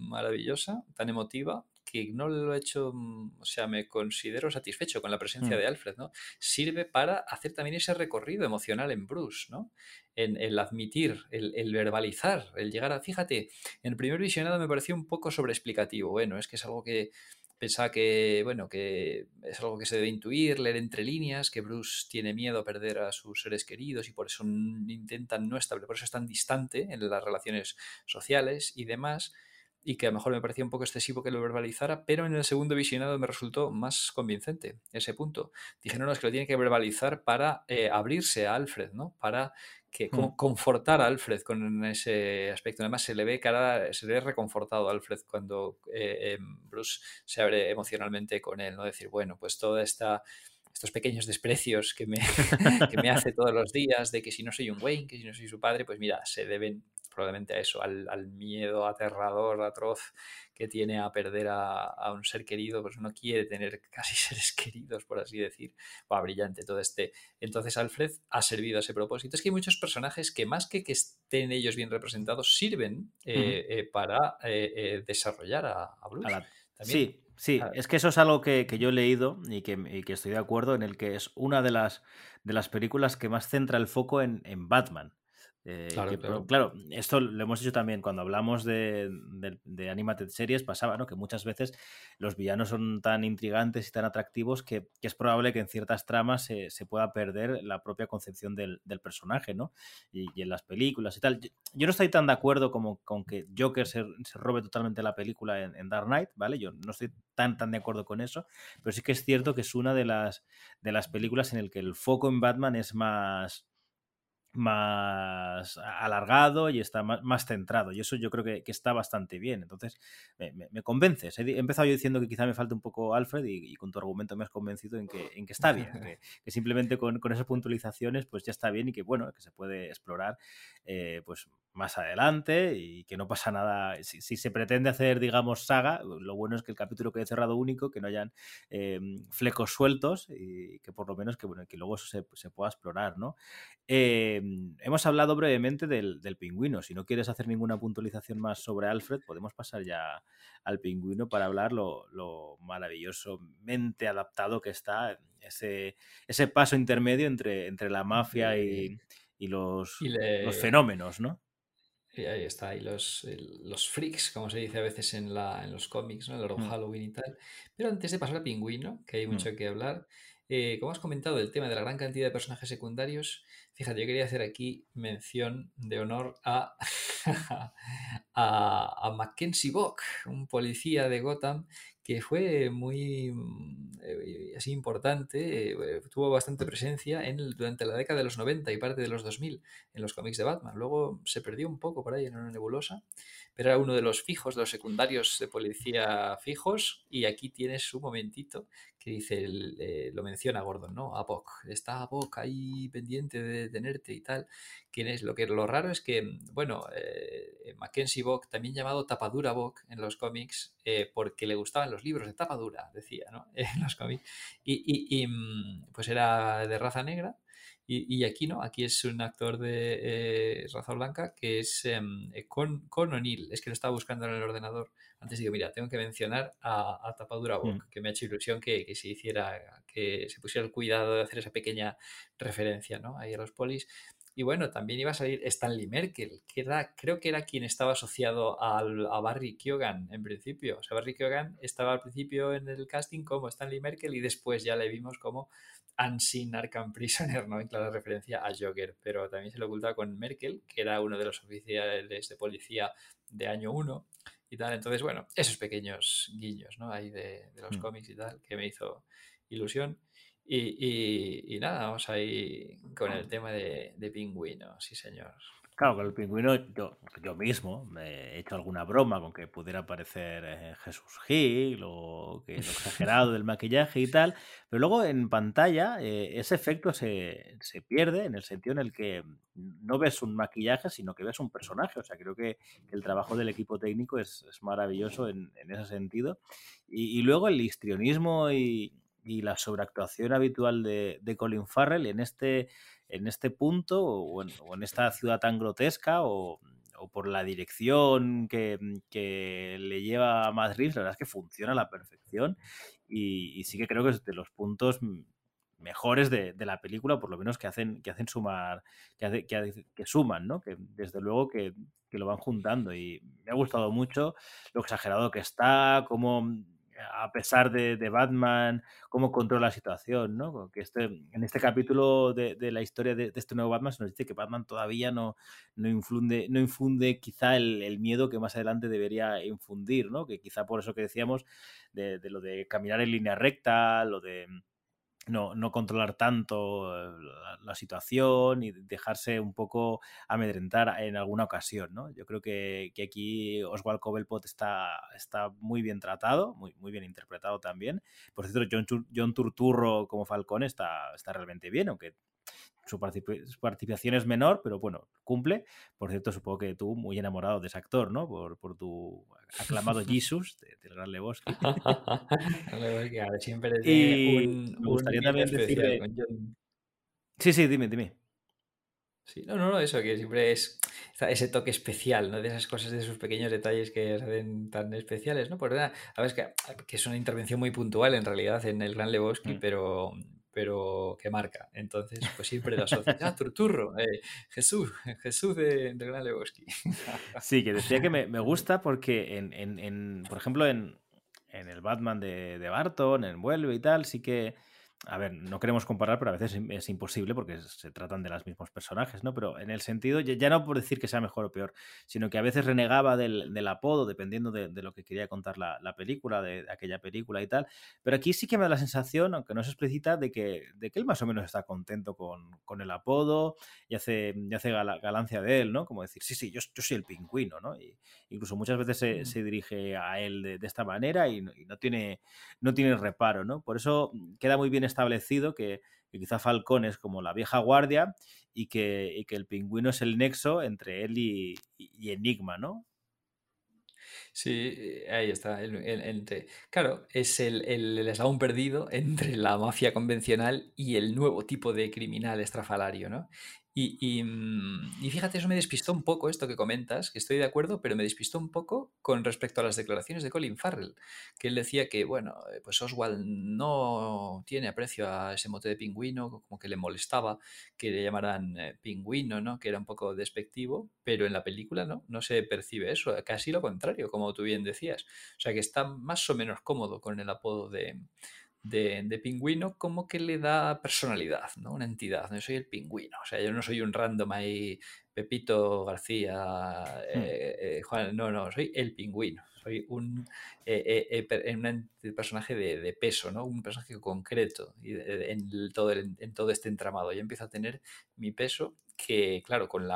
maravillosa, tan emotiva, que no lo he hecho, mm, o sea, me considero satisfecho con la presencia mm. de Alfred, ¿no? Sirve para hacer también ese recorrido emocional en Bruce, ¿no? En el admitir, el, verbalizar, el llegar a, fíjate, en el primer visionado me pareció un poco sobreexplicativo, bueno, es que es algo que pensaba que, bueno, que es algo que se debe intuir, leer entre líneas, que Bruce tiene miedo a perder a sus seres queridos y por eso intentan no establecer, por eso es tan distante en las relaciones sociales y demás y que a lo mejor me parecía un poco excesivo que lo verbalizara, pero en el segundo visionado me resultó más convincente ese punto. Dije, no, no, es que lo tiene que verbalizar para eh, abrirse a Alfred, ¿no? Para que hmm. confortar a Alfred con ese aspecto. Además, se le ve cara, se le ve reconfortado a Alfred cuando eh, em, Bruce se abre emocionalmente con él, ¿no? Decir, bueno, pues toda esta estos pequeños desprecios que me, [laughs] que me hace todos los días de que si no soy un Wayne, que si no soy su padre, pues mira, se deben probablemente a eso, al, miedo aterrador, atroz que tiene a perder a, un ser querido, pues uno quiere tener [laughs] casi seres queridos, por así decir. Va, brillante todo este. Entonces Alfred ha servido a ese propósito. Es que hay muchos personajes que más que que estén ellos bien representados, sirven eh, eh, para eh, desarrollar a, Bruce. Sí, Sí, es que eso es algo que, yo he leído y que, que, estoy de acuerdo en el que es una de las, de las películas que más centra el foco en, en Batman. Eh, claro, esto lo hemos dicho también cuando hablamos de, animated series, pasaba, ¿no? Que muchas veces los villanos son tan intrigantes y tan atractivos que, es probable que en ciertas tramas se, pueda perder la propia concepción del, personaje, ¿no? Y, en las películas y tal. Yo, no estoy tan de acuerdo como con que Joker se, robe totalmente la película en, Dark Knight, ¿vale? Yo no estoy tan, tan de acuerdo con eso, pero sí que es cierto que es una de las, de las películas en el que el foco en Batman es más más alargado y está más, centrado. Y eso yo creo que, está bastante bien. Entonces, me, convences. He empezado yo diciendo que quizá me falta un poco Alfred y, con tu argumento me has convencido en que, en que está bien. [laughs] Que, simplemente con, esas puntualizaciones pues ya está bien y que bueno, que se puede explorar eh, pues más adelante y que no pasa nada. Si, se pretende hacer, digamos, saga, lo bueno es que el capítulo quede cerrado único, que no hayan eh, flecos sueltos y que por lo menos que, bueno, que luego eso se, pueda explorar, ¿no? Eh, hemos hablado brevemente del, pingüino. Si no quieres hacer ninguna puntualización más sobre Alfred, podemos pasar ya al pingüino para hablar lo, maravillosamente adaptado que está ese, ese paso intermedio entre, entre la mafia y, los, los fenómenos, ¿no? Ahí está, y los, los freaks, como se dice a veces en, la, en los cómics, ¿no? El mm. Halloween y tal. Pero antes de pasar al pingüino, que hay mucho mm. que hablar, eh, como has comentado, el tema de la gran cantidad de personajes secundarios, fíjate, yo quería hacer aquí mención de honor a, [laughs] a, a Mackenzie Bock, un policía de Gotham que fue muy mm, eh, así importante, eh, tuvo bastante presencia en durante la década de los 90 y parte de los 2000 en los cómics de Batman. Luego se perdió un poco por ahí en una nebulosa, pero era uno de los fijos, de los secundarios de policía fijos, y aquí tienes su momentito que dice, eh, lo menciona Gordon, ¿no? Apok, está Apok ahí pendiente de tenerte y tal. ¿Quién es? Lo que lo raro es que, bueno, Mackenzie Bock, también llamado Tapadura Bock en los cómics, porque le gustaban los libros de tapa dura, decía, ¿no? [laughs] En los cómics. Y, mm, pues era de raza negra. Y, aquí no, aquí es un actor de eh, raza blanca que es em, eh, con, con O'Neill. Es que lo estaba buscando en el ordenador. Antes digo, mira, tengo que mencionar a, a Tapadura Book, mm. que me ha hecho ilusión que, que, se hiciera, que se pusiera el cuidado de hacer esa pequeña referencia, ¿no? Ahí a los polis. Y bueno, también iba a salir Stanley Merkel, que era, creo que era quien estaba asociado al, a Barry Keoghan en principio. O sea, Barry Keoghan estaba al principio en el casting como Stanley Merkel y después ya le vimos como Unseen Arkham Prisoner, ¿no? En clara referencia a Joker. Pero también se lo ocultaba con Merkel, que era uno de los oficiales de policía de año 1 y tal. Entonces, bueno, esos pequeños guiños, ¿no? Ahí de, de los mm. cómics y tal, que me hizo ilusión. Y, nada, vamos ahí con el tema de, de pingüino, sí señor. Claro, con el pingüino yo, yo mismo me he hecho alguna broma con que pudiera aparecer eh, Jesús Gil o que lo exagerado del maquillaje y tal, pero luego en pantalla eh, ese efecto se, se, pierde en el sentido en el que no ves un maquillaje, sino que ves un personaje. O sea, creo que, el trabajo del equipo técnico es, es maravilloso en, en, ese sentido. Y, y luego el histrionismo y, y la sobreactuación habitual de, Colin Farrell en este, en este punto o en, esta ciudad tan grotesca o, por la dirección que, le lleva a Madrid, la verdad es que funciona a la perfección y, sí que creo que es de los puntos mejores de, la película, por lo menos que hacen, que hacen sumar, que, que, suman, ¿no? Que desde luego que, que, lo van juntando. Y me ha gustado mucho lo exagerado que está, cómo a pesar de, Batman, cómo controla la situación, ¿no? Que este, en este capítulo de, la historia de, este nuevo Batman se nos dice que Batman todavía no, no, infunde, no infunde quizá el, miedo que más adelante debería infundir, ¿no? Que quizá por eso que decíamos de lo de caminar en línea recta, lo de no, no controlar tanto eh, la, situación y dejarse un poco amedrentar en alguna ocasión, ¿no? Yo creo que, que aquí Oswald Cobblepot está, está muy bien tratado, muy, muy bien interpretado también. Por cierto, John, John Turturro como Falcón está, está realmente bien, aunque su, participación es menor, pero bueno, cumple. Por cierto, supongo que tú muy enamorado de ese actor, ¿no? Por, por tu aclamado [laughs] Jesus del Gran Lebowski. [laughs] siempre y me gustaría también decirle... Sí, sí, dime, dime. Sí, no, no, no, eso que siempre es ese toque especial, ¿no? De esas cosas, de esos pequeños detalles que se hacen tan especiales, ¿no? Por verdad, a ver, que, que es una intervención muy puntual en realidad en el Gran Lebowski, mm. pero pero que marca. Entonces, pues siempre la asocia. Ah, Turturro, eh, Jesús, [laughs] Jesús de, de Gran Lebowski. [laughs] Sí, que decía que me, me gusta porque, en, en, en, por ejemplo, en, en el Batman de, de Barton, en Vuelve y tal, sí que a ver, no queremos comparar, pero a veces es imposible porque se tratan de los mismos personajes, ¿no? Pero en el sentido, ya no por decir que sea mejor o peor, sino que a veces renegaba del, apodo, dependiendo de, lo que quería contar la, película, de, aquella película y tal. Pero aquí sí que me da la sensación, aunque no se explicita, de que, de que él más o menos está contento con, el apodo y hace, hace galancia de él, ¿no? Como decir, sí, sí, yo, yo soy el pingüino, ¿no? Y incluso muchas veces se, se dirige a él de, esta manera y, no, tiene, no tiene reparo, ¿no? Por eso queda muy bien establecido que, quizá Falcón es como la vieja guardia y que, el pingüino es el nexo entre él y, Enigma, ¿no? Sí, eh, ahí está. entre, claro, es el, el, eslabón perdido entre la mafia convencional y el nuevo tipo de criminal estrafalario, ¿no? Y, mm, y, fíjate, eso me despistó un poco esto que comentas, que estoy de acuerdo, pero me despistó un poco con respecto a las declaraciones de Colin Farrell, que él decía que, bueno, eh, pues Oswald no tiene aprecio a ese mote de pingüino, como que le molestaba que le llamaran eh, pingüino, ¿no? Que era un poco despectivo, pero en la película no, no se percibe eso, casi lo contrario, como tú bien decías. O sea que está más o menos cómodo con el apodo de, de, pingüino como que le da personalidad, ¿no? Una entidad. Yo soy el pingüino. O sea, yo no soy un random ahí, Pepito García, hmm. eh, eh, Juan, no, no, soy el pingüino. Soy un, eh, un personaje de, peso, ¿no? Un personaje concreto en todo, en todo este entramado. Yo empiezo a tener mi peso que, claro, con el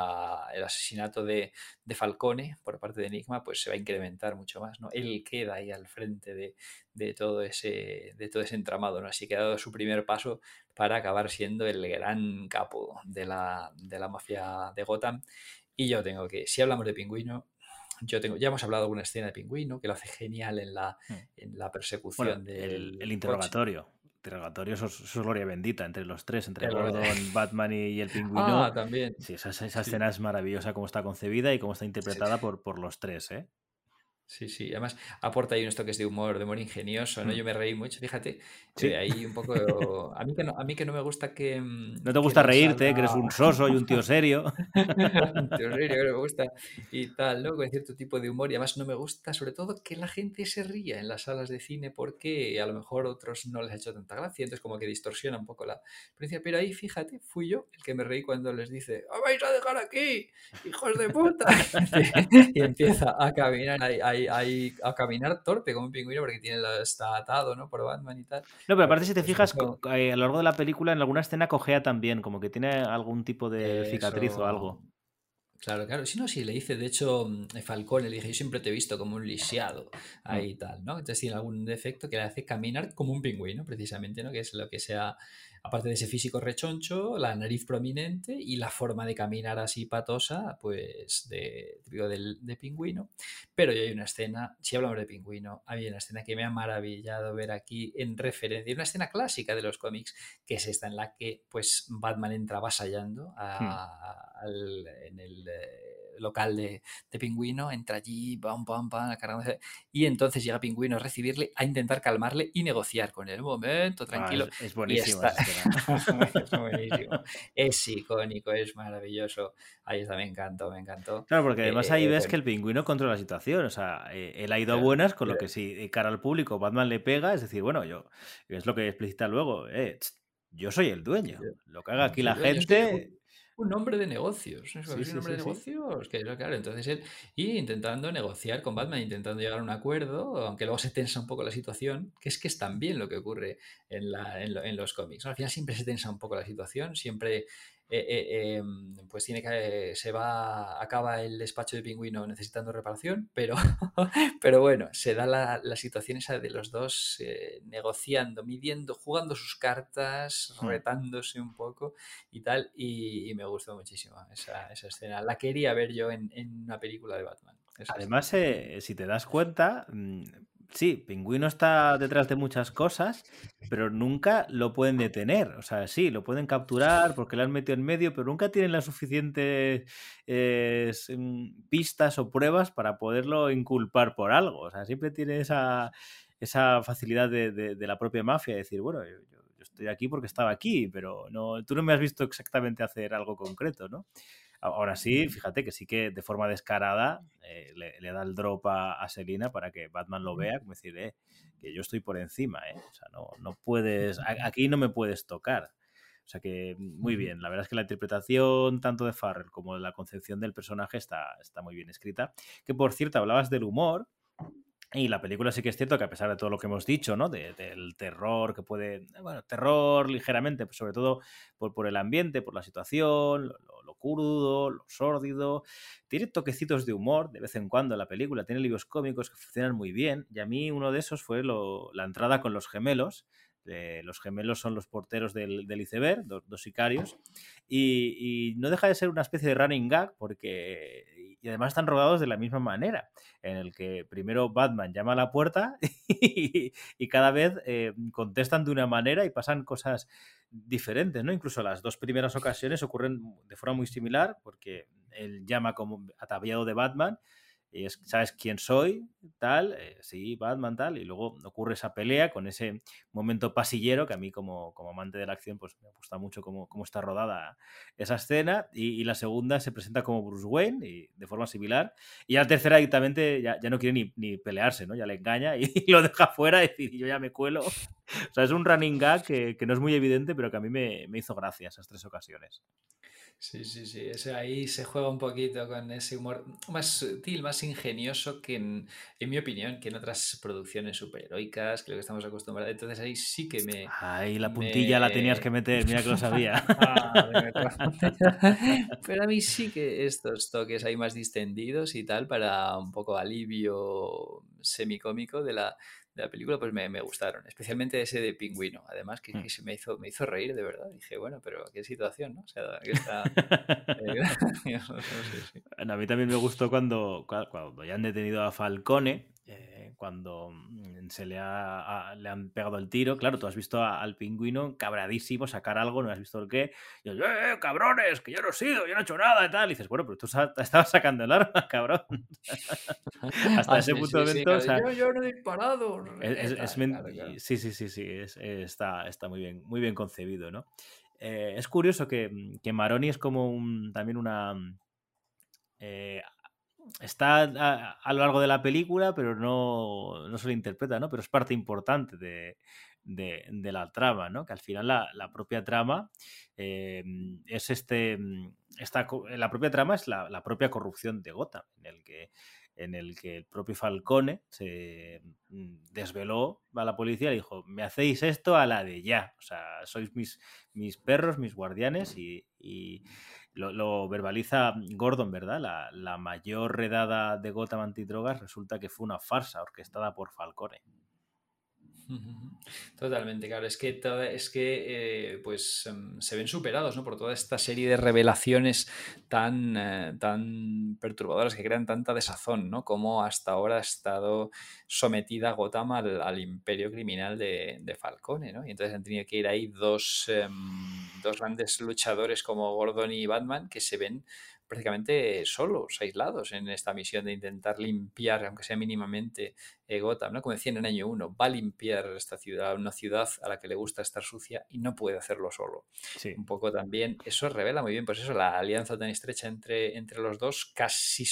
asesinato de, Falcone por parte de Enigma, pues se va a incrementar mucho más, ¿no? Él queda ahí al frente de, de todo, ese, de todo ese entramado, ¿no? Así que ha dado su primer paso para acabar siendo el gran capo de la, de la mafia de Gotham. Y yo tengo que, si hablamos de Pingüino, yo tengo, ya hemos hablado de una escena de Pingüino que lo hace genial en la, hmm. en la persecución del el interrogatorio interrogatorio, eso, es gloria bendita entre los tres, entre Gordon, [laughs] Batman y, el pingüino. Ah, también. Sí, esa, esa escena es maravillosa cómo está concebida y cómo está interpretada por, por los tres, ¿eh? Sí, sí, además aporta ahí unos toques de humor, de humor ingenioso, ¿no? Mm. Yo me reí mucho, fíjate, ¿Sí? ahí un poco... [laughs] A mí, que no, a mí que no me gusta que... Mm, no te gusta reírte, que eres un [laughs] soso y un tío serio. [laughs] un tío serio, que no me gusta y tal, ¿no? Con cierto tipo de humor y además no me gusta sobre todo que la gente se ría en las salas de cine porque a lo mejor otros no les ha hecho tanta gracia, entonces como que distorsiona un poco la experiencia, pero ahí fíjate, fui yo el que me reí cuando les dice, ¡Oh, vais a dejar aquí, hijos de puta! y empieza a caminar ahí hay, a caminar torpe como un pingüino porque tiene está atado, ¿no? Por Batman y tal. No, pero aparte si te fijas, eh, a lo largo de la película en alguna escena cojea también, como que tiene algún tipo de cicatriz o algo. Claro, claro. Si no, si le dice, de hecho, mm, Falcón le dije, yo siempre te he visto como un lisiado, ahí y tal, ¿no? Entonces tiene algún defecto que le hace caminar como un pingüino, precisamente, ¿no? Que es lo que sea aparte de ese físico rechoncho, la nariz prominente y la forma de caminar así patosa, pues de, de pingüino. Pero yo hay una escena, si hablamos de pingüino, hay una escena que me ha maravillado ver aquí en referencia, una escena clásica de los cómics, que es esta en la que pues Batman entra avasallando hmm. en el... Local de, Pingüino, entra allí, pam, pam, pam, y entonces llega Pingüino a recibirle, a intentar calmarle y negociar con él. Un momento, ah, tranquilo. [laughs] es, buenísimo. es buenísimo. Es icónico, es maravilloso. Ahí está, me encantó, me encantó. Claro, porque además ahí eh, ves que el Pingüino controla la situación. O sea, eh, él ha ido a buenas, con lo que si cara al público Batman le pega, es decir, bueno, yo, es lo que explicita luego, eh, yo soy el dueño. Lo que haga aquí la gente un hombre de negocios. ¿Es un hombre de negocios? Que, claro, entonces él. Y intentando negociar con Batman, intentando llegar a un acuerdo, aunque luego se tensa un poco la situación, que es que es también lo que ocurre en, la, en, los cómics. Al final siempre se tensa un poco la situación, siempre eh, eh, em, pues tiene que se va acaba el despacho de pingüino necesitando reparación pero [laughs] pero bueno se da la, situación esa de los dos eh, negociando midiendo jugando sus cartas hmm. retándose un poco y tal y, me gustó muchísimo esa, escena la quería ver yo en, una película de Batman Además, si te das cuenta, mm, Sí, Pingüino está detrás de muchas cosas, pero nunca lo pueden detener. O sea, sí, lo pueden capturar porque lo han metido en medio, pero nunca tienen las suficientes mm, pistas o pruebas para poderlo inculpar por algo. O sea, siempre tiene esa, esa facilidad de, la propia mafia de decir, bueno, yo, yo, estoy aquí porque estaba aquí, pero no, tú no me has visto exactamente hacer algo concreto, ¿no? Ahora sí, fíjate que sí que de forma descarada eh, le, da el drop a, Selina para que Batman lo vea, como decir, eh, que yo estoy por encima, ¿eh? O sea, no, no puedes, aquí no me puedes tocar. O sea que muy bien, la verdad es que la interpretación tanto de Farrell como de la concepción del personaje está, está muy bien escrita. Que por cierto, hablabas del humor, y la película sí que es cierto que a pesar de todo lo que hemos dicho, ¿no? del terror que puede, bueno, terror ligeramente, pues sobre todo por, por el ambiente, por la situación, lo, crudo, lo sórdido, tiene toquecitos de humor de vez en cuando la película, tiene libros cómicos que funcionan muy bien y a mí uno de esos fue la entrada con los gemelos Eh, los gemelos son los porteros del, del iceberg, dos, dos sicarios, y, no deja de ser una especie de running gag porque y además están rodados de la misma manera, en el que primero Batman llama a la puerta [laughs] y, cada vez eh, contestan de una manera y pasan cosas diferentes, ¿no? Incluso las dos primeras ocasiones ocurren de forma muy similar porque él llama como ataviado de Batman es, ¿sabes quién soy? Tal, eh, sí, Batman, tal, y luego ocurre esa pelea con ese momento pasillero que a mí como, como amante de la acción pues me gusta mucho cómo, cómo está rodada esa escena y, y, la segunda se presenta como Bruce Wayne y de forma similar y la tercera directamente ya, ya no quiere ni, ni, pelearse, ¿no? Ya le engaña y, [laughs] y lo deja fuera y decir, yo ya me cuelo. [laughs] O sea, es un running gag que, que no es muy evidente pero que a mí me, me hizo gracia esas tres ocasiones. Sí, sí, sí. Ahí se juega un poquito con ese humor más sutil, más ingenioso que, en, en mi opinión, que en otras producciones superheroicas, que lo que estamos acostumbrados. Entonces ahí sí que me. Ahí la puntilla me... la tenías que meter, mira que lo sabía. [laughs] [laughs] Pero a mí sí que estos toques ahí más distendidos y tal, para un poco alivio semicómico de la, de la película pues me, me, gustaron, especialmente ese de pingüino, además que, que, se me hizo, me hizo reír de verdad, dije, bueno, pero qué situación, ¿no? O sea, que está... [laughs] [laughs] a mí también me gustó cuando, cuando ya han detenido a Falcone, cuando se le, ha, a, le, han pegado el tiro, claro, tú has visto a, al pingüino cabradísimo sacar algo, no has visto el qué, y yo, eh, cabrones, que yo no he sido, yo no he hecho nada y tal, y dices, bueno, pero tú estabas sacando el arma, [laughs] cabrón. [laughs] Hasta ah, ese sí, punto sí, de momento, sí, claro. o sea, yo, yo, no he disparado. Es, es, es claro, claro. Sí, sí, sí, sí, está, está muy, bien, muy bien concebido, ¿no? Eh, es curioso que, que, Maroni es como un, también una... Eh, está a, lo largo de la película, pero no, no se lo interpreta, ¿no? Pero es parte importante de, de, la trama, ¿no? Que al final la, la propia trama eh, es este. Esta, la propia trama es la, la, propia corrupción de Gotham, en el que en el que el propio Falcone se desveló a la policía y dijo, me hacéis esto a la de ya, o sea, sois mis, mis perros, mis guardianes y lo, lo, verbaliza Gordon, ¿verdad? La, la, mayor redada de Gotham antidrogas resulta que fue una farsa orquestada por Falcone. Totalmente, claro. Es que, es que eh, pues um, se ven superados ¿no? por toda esta serie de revelaciones tan, eh, tan perturbadoras que crean tanta desazón, ¿no? Como hasta ahora ha estado sometida Gotham al, imperio criminal de, Falcone, ¿no? Y entonces han tenido que ir ahí dos, um, dos grandes luchadores como Gordon y Batman que se ven prácticamente solos, aislados en esta misión de intentar limpiar, aunque sea mínimamente, eh, Gotham, ¿no? Como decían en año 1, va a limpiar esta ciudad, una ciudad a la que le gusta estar sucia y no puede hacerlo solo. Sí. Un poco también, eso revela muy bien, pues eso, la alianza tan estrecha entre, entre los dos, casi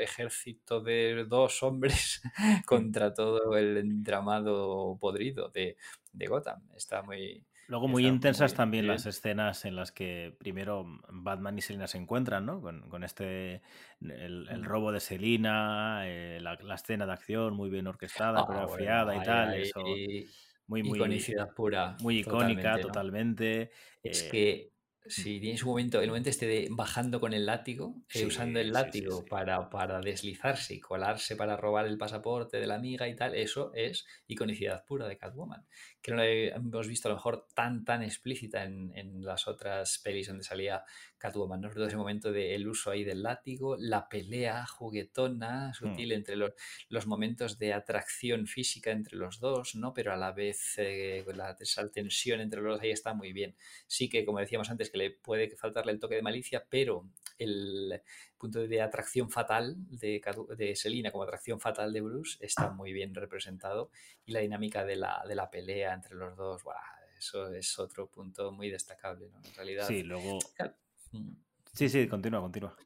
ejército de dos hombres [laughs] contra todo el entramado podrido de, de Gotham. Está muy, Luego muy intensas muy, también bien. las escenas en las que primero Batman y Selina se encuentran, ¿no? Con, con este, el, el, robo de Selina, eh, la, la, escena de acción muy bien orquestada, ah, coreografiada bueno, y tal, ay, eso. Ay, muy, muy, iconicidad pura. Muy icónica, totalmente. ¿no? totalmente. Es eh, que Sí, tiene su momento, el momento este de bajando con el látigo, eh, usando el látigo sí, sí, Para, para deslizarse y colarse para robar el pasaporte de la amiga y tal, eso es iconicidad pura de Catwoman. Que no lo hemos visto a lo mejor tan, tan explícita en, en las otras pelis donde salía Catwoman, ¿no? Todo ese momento del uso ahí del látigo, la pelea juguetona, sutil mm. entre los, los, momentos de atracción física entre los dos, ¿no? Pero a la vez eh, la, esa tensión entre los dos ahí está muy bien. Sí que, como decíamos antes, que le puede faltarle el toque de malicia, pero el punto de atracción fatal de, de Selina como atracción fatal de Bruce está muy bien representado y la dinámica de la, de la pelea entre los dos, ¡buah! eso es otro punto muy destacable, ¿no? En realidad. Sí, luego. Sí, sí, continúa, continúa.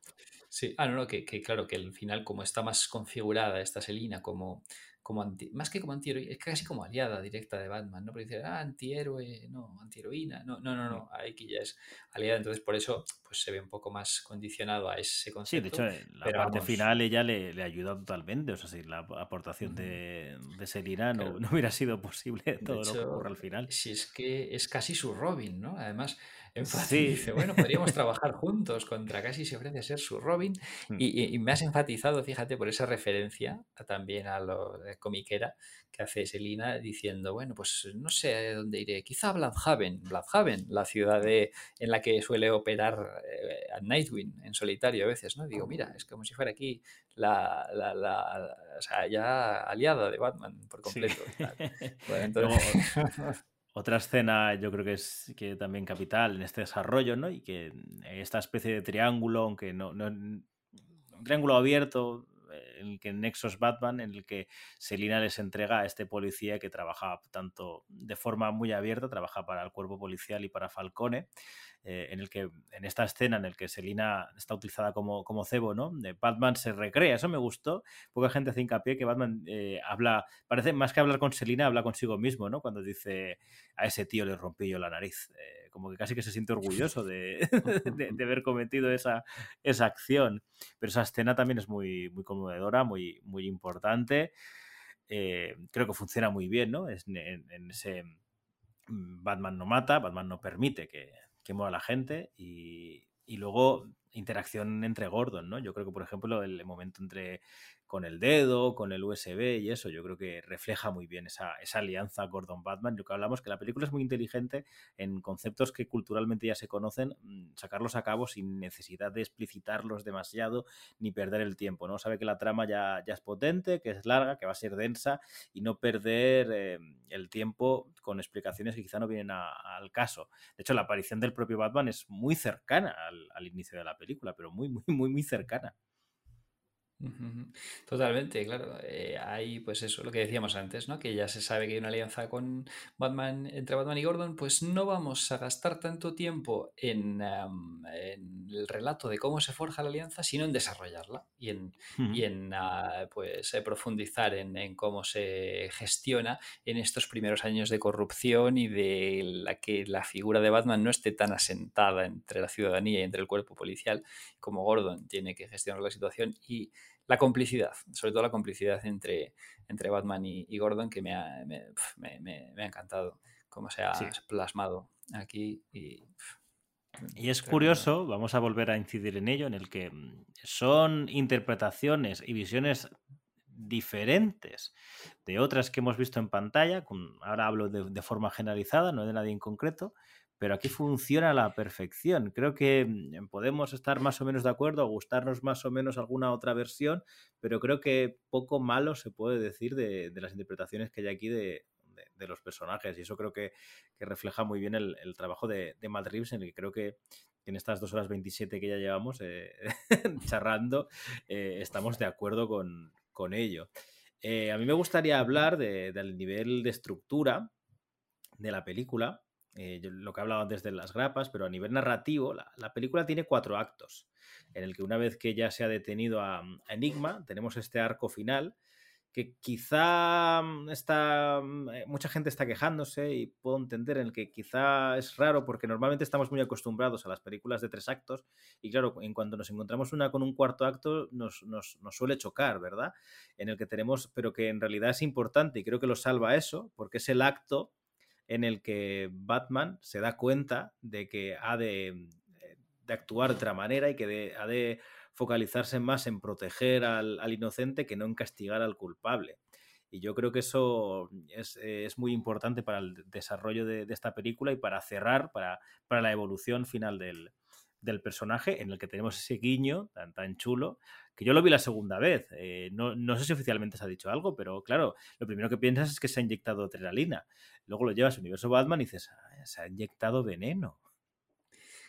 Sí, ah, no, no, que, que, claro, que al final, como está más configurada esta Selina como, como anti, más que como antihéroe, es casi como aliada directa de Batman, ¿no? Porque dice, ah, antihéroe, no, antiheroína, no, no, no, no, aquí ya es aliada, entonces por eso pues se ve un poco más condicionado a ese concepto. Sí, de hecho, la pero parte vamos... final ella le, le, ayuda totalmente, o sea, si la aportación de, de Selina no, claro. no, hubiera sido posible todo hecho, lo que ocurre al final. Si es que es casi su Robin, ¿no? Además, Sí. Dice, bueno, podríamos [laughs] trabajar juntos contra casi se ofrece ser su Robin. Mm. Y, me has enfatizado, fíjate, por esa referencia también a lo comiquera que hace Selina diciendo, bueno, pues no sé a dónde iré, quizá a Bloodhaven, Bloodhaven, la ciudad de, en la que suele operar eh, a Nightwing en solitario a veces, ¿no? Digo, mira, es como si fuera aquí la, la, la o sea, ya aliada de Batman por completo. [laughs] [laughs] Otra escena yo creo que es que también capital en este desarrollo, ¿no? Y que esta especie de triángulo, aunque no, no un triángulo abierto, en el que Nexus Batman, en el que Selina les entrega a este policía que trabaja tanto de forma muy abierta, trabaja para el cuerpo policial y para Falcone, eh, en el que en esta escena en el que Selina está utilizada como, como cebo, ¿no? De Batman se recrea, eso me gustó. Poca gente hace hincapié que Batman eh, habla, parece más que hablar con Selina, habla consigo mismo, ¿no? Cuando dice a ese tío le rompí yo la nariz. Eh, como que casi que se siente [laughs] orgulloso de, [laughs] de, [laughs] haber cometido esa, esa acción. Pero esa escena también es muy, muy conmovedora, muy, muy importante. creo que funciona muy bien, ¿no? Es en ese mm, Batman no mata, Batman no permite que, que mueva la gente y, y luego interacción entre Gordon, ¿no? Yo creo que, por ejemplo, el momento entre con el dedo, con el USB y eso, yo creo que refleja muy bien esa, esa alianza Gordon-Batman. Lo que hablamos, que la película es muy inteligente en conceptos que culturalmente ya se conocen, mm, sacarlos a cabo sin necesidad de explicitarlos demasiado ni perder el tiempo, ¿no? Sabe que la trama ya, es potente, que es larga, que va a ser densa y no perder eh, el tiempo con explicaciones que quizá no vienen al caso. De hecho, la aparición del propio Batman es muy cercana al, al inicio de la película, pero muy, muy, muy, muy cercana. Totalmente, claro. Eh, hay, pues eso, lo que decíamos antes, ¿no? Que ya se sabe que hay una alianza con Batman, entre Batman y Gordon, pues no vamos a gastar tanto tiempo en, el relato de cómo se forja la alianza, sino en desarrollarla y en, y en ah, pues, eh, profundizar en, en, cómo se gestiona en estos primeros años de corrupción y de la que la figura de Batman no esté tan asentada entre la ciudadanía y entre el cuerpo policial como Gordon tiene que gestionar la situación y la complicidad, sobre todo la complicidad entre, entre Batman y, Gordon, que me ha, me, ha, encantado cómo se ha plasmado aquí. Y, y es curioso, vamos a volver a incidir en ello, en el que mm, son interpretaciones y visiones diferentes de otras que hemos visto en pantalla, ahora hablo de, de, forma generalizada, no de nadie en concreto, pero aquí funciona a la perfección. Creo que mm, podemos estar más o menos de acuerdo, gustarnos más o menos alguna otra versión, pero creo que poco malo se puede decir de, las interpretaciones que hay aquí de, los personajes. Y eso creo que, refleja muy bien el, trabajo de, de Matt Reeves, en el que creo que en estas dos horas 27 que ya llevamos eh, [laughs] charrando, eh, estamos de acuerdo con, ello. Eh, a mí me gustaría hablar del nivel de estructura de la película eh, lo que he hablado antes de las grapas, pero a nivel narrativo, la, película tiene cuatro actos, en el que una vez que ya se ha detenido a, Enigma, tenemos este arco final que quizá mm, está mm, eh, mucha gente está quejándose y puedo entender en el que quizá es raro porque normalmente estamos muy acostumbrados a las películas de tres actos y claro, en cuanto nos encontramos una con un cuarto acto nos, nos, nos, suele chocar, ¿verdad? En el que tenemos, pero que en realidad es importante y creo que lo salva eso porque es el acto en el que Batman se da cuenta de que ha de, eh, actuar de otra manera y que ha de focalizarse más en proteger al, inocente que no en castigar al culpable. Y yo creo que eso es, muy importante para el desarrollo de, esta película y para cerrar, para, para la evolución final del, del personaje en el que tenemos ese guiño tan, tan chulo, que yo lo vi la segunda vez. Eh, no, no, sé si oficialmente se ha dicho algo, pero claro, lo primero que piensas es que se ha inyectado adrenalina. Luego lo llevas al universo Batman y dices, ah, se ha inyectado veneno.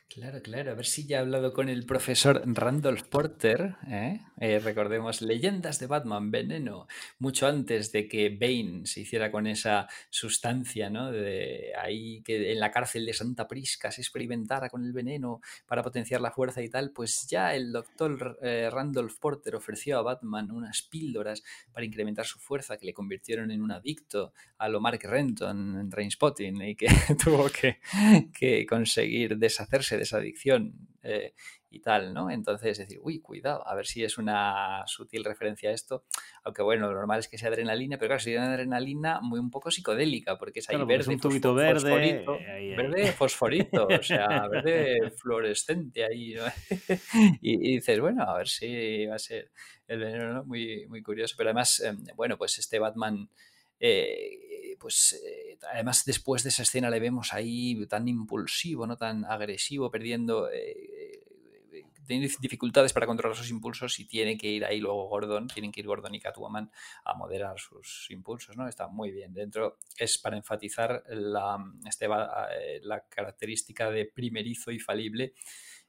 Claro, claro. A ver si ya he hablado con el profesor Randolph Porter. ¿eh? Eh, recordemos, Leyendas de Batman, Veneno, mucho antes de que Bane se hiciera con esa sustancia, ¿no? De ahí que en la cárcel de Santa Prisca se experimentara con el veneno para potenciar la fuerza y tal, pues ya el doctor eh, Randolph Porter ofreció a Batman unas píldoras para incrementar su fuerza que le convirtieron en un adicto a lo Mark Renton en Trainspotting y que [laughs] tuvo que, que conseguir deshacerse de esa adicción eh, y tal, ¿no? Entonces, decir, uy, cuidado, a ver si es una sutil referencia a esto, aunque bueno, lo normal es que sea adrenalina, pero claro, sería una adrenalina muy un poco psicodélica, porque es ahí verde, es un tubito verde, fosforito, ahí, ahí. verde fosforito, o sea, [laughs] verde fluorescente ahí, ¿no? [laughs] y, y, dices, bueno, a ver si va a ser el veneno, ¿no? Muy, muy curioso, pero además, eh, bueno, pues este Batman... Eh, pues eh, además después de esa escena le vemos ahí tan impulsivo, no tan agresivo, perdiendo, eh, tiene dificultades para controlar sus impulsos y tiene que ir ahí luego Gordon, tienen que ir Gordon y Catwoman a moderar sus impulsos, ¿no? Está muy bien. Dentro es para enfatizar la, este, la característica de primerizo y falible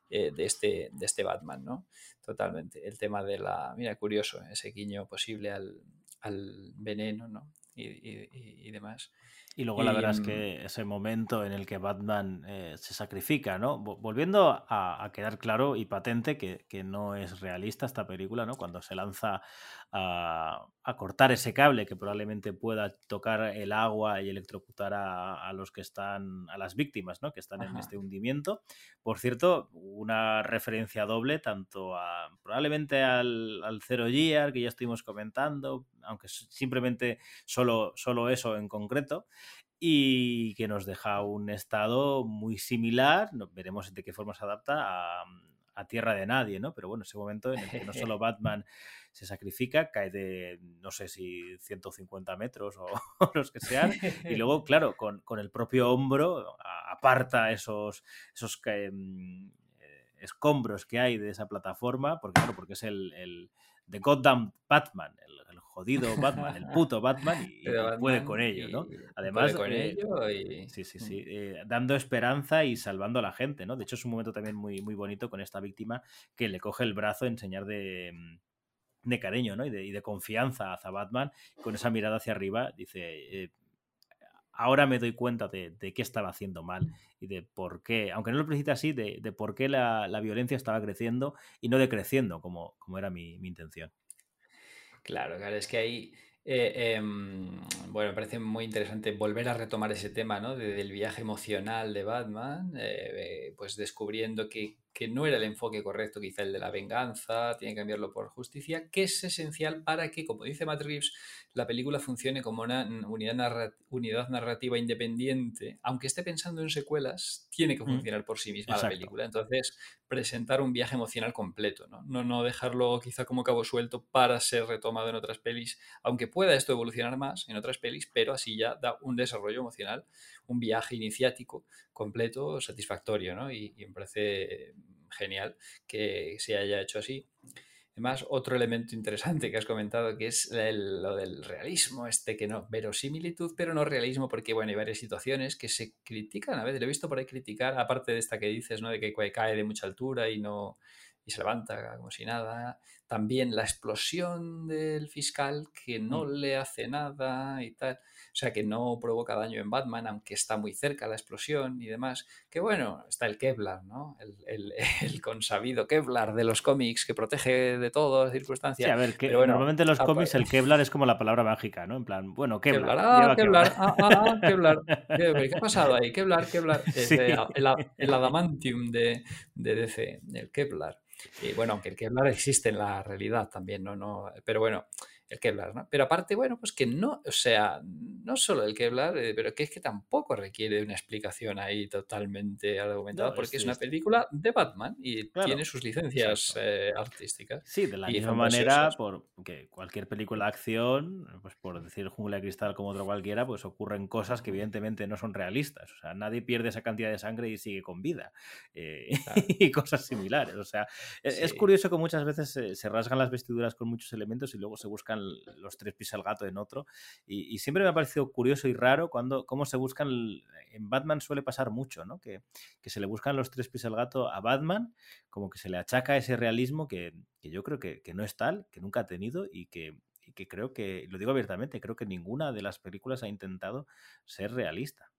de, este, de este Batman, ¿no? Totalmente. El tema de la. Mira, curioso, ese guiño posible al, al veneno, ¿no? Y, demás. Y luego la verdad es que ese momento en el que Batman eh, se sacrifica, ¿no? Volviendo a, quedar claro y patente que, que, no es realista esta película, ¿no? Cuando se lanza a, a, cortar ese cable que probablemente pueda tocar el agua y electrocutar a, a los que están, a las víctimas, ¿no? Que están Ajá. en este hundimiento. Por cierto, una referencia doble tanto a probablemente al, al Zero Gear que ya estuvimos comentando, aunque simplemente solo, solo eso en concreto y que nos deja un estado muy similar, veremos de qué forma se adapta a, a, Tierra de Nadie, ¿no? Pero bueno, ese momento en el que no solo [laughs] Batman se sacrifica, cae de, no sé si 150 metros o, o [laughs] los que sean, y luego, claro, con, con el propio hombro aparta esos, esos eh, escombros que hay de esa plataforma, porque claro, porque es el, el The Goddamn Batman, el, el, jodido Batman, el puto Batman, y, [laughs] Batman puede con ello, ¿no? Además, con eh, ello y... sí, sí, sí, eh, dando esperanza y salvando a la gente, ¿no? De hecho, es un momento también muy, muy bonito con esta víctima que le coge el brazo en señal de, de cariño, ¿no? Y de, y de confianza hacia Batman, con esa mirada hacia arriba, dice... Eh, ahora me doy cuenta de, de, qué estaba haciendo mal y de por qué, aunque no lo precisa así, de, de por qué la, la, violencia estaba creciendo y no decreciendo, como, como era mi, mi intención. Claro, claro, es que ahí, eh, eh, bueno, me parece muy interesante volver a retomar ese tema, ¿no? De, del viaje emocional de Batman, eh, pues descubriendo que que no era el enfoque correcto, quizá el de la venganza, tiene que cambiarlo por justicia, que es esencial para que, como dice Matt Reeves, la película funcione como una unidad, narra unidad narrativa independiente, aunque esté pensando en secuelas, tiene que funcionar por sí misma Exacto. la película. Entonces, presentar un viaje emocional completo, ¿no? ¿no? No dejarlo quizá como cabo suelto para ser retomado en otras pelis, aunque pueda esto evolucionar más en otras pelis, pero así ya da un desarrollo emocional, un viaje iniciático completo, satisfactorio, ¿no? Y, y me parece genial que se haya hecho así. Además, otro elemento interesante que has comentado, que es el, lo del realismo, este que no, verosimilitud, pero no realismo, porque bueno, hay varias situaciones que se critican, a veces lo he visto por ahí criticar, aparte de esta que dices, ¿no? De que cae de mucha altura y no y se levanta como si nada. También la explosión del fiscal que no mm. le hace nada y tal. O sea, que no provoca daño en Batman, aunque está muy cerca la explosión y demás. Que bueno, está el Kevlar, ¿no? El, el, [laughs] el consabido Kevlar de los cómics que protege de todo, circunstancias. Sí, a ver, que bueno, normalmente en los cómics el [laughs] Kevlar es como la palabra mágica, ¿no? En plan, bueno, Kevlar. Kevlar, ah, Kevlar, ah, ah, [laughs] Kevlar. ¿Qué ha pasado ahí? Kevlar, Kevlar. Sí. El, el, adamantium de, de DC, el Kevlar. Y bueno, aunque el Kevlar existe en la realidad también, ¿no? no pero bueno, el Kevlar, ¿no? Pero aparte, bueno, pues que no, o sea, no solo el Kevlar, eh, pero que es que tampoco requiere una explicación ahí totalmente argumentada, no, porque es, es, una película de Batman y claro, tiene sus licencias eh, artísticas. Sí, de la misma manera, porque cualquier película de acción, pues por decir Jungla de Cristal como otra cualquiera, pues ocurren cosas que evidentemente no son realistas. O sea, nadie pierde esa cantidad de sangre y sigue con vida. Eh, claro. [laughs] y cosas similares. O sea, sí. es curioso que muchas veces se, se rasgan las vestiduras con muchos elementos y luego se buscan los tres pies al gato en otro. Y, siempre me ha parecido curioso y raro cuando cómo se buscan. En Batman suele pasar mucho, ¿no? Que, que se le buscan los tres pies al gato a Batman, como que se le achaca ese realismo que, yo creo que, no es tal, que nunca ha tenido y que, creo que, lo digo abiertamente, creo que ninguna de las películas ha intentado ser realista.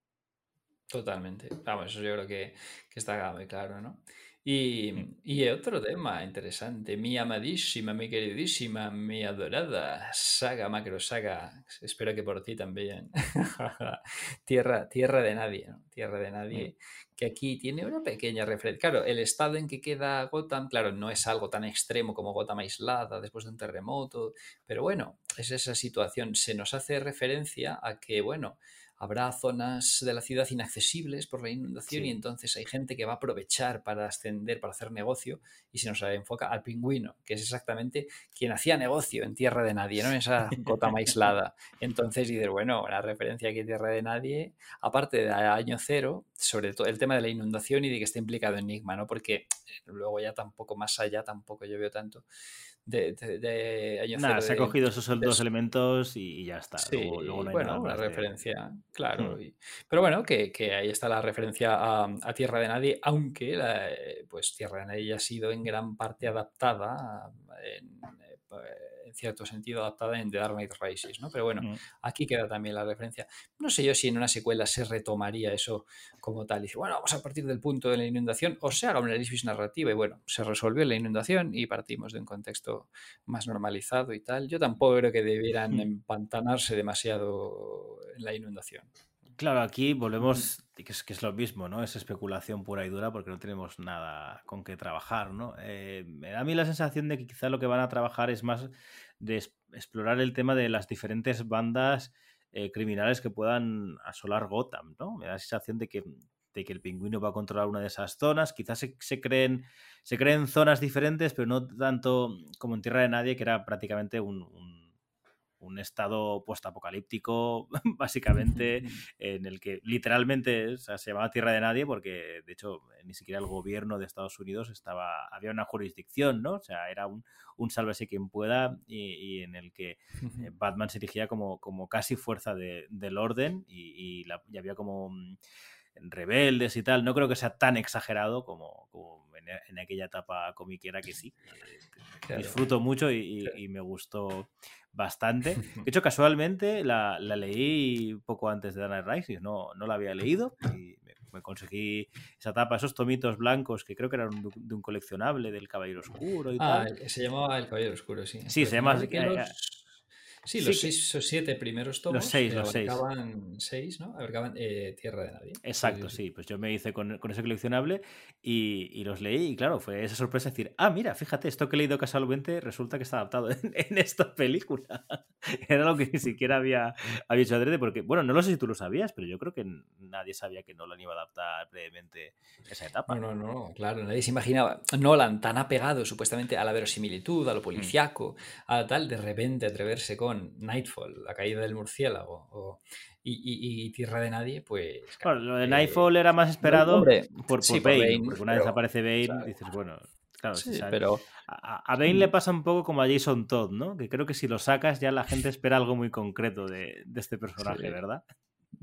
Totalmente. Vamos, eso yo creo que, que está muy claro, ¿no? Y, y, otro tema interesante, mi amadísima, mi queridísima, mi adorada saga, macro saga, espero que por ti también. [laughs] tierra, tierra de nadie, ¿no? Tierra de nadie, que aquí tiene una pequeña referencia. Claro, el estado en que queda Gotham, claro, no es algo tan extremo como Gotham aislada después de un terremoto, pero bueno, es esa situación. Se nos hace referencia a que, bueno, habrá zonas de la ciudad inaccesibles por la inundación y entonces hay gente que va a aprovechar para ascender, para hacer negocio y se nos enfoca al pingüino, que es exactamente quien hacía negocio en tierra de nadie, ¿no? En esa gota [laughs] aislada. Entonces dices, bueno, la referencia aquí a tierra de nadie, aparte de año cero, sobre todo el tema de la inundación y de que esté implicado Enigma, ¿no? Porque luego ya tampoco más allá tampoco yo veo tanto de, de, Nada, se ha cogido esos dos elementos y, ya está. Sí, bueno, una referencia, claro. Hmm. pero bueno, que, que, ahí está la referencia a, Tierra de Nadie, aunque pues Tierra de Nadie ha sido en gran parte adaptada en, en cierto sentido adaptada en The Dark Knight Rises, ¿no? Pero bueno, mm. aquí queda también la referencia. No sé yo si en una secuela se retomaría eso como tal. Y dice, bueno, vamos a partir del punto de la inundación o se haga una análisis narrativa y bueno, se resolvió la inundación y partimos de un contexto más normalizado y tal. Yo tampoco creo que debieran mm. empantanarse demasiado en la inundación. Claro, aquí volvemos, que es, que es, lo mismo, ¿no? Es especulación pura y dura porque no tenemos nada con qué trabajar, ¿no? Eh, me da a mí la sensación de que quizá lo que van a trabajar es más de explorar el tema de las diferentes bandas eh, criminales que puedan asolar Gotham, ¿no? Me da la sensación de que, de que el pingüino va a controlar una de esas zonas, quizás se, creen, se creen zonas diferentes, pero no tanto como en Tierra de Nadie, que era prácticamente un un estado postapocalíptico, [laughs] básicamente, [laughs] en el que literalmente se llamaba Tierra de Nadie, porque de hecho ni siquiera el gobierno de Estados Unidos estaba, había una jurisdicción, ¿no? O sea, era un, un sálvese quien pueda y, en el que eh, [laughs] Batman se erigía como, como casi fuerza del orden y, y había como mm, rebeldes y tal. No creo que sea tan exagerado como, en, aquella etapa comiquera que sí. Eh, disfruto mucho y, me gustó bastante. [laughs] De hecho, casualmente la, leí poco antes de Dana Rice, no, no la había leído y me, conseguí esa tapa, esos tomitos blancos que creo que eran de un coleccionable del Caballero Oscuro y ah, se llamaba El Caballero Oscuro, sí. Sí, se llama... Sí, los seis o siete primeros tomos. Los seis, los abarcaban seis. ¿no? Abarcaban eh, Tierra de Nadie. Exacto, sí, Pues yo me hice con, con ese coleccionable y, los leí y claro, fue esa sorpresa decir, ah, mira, fíjate, esto que he leído casualmente resulta que está adaptado [laughs] en, esta película. [laughs] Era algo que ni siquiera había, había hecho adrede porque, bueno, no lo sé si tú lo sabías, pero yo creo que nadie sabía que Nolan iba a adaptar brevemente esa etapa. No, no, no, claro, nadie se imaginaba. Nolan tan apegado supuestamente a la verosimilitud, a lo mm. policiaco, a tal, de repente atreverse con Nightfall, la caída del murciélago, y, Tierra de Nadie, pues... Claro, lo de Nightfall era más esperado por, por, Bane, porque una vez aparece Bane, dices, bueno... Claro, pero a, Bane le pasa un poco como a Jason Todd, ¿no? Que creo que si lo sacas ya la gente espera algo muy concreto de, este personaje, ¿verdad?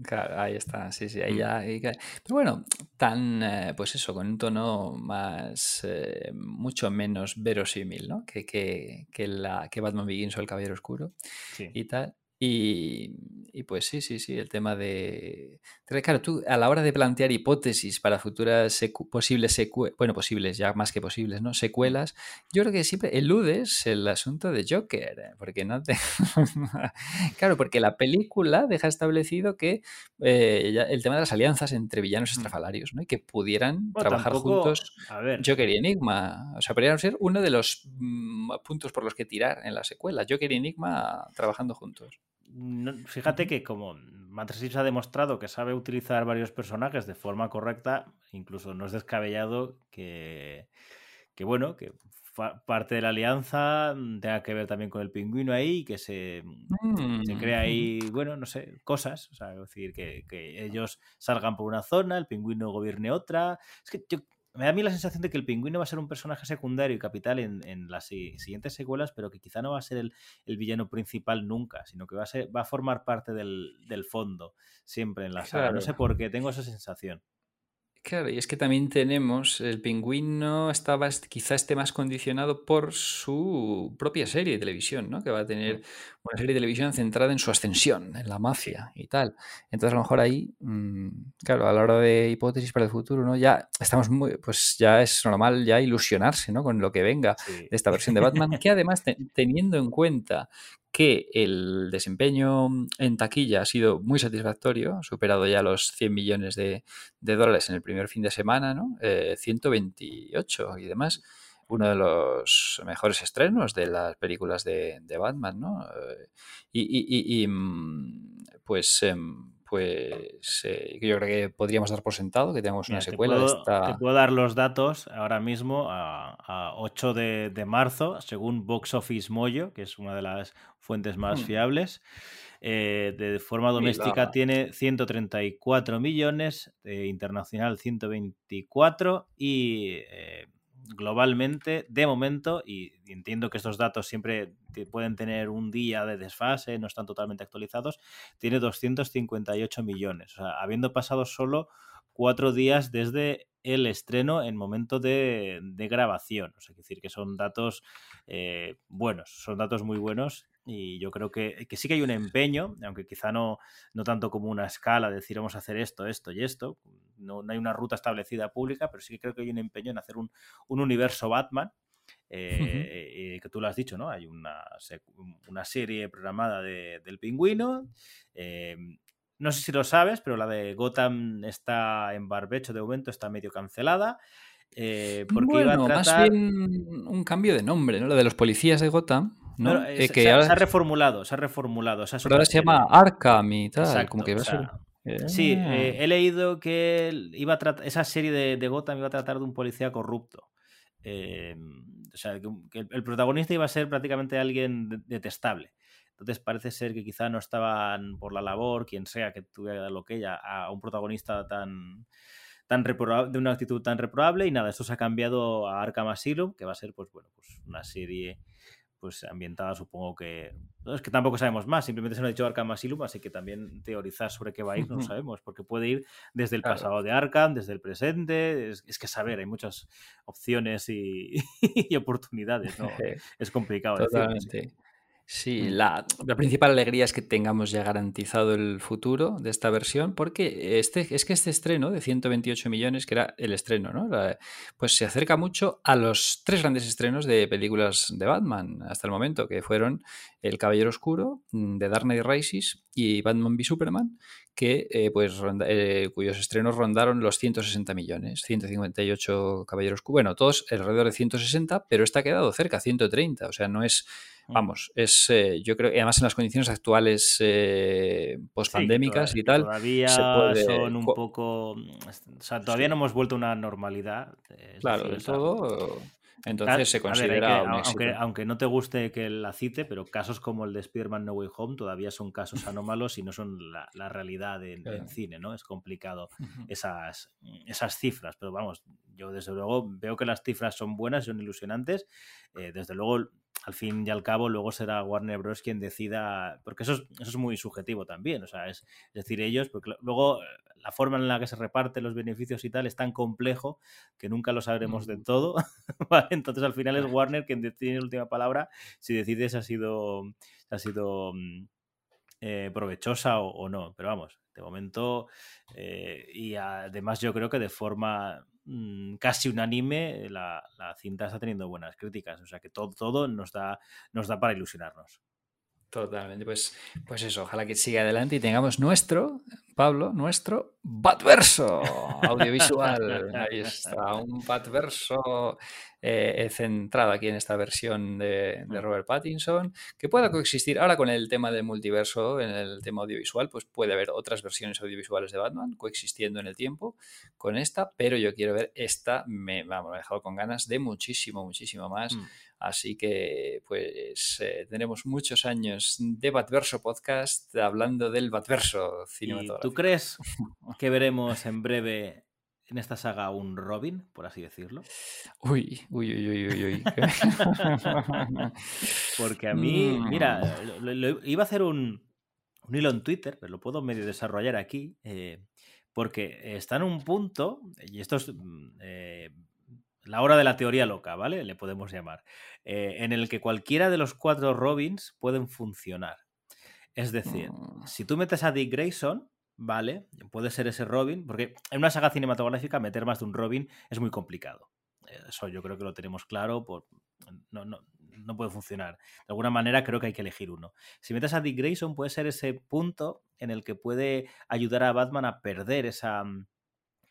Claro, ahí está, sí, sí, ahí mm. ya. pero bueno, tan, eh, pues eso, con un tono más, eh, mucho menos verosímil, ¿no? Que, que, que, la, que Batman Begins o El Caballero Oscuro y tal. Y, pues sí, sí, sí, el tema de... Claro, tú a la hora de plantear hipótesis para futuras posibles secuelas, bueno, posibles, ya más que posibles, ¿no? Secuelas, yo creo que siempre eludes el asunto de Joker, ¿eh? porque no te... [laughs] claro, porque la película deja establecido que eh, el tema de las alianzas entre villanos estrafalarios, ¿no? Y que pudieran trabajar juntos Joker y Enigma. O sea, podrían ser uno de los mm, puntos por los que tirar en la secuela, Joker y Enigma trabajando juntos fíjate que como Matt ha demostrado que sabe utilizar varios personajes de forma correcta, incluso no es descabellado que, que bueno, que parte de la alianza tenga que ver también con el pingüino ahí, que se, se crea ahí, mm. [laughs] bueno, no sé, cosas, o sea, es decir, que, que, ellos salgan por una zona, el pingüino gobierne otra. Es que yo me da a mí la sensación de que el pingüino va a ser un personaje secundario y capital en, las siguientes secuelas, pero que quizá no va a ser el, villano principal nunca, sino que va a, ser, va a formar parte del, fondo siempre en la saga. No sé por qué, tengo esa sensación. Claro, y es que también tenemos, el pingüino estaba, quizá esté más condicionado por su propia serie de televisión, ¿no? Que va a tener una serie de televisión centrada en su ascensión, en la mafia y tal. Entonces, a lo mejor ahí, mm, claro, a la hora de hipótesis para el futuro, ¿no? Ya estamos muy, pues ya es normal ya ilusionarse, ¿no? Con lo que venga de esta versión de Batman, que además, teniendo en cuenta que el desempeño en taquilla ha sido muy satisfactorio, superado ya los 100 millones de, dólares en el primer fin de semana, ¿no? 128 eh, y demás. Uno de los mejores estrenos de las películas de, Batman, ¿no? Eh, y, mm, pues em, pues eh, yo creo que podríamos dar por sentado que tenemos una secuela. Te puedo, de esta... te puedo dar los datos ahora mismo a, 8 de, marzo, según Box Office Moyo, que es una de las fuentes más fiables. Eh, de forma doméstica tiene 134 millones, internacional 124 y eh, globalmente, de momento, y entiendo que estos datos siempre pueden tener un día de desfase, no están totalmente actualizados, tiene 258 millones, o sea, habiendo pasado solo cuatro días desde el estreno en momento de, grabación. O sea, decir que son datos eh, buenos, son datos muy buenos y yo creo que, sí que hay un empeño, aunque quizá no, no tanto como una escala, de decir vamos a hacer esto, esto y esto. No, hay una ruta establecida pública, pero sí que creo que hay un empeño en hacer un, universo Batman. Eh, que tú lo has dicho, ¿no? Hay una, una serie programada del pingüino. Eh, no sé si lo sabes, pero la de Gotham está en barbecho de momento, está medio cancelada. Eh, porque iba a tratar... más bien un cambio de nombre, ¿no? La de los policías de Gotham eh, se, ha reformulado, se ha reformulado. pero ahora se llama Arkham y tal. como que va a ser... Sí, eh, he leído que iba a esa serie de, Gotham iba a tratar de un policía corrupto. Em, o sea, que, el, protagonista iba a ser prácticamente alguien detestable. Entonces parece ser que quizá no estaban por la labor, quien sea que tuviera lo que ella, a un protagonista tan, tan de una actitud tan reprobable y nada, esto se ha cambiado a Arkham Asylum, que va a ser pues bueno, pues una serie pues ambientada supongo que... es que tampoco sabemos más, simplemente se nos ha dicho Arkham Asylum, así que también teorizar sobre qué va a ir no [laughs] sabemos, porque puede ir desde el pasado de Arkham, desde el presente, es, que saber, hay muchas opciones y, [laughs] oportunidades, ¿no? [laughs] es complicado. Totalmente. Sí, mm. la, principal alegría es que tengamos ya garantizado el futuro de esta versión, porque este, es que este estreno de 128 millones, que era el estreno, ¿no? pues se acerca mucho a los tres grandes estrenos de películas de Batman hasta el momento, que fueron El Caballero Oscuro, mm, The Dark Knight Rises y Batman v Superman, que eh, pues eh, cuyos estrenos rondaron los 160 millones, 158 Caballeros Oscuro, bueno, todos alrededor de 160, pero está quedado cerca, 130, o sea, no es. Vamos, es eh, yo creo que además en las condiciones actuales eh, post-pandémicas y tal. Todavía son un poco. O sea, todavía no hemos vuelto a una normalidad. Claro, de todo. Entonces se considera aunque, no te guste que la cite, pero casos como el de Spider-Man No Way Home todavía son casos [laughs] anómalos y no son la, realidad en, cine, ¿no? Es complicado esas, esas cifras, pero vamos, yo desde luego veo que las cifras son buenas, son ilusionantes. Eh, desde luego al fin y al cabo luego será Warner Bros. quien decida, porque eso es, eso es muy subjetivo también, o sea, es, decir, ellos, porque luego la forma en la que se reparten los beneficios y tal es tan complejo que nunca lo sabremos de todo, [laughs] Entonces al final es Warner quien tiene la última palabra si decide si ha sido, ha sido mm, eh, provechosa o, no, pero vamos, de momento, eh, y además yo creo que de forma Mm, casi unánime, la, la, cinta está teniendo buenas críticas. O sea que todo, todo nos, da, nos da para ilusionarnos. Totalmente, pues, pues eso, ojalá que siga adelante y tengamos nuestro, Pablo, nuestro Batverso audiovisual. [laughs] Ahí está, un Batverso eh, centrado aquí en esta versión de, de. Robert Pattinson, que pueda coexistir ahora con el tema del multiverso, en el tema audiovisual, pues puede haber otras versiones audiovisuales de Batman coexistiendo en el tiempo con esta, pero yo quiero ver esta, me, vamos, me ha dejado con ganas de muchísimo, muchísimo más. Mm. Así que, pues, eh, tenemos muchos años de Batverso Podcast hablando del Batverso cinematográfico. ¿Tú crees [laughs] que veremos en breve en esta saga un Robin, por así decirlo? Uy, uy, uy, uy, uy. [laughs] Porque a mí, mira, mm. iba a hacer un, hilo en Twitter, pero lo puedo medio desarrollar aquí. Eh, porque está en un punto, y esto es mm, eh, la hora de la teoría loca, ¿vale? Le podemos llamar, eh, en el que cualquiera de los cuatro Robins pueden funcionar. Es decir, Mm. si tú metes a Dick Grayson, ¿vale? Puede ser ese Robin, porque en una saga cinematográfica meter más de un Robin es muy complicado. Eso yo creo que lo tenemos claro. Por, no, no, no puede funcionar. De alguna manera creo que hay que elegir uno. Si metes a Dick Grayson, puede ser ese punto en el que puede ayudar a Batman a perder esa mm,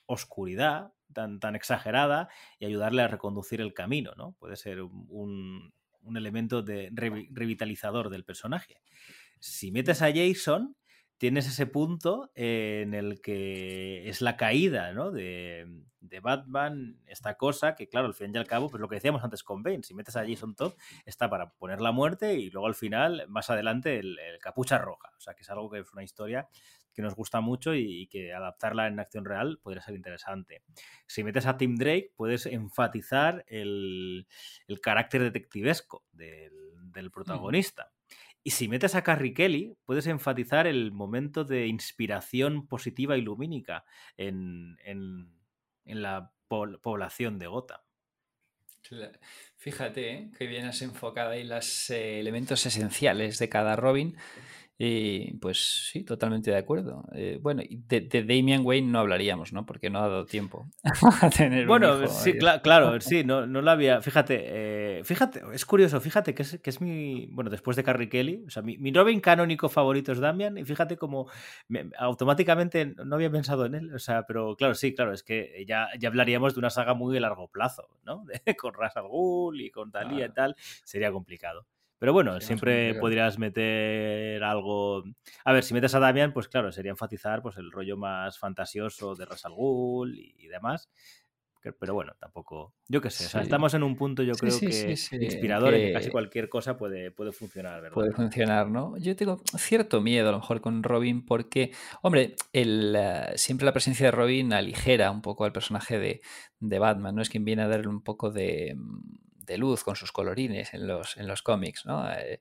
oscuridad tan, tan exagerada y ayudarle a reconducir el camino, ¿no? Puede ser un, un elemento de revi- revitalizador del personaje. Si metes a Jason, tienes ese punto en el que es la caída ¿no? de, de Batman, esta cosa que, claro, al fin y al cabo, pues lo que decíamos antes con Bane, si metes a Jason Todd, está para poner la muerte y luego al final, más adelante, el, el capucha roja. O sea, que es algo que es una historia que nos gusta mucho y, y que adaptarla en acción real podría ser interesante. Si metes a Tim Drake, puedes enfatizar el, el carácter detectivesco del, del protagonista. Y si metes a Carrie Kelly, puedes enfatizar el momento de inspiración positiva y lumínica en, en, en la po población de Gotham. Fíjate ¿eh? que bien has enfocado ahí los eh, elementos esenciales de cada Robin. Y pues sí, totalmente de acuerdo. Eh, bueno, de, de Damian Wayne no hablaríamos, ¿no? Porque no ha dado tiempo [laughs] a tener un Bueno, hijo. sí, ahí. cla- claro, [laughs] sí, no, no la había. Fíjate, eh, fíjate, es curioso, fíjate que es, que es mi. Bueno, después de Carrie Kelly, o sea, mi, mi Robin canónico favorito es Damian, y fíjate como me- automáticamente no había pensado en él, o sea, pero claro, sí, claro, es que ya, ya hablaríamos de una saga muy de largo plazo, ¿no? [laughs] De- con Ras al Ghul y con Talia y tal, sería complicado. Pero bueno, Sí, siempre podrías meter algo. A ver, si metes a Damian, pues claro, sería enfatizar pues, el rollo más fantasioso de Ras al Ghul y, y demás. Pero bueno, tampoco. Yo qué sé, o sea, Sí. estamos en un punto, yo Sí, creo que inspirador en que que- casi cualquier cosa puede, puede funcionar, ¿verdad? Puede funcionar, ¿no? Yo tengo cierto miedo a lo mejor con Robin porque, hombre, el, eh, siempre la presencia de Robin aligera un poco al personaje de, de Batman, ¿no? Es quien viene a darle un poco de, mm, de luz con sus colorines en los, en los cómics, ¿no? Eh,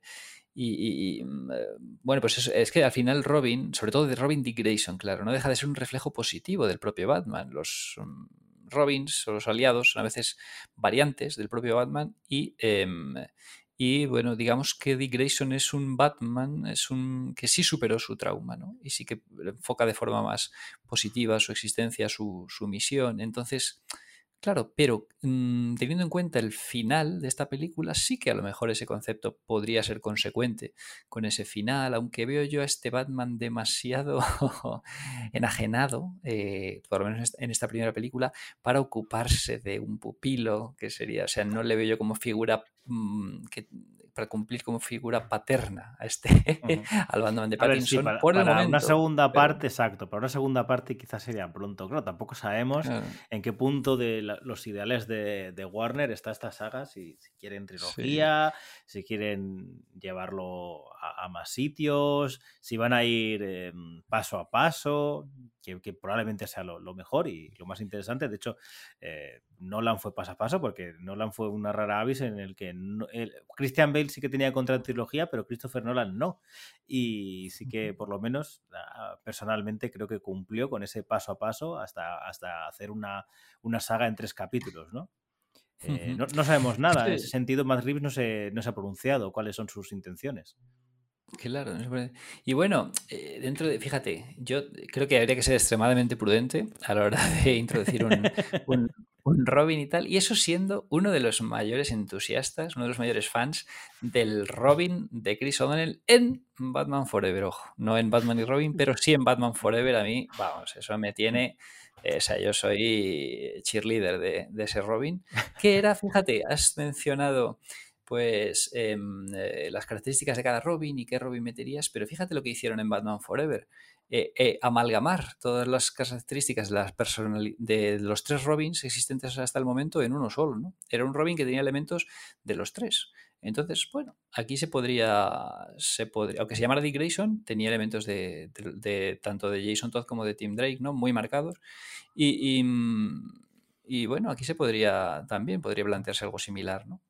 y, mm, eh, bueno, pues es, es que al final Robin, sobre todo de Robin Dick Grayson, claro, no deja de ser un reflejo positivo del propio Batman. Los mm, Robins o los aliados son a veces variantes del propio Batman y... em, y bueno, digamos que Dick Grayson es un Batman, es un que sí superó su trauma, ¿no? Y sí que enfoca de forma más positiva su existencia, su, su misión. Entonces, claro, pero mm, teniendo en cuenta el final de esta película, sí que a lo mejor ese concepto podría ser consecuente con ese final, aunque veo yo a este Batman demasiado [laughs] enajenado, eh, por lo menos en esta- primera película, para ocuparse de un pupilo, que sería, o sea, no le veo yo como figura mm, que, para cumplir como figura paterna a este, Ujú. [laughs] al Batman de A ver, sí, Pattinson para, por el para momento. una segunda pero- parte, exacto, para una segunda parte quizás sería pronto. Claro, tampoco sabemos claro, en qué punto de la- los ideales de, de Warner está esta saga, si, si quieren trilogía, si quieren llevarlo a, a más sitios, si van a ir eh, paso a paso, que, que probablemente sea lo, lo mejor y lo más interesante. De hecho, eh, Nolan fue paso a paso porque Nolan fue una rara avis en el que no- el- Christian Bale sí que tenía contra trilogía, pero Christopher Nolan no. Y sí que por lo menos ah, personalmente creo que cumplió con ese paso a paso hasta, hasta hacer una, una saga en tres capítulos, ¿no? Eh, no, no sabemos nada. En ese sentido, Matt Reeves no se, no se ha pronunciado cuáles son sus intenciones. Claro, y bueno, eh, dentro de, fíjate, yo creo que habría que ser extremadamente prudente a la hora de introducir un, [laughs] un- un Robin y tal, y eso siendo uno de los mayores entusiastas, uno de los mayores fans del Robin de Chris O'Donnell en Batman Forever, ojo, no en Batman y Robin, pero sí en Batman Forever, a mí, vamos, eso me tiene, eh, o sea, yo soy cheerleader de, de ese Robin, que era, fíjate, has mencionado pues em, eh, las características de cada Robin y qué Robin meterías, pero fíjate lo que hicieron en Batman Forever. Eh, eh, amalgamar todas las características de, de los tres Robins existentes hasta el momento en uno solo. ¿no? Era un Robin que tenía elementos de los tres. Entonces, bueno, aquí se podría, se podría, aunque se llamara Dick Grayson, tenía elementos de, tanto de Jason Todd como de Tim Drake, ¿no? Muy marcados. Y, y, mm, y, bueno, aquí se podría también, podría plantearse algo similar, ¿no?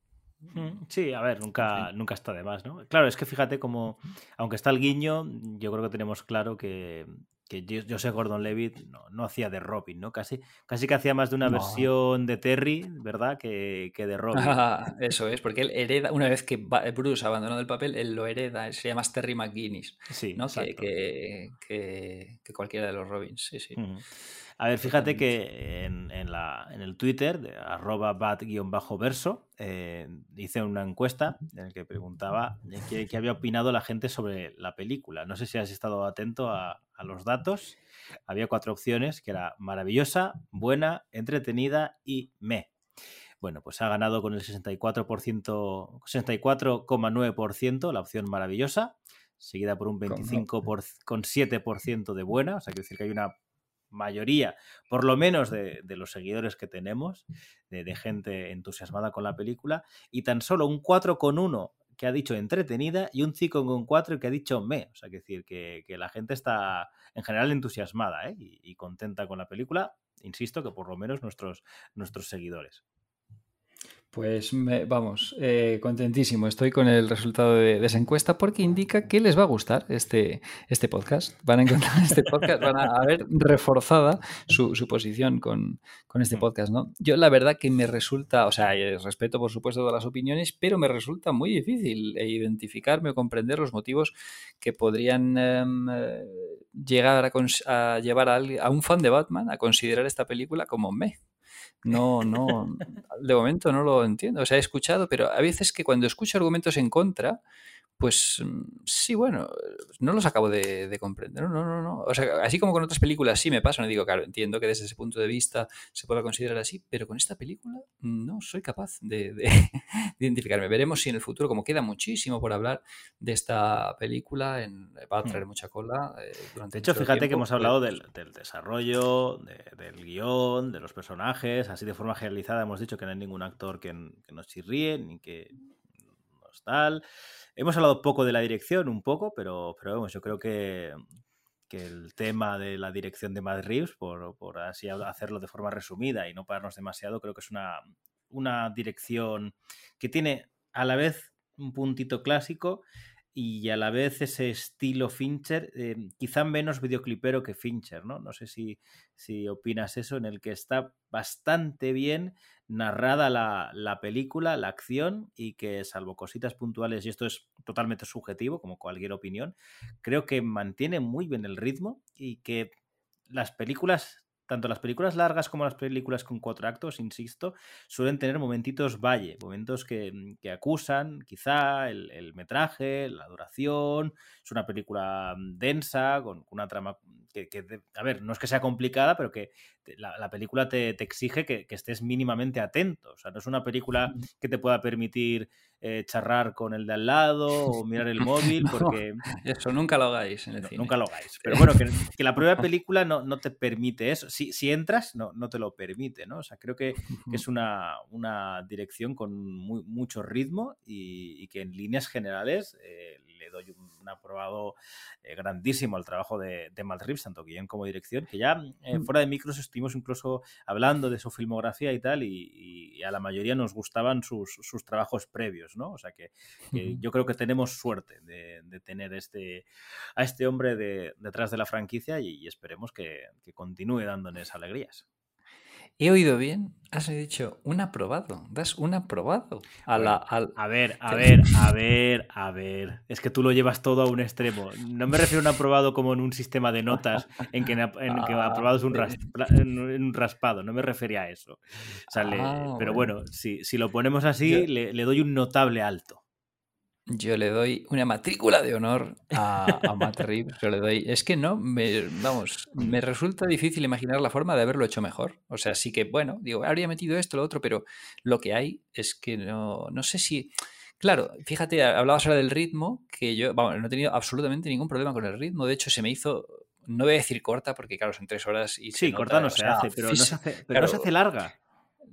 Mm, Sí, a ver, nunca, nunca está de más, ¿no? Claro, es que fíjate como, aunque está el guiño, yo creo que tenemos claro que, que José Gordon Levitt no, no, hacía de Robin, ¿no? Casi, casi que hacía más de una No. versión de Terry, ¿verdad? Que, que de Robin. Ah, [laughs] eso es, porque él hereda, una vez que Bruce ha abandonado el papel, él lo hereda, él se llama Terry McGuinness, Sí, ¿no? Que, que, que- cualquiera de los Robins, sí, sí. A ver, fíjate que en, en la, en el Twitter, de arroba bat-verso, eh, hice una encuesta en la que preguntaba qué, qué había opinado la gente sobre la película. No sé si has estado atento a, a los datos. Había cuatro opciones, que era maravillosa, buena, entretenida y me. Bueno, pues ha ganado con el 64%, 64,9% la opción maravillosa, seguida por un Con- 25,7% de buena, o sea, quiere decir que hay una mayoría, por lo menos de, los seguidores que tenemos, de, gente entusiasmada con la película, y tan solo un 4,1 que ha dicho entretenida y un 5,4 que ha dicho me. O sea, que decir que, que la gente está en general entusiasmada ¿eh? y, y contenta con la película. Insisto que por lo menos nuestros, nuestros seguidores. Pues me- vamos, eh, contentísimo. Estoy con el resultado de, esa encuesta porque indica que les va a gustar este, este podcast. Van a encontrar este podcast, van a, ver reforzada su, su posición con, con este podcast, ¿no? Yo la verdad que me resulta, o sea, respeto por supuesto todas las opiniones, pero me resulta muy difícil identificarme o comprender los motivos que podrían em, llegar a, a llevar a, a un fan de Batman a considerar esta película como me. No, no, de momento no lo entiendo. O sea, he escuchado, pero a veces que cuando escucho argumentos en contra, pues mm, sí, bueno, no los acabo de, de comprender. No, no, no, no. O sea, así como con otras películas sí me pasa, no digo, claro, entiendo que desde ese punto de vista se pueda considerar así, pero con esta película no soy capaz de, de- [laughs] de identificarme. Veremos si en el futuro, como queda muchísimo por hablar de esta película, en, va a traer mucha cola. eh, durante De hecho, fíjate que hemos hablado pues, del, del desarrollo, de- del guion, de los personajes, así de forma generalizada hemos dicho que no hay ningún actor que, que nos chirríe, ni que nos tal. Hemos hablado poco de la dirección, un poco, pero, pero vamos, yo creo que, que el tema de la dirección de Matt Reeves, por, por así hacerlo de forma resumida y no pararnos demasiado, creo que es una, una dirección que tiene a la vez un puntito clásico y a la vez ese estilo Fincher, eh, quizá menos videoclipero que Fincher, ¿no? No sé si, si opinas eso, en el que está bastante bien narrada la, la película, la acción, y que salvo cositas puntuales, y esto es totalmente subjetivo, como cualquier opinión, creo que mantiene muy bien el ritmo y que las películas tanto las películas largas como las películas con cuatro actos, insisto, suelen tener momentitos valle, momentos que, que acusan quizá el, el, metraje, la duración. Es una película densa, con una trama que, que a ver, no es que sea complicada, pero que la, la película te, te exige que, que, estés mínimamente atento. O sea, no es una película que te pueda permitir eh, charrar con el de al lado o mirar el móvil, [laughs] porque... No, eso nunca lo hagáis en el no, cine. Nunca lo hagáis. Pero bueno, [laughs] que, que la propia película no, no, te permite eso. Si, si entras, no, no, te lo permite, ¿no? O sea, creo que, que es una, una, dirección con muy, mucho ritmo y, y, que en líneas generales eh, le doy un, aprobado eh, grandísimo al trabajo de, de Matt Reeves, tanto guion como dirección, que ya eh, fuera de micros estuvimos incluso hablando de su filmografía y tal, y, y a la mayoría nos gustaban sus, sus trabajos previos, ¿no? O sea que, que, yo creo que tenemos suerte de, de tener este, a este hombre de, detrás de la franquicia y, y esperemos que, que, continúe dándonos alegrías. He oído bien, has dicho un aprobado, das un aprobado a la... Al... A ver, a ver, a ver, a ver. Es que tú lo llevas todo a un extremo. No me refiero a un aprobado como en un sistema de notas en que, en que aprobado es un, raspado, no me refería a eso. O sea, le, ah, pero bueno, bueno si, si, lo ponemos así, Yo... le, le doy un notable alto. Yo le doy una matrícula de honor a, a Matt [laughs] Reeves. Yo le doy. Es que no, me, vamos, me resulta difícil imaginar la forma de haberlo hecho mejor. O sea, sí que, bueno, digo, habría metido esto, lo otro, pero lo que hay es que no, no sé si. Claro, fíjate, hablabas ahora del ritmo, que yo, vamos, no he tenido absolutamente ningún problema con el ritmo. De hecho, se me hizo. No voy a decir corta, porque claro, son tres horas y. Sí, nota, corta no se sea, hace, pero, no se hace, pero claro, no se hace larga.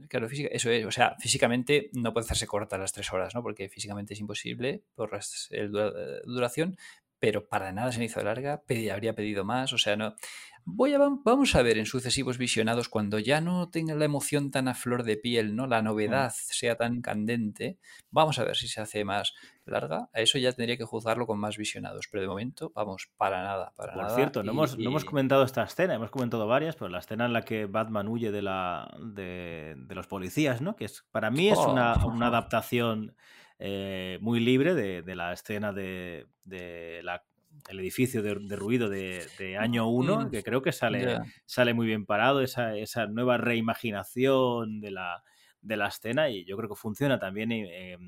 Claro, física, eso es. O sea, físicamente no puede hacerse corta las tres horas, ¿no? Porque físicamente es imposible por el dura, duración. Pero para nada se me hizo larga, habría pedido más, o sea, no... Voy a, vamos a ver en sucesivos visionados cuando ya no tenga la emoción tan a flor de piel, ¿no? La novedad sea tan candente, vamos a ver si se hace más larga. A eso ya tendría que juzgarlo con más visionados, pero de momento, vamos, para nada, para Por nada. cierto, no, hemos, no hemos comentado esta escena, hemos comentado varias, pero la escena en la que Batman huye de, la, de, de los policías, ¿no? Que es, para mí es una, Oh. una adaptación eh, muy libre de, de la escena de, de la el edificio de, de ruido de, año 1, Mm, que creo que sale, ya. sale muy bien parado, esa, esa nueva reimaginación de la, de la escena y yo creo que funciona también. eh,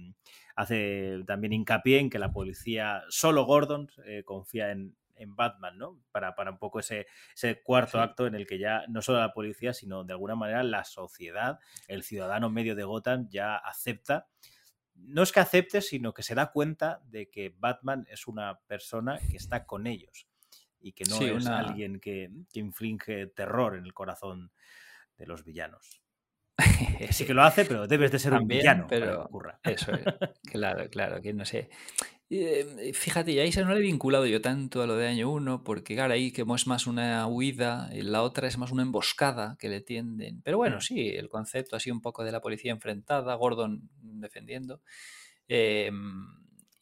hace también hincapié en que la policía, solo Gordon, eh, confía en, en Batman, ¿no? Para, para un poco ese, ese cuarto Sí. acto en el que ya no solo la policía, sino de alguna manera la sociedad, el ciudadano medio de Gotham ya acepta no es que acepte, sino que se da cuenta de que Batman es una persona que está con ellos y que no Sí, es una- alguien que, que inflige terror en el corazón de los villanos. Sí que [laughs] lo hace, pero debes de ser un villano para que pero ocurra. Eso es. [laughs] Claro, claro, que no sé. Eh, fíjate, y se no le he vinculado yo tanto a lo de año 1, porque claro, ahí como es más una huida, y la otra es más una emboscada que le tienden. Pero bueno, sí, el concepto así un poco de la policía enfrentada, Gordon defendiendo. Eh,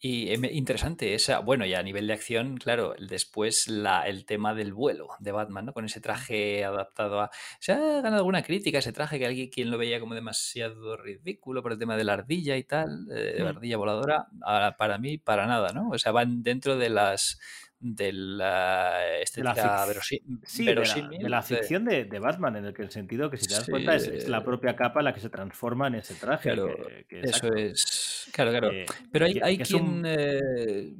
y eh, interesante esa, bueno, y a nivel de acción, claro, después la, el tema del vuelo de Batman, ¿no? Con ese traje adaptado a... Se ha ganado alguna crítica ese traje que alguien quien lo veía como demasiado ridículo por el tema de la ardilla y tal, eh, de la Mm. ardilla voladora, para mí, para nada, ¿no? O sea, van dentro de las de la estética Sí, de la, de la ficción de, de Batman, en el que el sentido que si te das Sí, cuenta es, es la propia capa la que se transforma en ese traje. Claro, que- que eso es. Claro, claro. Eh, Pero hay, hay que quien. un- eh,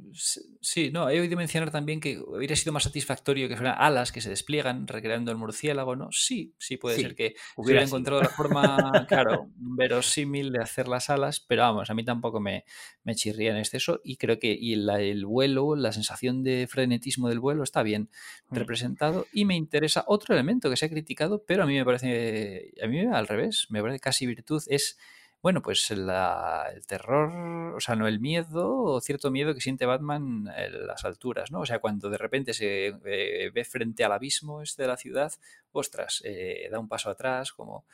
sí, no, he oído mencionar también que hubiera sido más satisfactorio que fueran alas que se despliegan recreando el murciélago, ¿no? Sí, sí puede Sí, ser que hubiera encontrado la forma, claro, [laughs] verosímil de hacer las alas, pero vamos, a mí tampoco me, me chirría en exceso y creo que y la- el vuelo, la sensación de frenetismo del vuelo está bien Mm. representado y me interesa otro elemento que se ha criticado, pero a mí me parece, a mí al revés, me parece casi virtud, es, bueno, pues la- el terror, o sea, no el miedo, o cierto miedo que siente Batman en las alturas, ¿no? O sea, cuando de repente se eh, ve frente al abismo este de la ciudad, ostras, eh, da un paso atrás, como...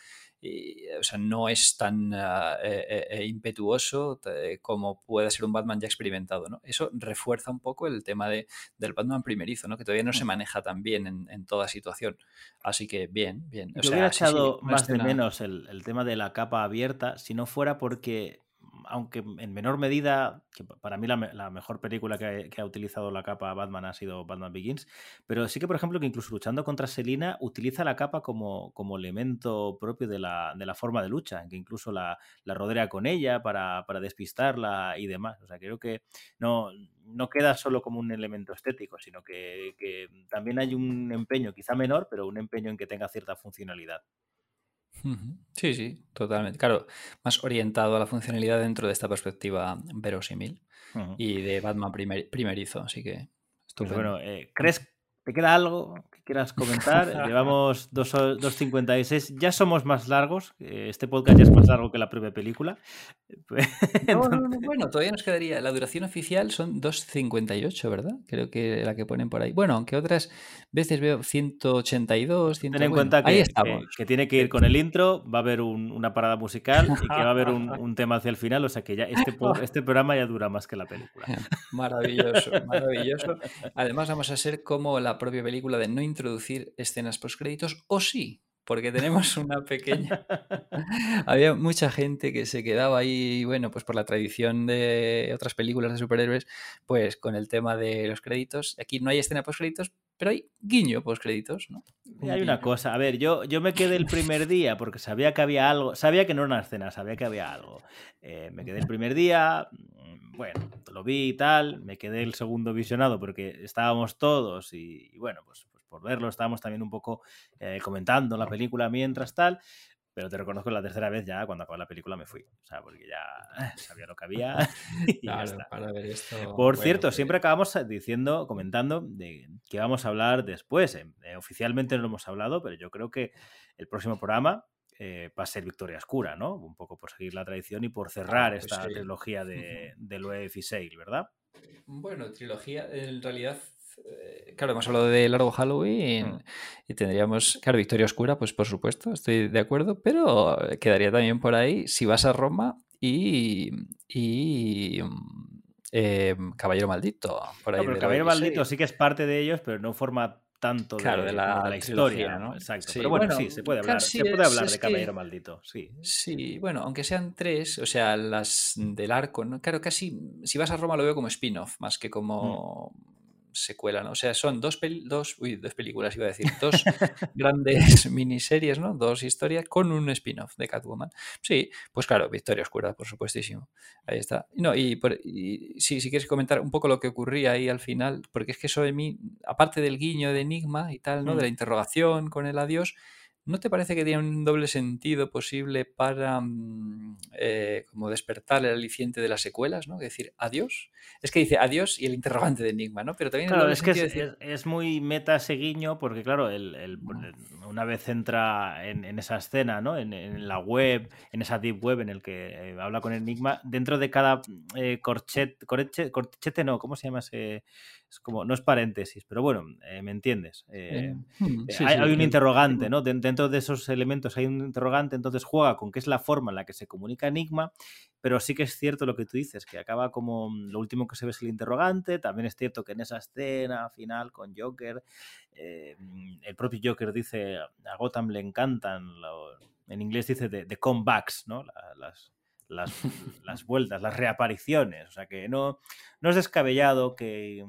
y, o sea, no es tan ah, eh, eh, eh, impetuoso eh, como puede ser un Batman ya experimentado, ¿no? Eso refuerza un poco el tema de, del Batman primerizo, ¿no? Que todavía no se maneja tan bien en, en toda situación. Así que bien, bien. O Yo sea, hubiera sí, sí, echado más de menos el, el tema de la capa abierta si no fuera porque, aunque en menor medida, para mí la, me- la mejor película que, ha utilizado la capa Batman ha sido Batman Begins, pero sí que, por ejemplo, que incluso luchando contra Selina utiliza la capa como, como elemento propio de la, de la forma de lucha, que incluso la, la rodea con ella para, para despistarla y demás. O sea, creo que no, no queda solo como un elemento estético, sino que también hay un empeño, quizá menor, pero un empeño en que tenga cierta funcionalidad. Sí, sí, totalmente. Claro, más orientado a la funcionalidad dentro de esta perspectiva verosímil y de Batman primer- primerizo, así que Pues bueno, eh, ¿crees ¿Te queda algo quieras comentar? [laughs] Llevamos 2.56. Ya somos más largos. eh, Este podcast ya es más largo que la propia película. [laughs] No, no, no, bueno, todavía nos quedaría. La duración oficial son 2.58, ¿verdad? Creo que la que ponen por ahí. Bueno, aunque otras veces veo 182, 100. Ten en bueno, cuenta ahí que, estamos. que- que tiene que ir con el intro, va a haber un- una parada musical y que va a haber un, un tema hacia el final. O sea que ya este, [laughs] este programa ya dura más que la película. Maravilloso, maravilloso. Además, vamos a ser como la propia película de no introducir escenas postcréditos, o sí, porque tenemos [laughs] una pequeña. [laughs] Había mucha gente que se quedaba ahí, bueno, pues por la tradición de otras películas de superhéroes, pues con el tema de los créditos. Aquí no hay escena postcréditos, pero hay guiño postcréditos, ¿no? Y hay una cosa, a ver, yo, yo me quedé el primer día porque sabía que había algo, sabía que no era una escena, sabía que había algo. Eh, me quedé el primer día, mm, bueno, lo vi y tal, me quedé el segundo visionado porque estábamos todos y, y bueno, pues por verlo estábamos también un poco eh, comentando la película mientras tal. Pero te reconozco la tercera vez ya, cuando acabó la película, me fui. O sea, porque ya eh, sabía lo que había [laughs] [laughs] y ya Claro, está. para ver esto. Por bueno, cierto, pues, siempre acabamos diciendo, comentando de que vamos a hablar después. Eh, eh, oficialmente no lo hemos hablado, pero yo creo que el próximo programa eh, va a ser Victoria Oscura, ¿no? Un poco por seguir la tradición y por cerrar Ah, pues esta sí. trilogía de, [laughs] de y Sale, ¿verdad? Bueno, trilogía, en realidad eh, claro, hemos hablado de Largo Halloween mm. y tendríamos, claro, Victoria Oscura, pues por supuesto, estoy de acuerdo, pero quedaría también por ahí si vas a Roma y, y eh, Caballero Maldito. Por ahí Caballero Maldito sí que es parte de ellos, pero no forma tanto de, la, historia, ¿no? Exacto. Pero bueno, sí, se puede hablar, se puede hablar de Caballero Maldito, sí. Sí, bueno, aunque sean tres, o sea, las del arco, ¿no? Claro, casi, si vas a Roma lo veo como spin-off, más que como... Mm secuela, ¿no? O sea, son dos, dos, uy, dos películas, iba a decir, dos [laughs] grandes [laughs] miniseries, ¿no? Dos historias con un spin-off de Catwoman. Sí, pues claro, Victoria Oscura, por supuestísimo. Ahí está. No, y, por, si quieres comentar un poco lo que ocurría ahí al final, porque es que eso de mí, aparte del guiño de Enigma y tal, ¿no? De la mm. interrogación con el adiós, ¿No te parece que tiene un doble sentido posible para mm, eh, como despertar el aliciente de las secuelas, ¿no? Es decir, adiós. Es que dice adiós y el interrogante de Enigma, ¿no? Pero también es que es, muy meta ese guiño porque, claro, el, una vez entra en, esa escena, ¿no? En, la web, en esa deep web en el que eh, habla con Enigma, dentro de cada eh, corchete, corchete, no, ¿cómo se llama ese? Es como, no es paréntesis, pero bueno, me entiendes. Hmm, hay, un interrogante, ¿no? Dentro de esos elementos hay un interrogante, entonces juega con qué es la forma en la que se comunica Enigma, pero sí que es cierto lo que tú dices, que acaba como mm, lo último que se ve es el interrogante, también es cierto que en esa escena final con Joker, eh, el propio Joker dice, a Gotham le encantan, en inglés dice de, comebacks, ¿no? Las, las, [laughs] las, vueltas, las reapariciones. O sea que no, no es descabellado que,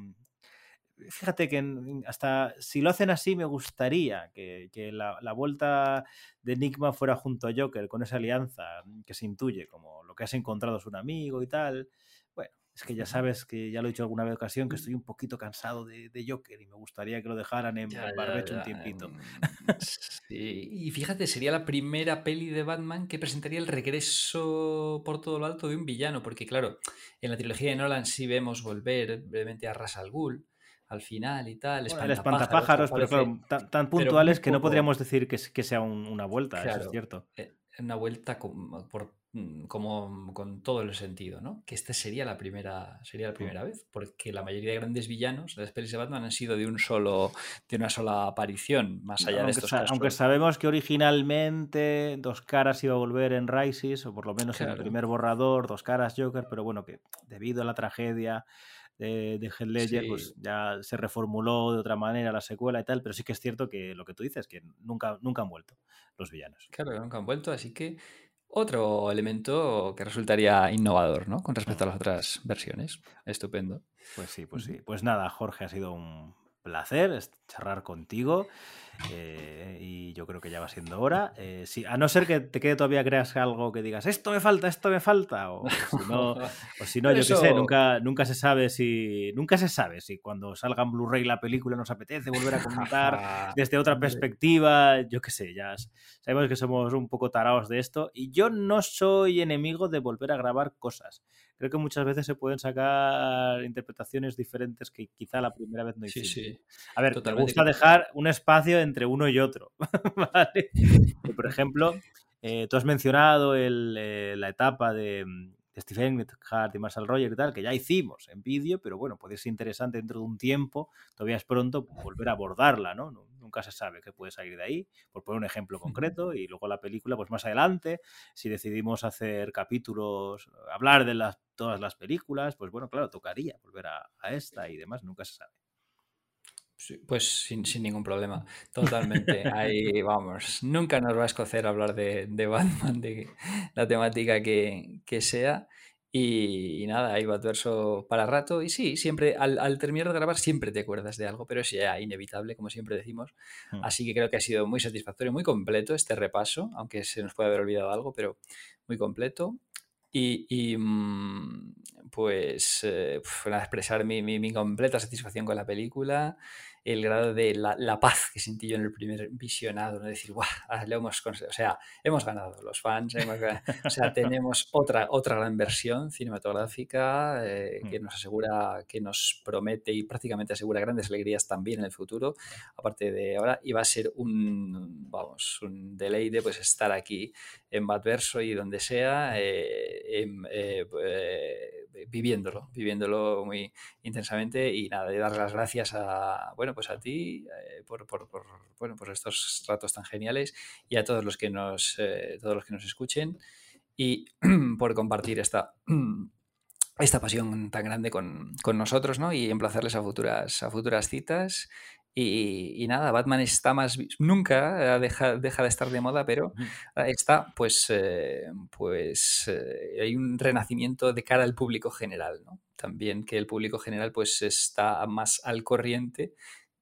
fíjate que hasta si lo hacen así, me gustaría que, la, vuelta de Enigma fuera junto a Joker, con esa alianza que se intuye, como lo que has encontrado es un amigo y tal. Bueno, es que ya sabes que ya lo he dicho alguna vez ocasión, que estoy un poquito cansado de, Joker y me gustaría que lo dejaran en barbecho un tiempito. Mm, y fíjate, sería la primera peli de Batman que presentaría el regreso por todo lo alto de un villano, porque claro, en la trilogía de Nolan sí vemos volver brevemente a Ras al Ghul al final y tal. el espantapájaros, pero claro, tan, puntuales que no podríamos decir que, que sea una vuelta, eso es cierto. Eh, una vuelta por, mm, como con todo el sentido, ¿no? Que esta sería la primera, sería la primera vez, porque la mayoría de grandes villanos de las pelis de Batman han sido de un solo, de una sola aparición, más allá de estos casos. Aunque sabemos que originalmente Dos Caras iba a volver en Rises, o por lo menos en el primer borrador, Dos Caras Joker, pero bueno, que debido a la tragedia de, de Heath Ledger, pues ya se reformuló de otra manera la secuela y tal, pero sí que es cierto que lo que tú dices, que nunca, nunca han vuelto los villanos. Claro, nunca han vuelto, así que otro elemento que resultaría innovador, ¿no? Con respecto a las otras versiones. Estupendo. Pues sí, pues sí. Pues nada, Jorge, ha sido un placer charlar contigo. Eh, y yo creo que ya va siendo hora. Eh, a no ser que te quede todavía creas algo que digas, esto me falta, esto me falta. O, [laughs] si no, yo qué sé, nunca, nunca se sabe si. Nunca se sabe si cuando salga en Blu-ray la película nos apetece volver a [laughs] comentar [laughs] desde otra perspectiva. Yo qué sé, ya sabemos que somos un poco tarados de esto. Y yo no soy enemigo de volver a grabar cosas. Creo que muchas veces se pueden sacar interpretaciones diferentes que quizá la primera vez no hiciste. A ver, te gusta dejar un espacio en entre uno y otro. [laughs] Por ejemplo, eh, tú has mencionado eh, la etapa de, de Stephen Hart y Marshall Roger y tal, que ya hicimos en vídeo, pero bueno, puede ser interesante dentro de un tiempo, todavía es pronto volver a abordarla, ¿no? Nunca se sabe qué puede salir de ahí, por poner un ejemplo concreto, y luego la película, pues más adelante, si decidimos hacer capítulos, hablar de las, todas las películas, pues bueno, claro, tocaría volver a esta y demás, nunca se sabe pues sin, ningún problema, totalmente. Ahí vamos. Nunca nos va a escocer hablar de, Batman, de la temática que, sea. Y, nada, ahí va adverso para rato. Y sí, siempre, al, terminar de grabar, siempre te acuerdas de algo, pero es ya inevitable, como siempre decimos. Hmm. Así que creo que ha sido muy satisfactorio, muy completo este repaso, aunque se nos puede haber olvidado algo, pero muy completo. Y, mm, pues, eh, para expresar mi, mi completa satisfacción con la película el grado de la, paz que sentí yo en el primer visionado, ¿no? Decir, ¡guau! Ah, hemos o sea, hemos ganado los fans, o sea, [laughs] tenemos otra, otra gran versión cinematográfica eh, que mm. nos asegura, que nos promete y prácticamente asegura grandes alegrías también en el futuro, aparte de ahora, y va a ser un, vamos, un deleite pues estar aquí en Badverso y donde sea, eh, eh, viviéndolo, viviéndolo muy intensamente y nada, de dar las gracias a, bueno, pues a ti eh, por, bueno, por estos ratos tan geniales y a todos los que nos, todos los que nos escuchen y [clears throat] por compartir esta [clears throat] esta pasión tan grande con, nosotros, ¿no? Y emplazarles a futuras, a futuras citas. Y, nada, Batman está más. Nunca deja, deja de estar de moda, pero está, pues. Eh, pues eh, hay un renacimiento de cara al público general, ¿no? También que el público general, pues, está más al corriente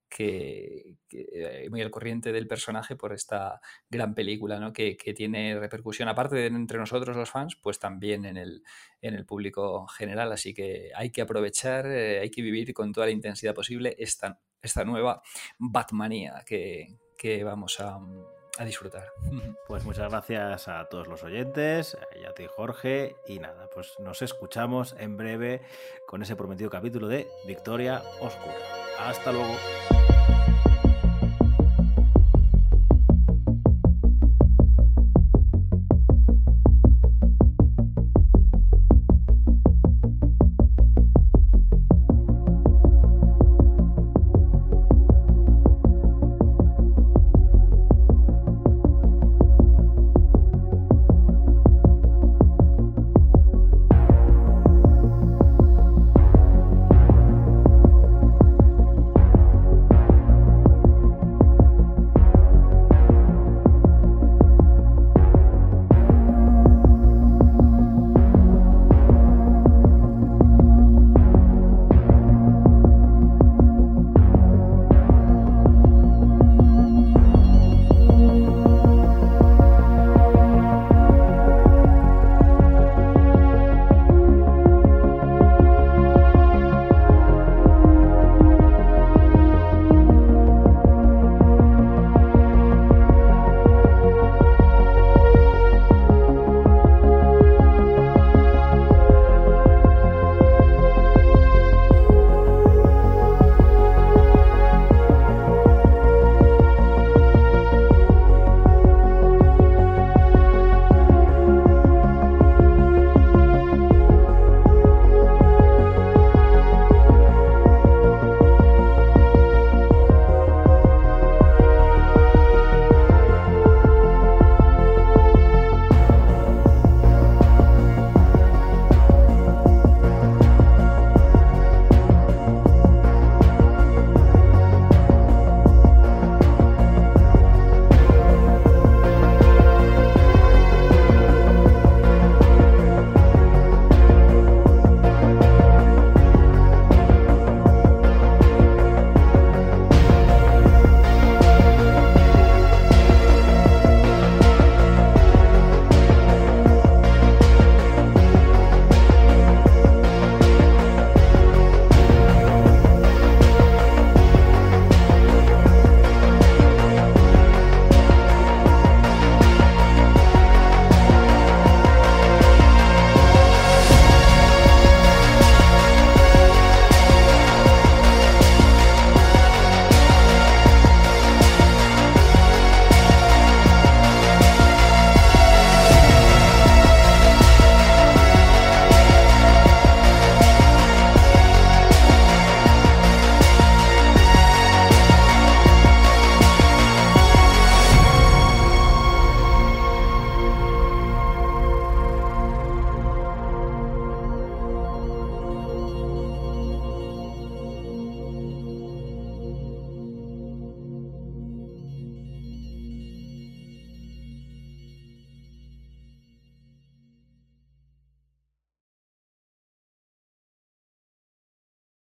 que, eh, muy al corriente del personaje por esta gran película, ¿no? Que, tiene repercusión, aparte de entre nosotros los fans, pues también en el, en el público general. Así que hay que aprovechar, eh, hay que vivir con toda la intensidad posible esta, esta nueva Batmanía que, vamos a, a disfrutar. [laughs] Pues muchas gracias a todos los oyentes, y a ti Jorge, y nada, pues nos escuchamos en breve con ese prometido capítulo de Victoria Oscura. Hasta luego.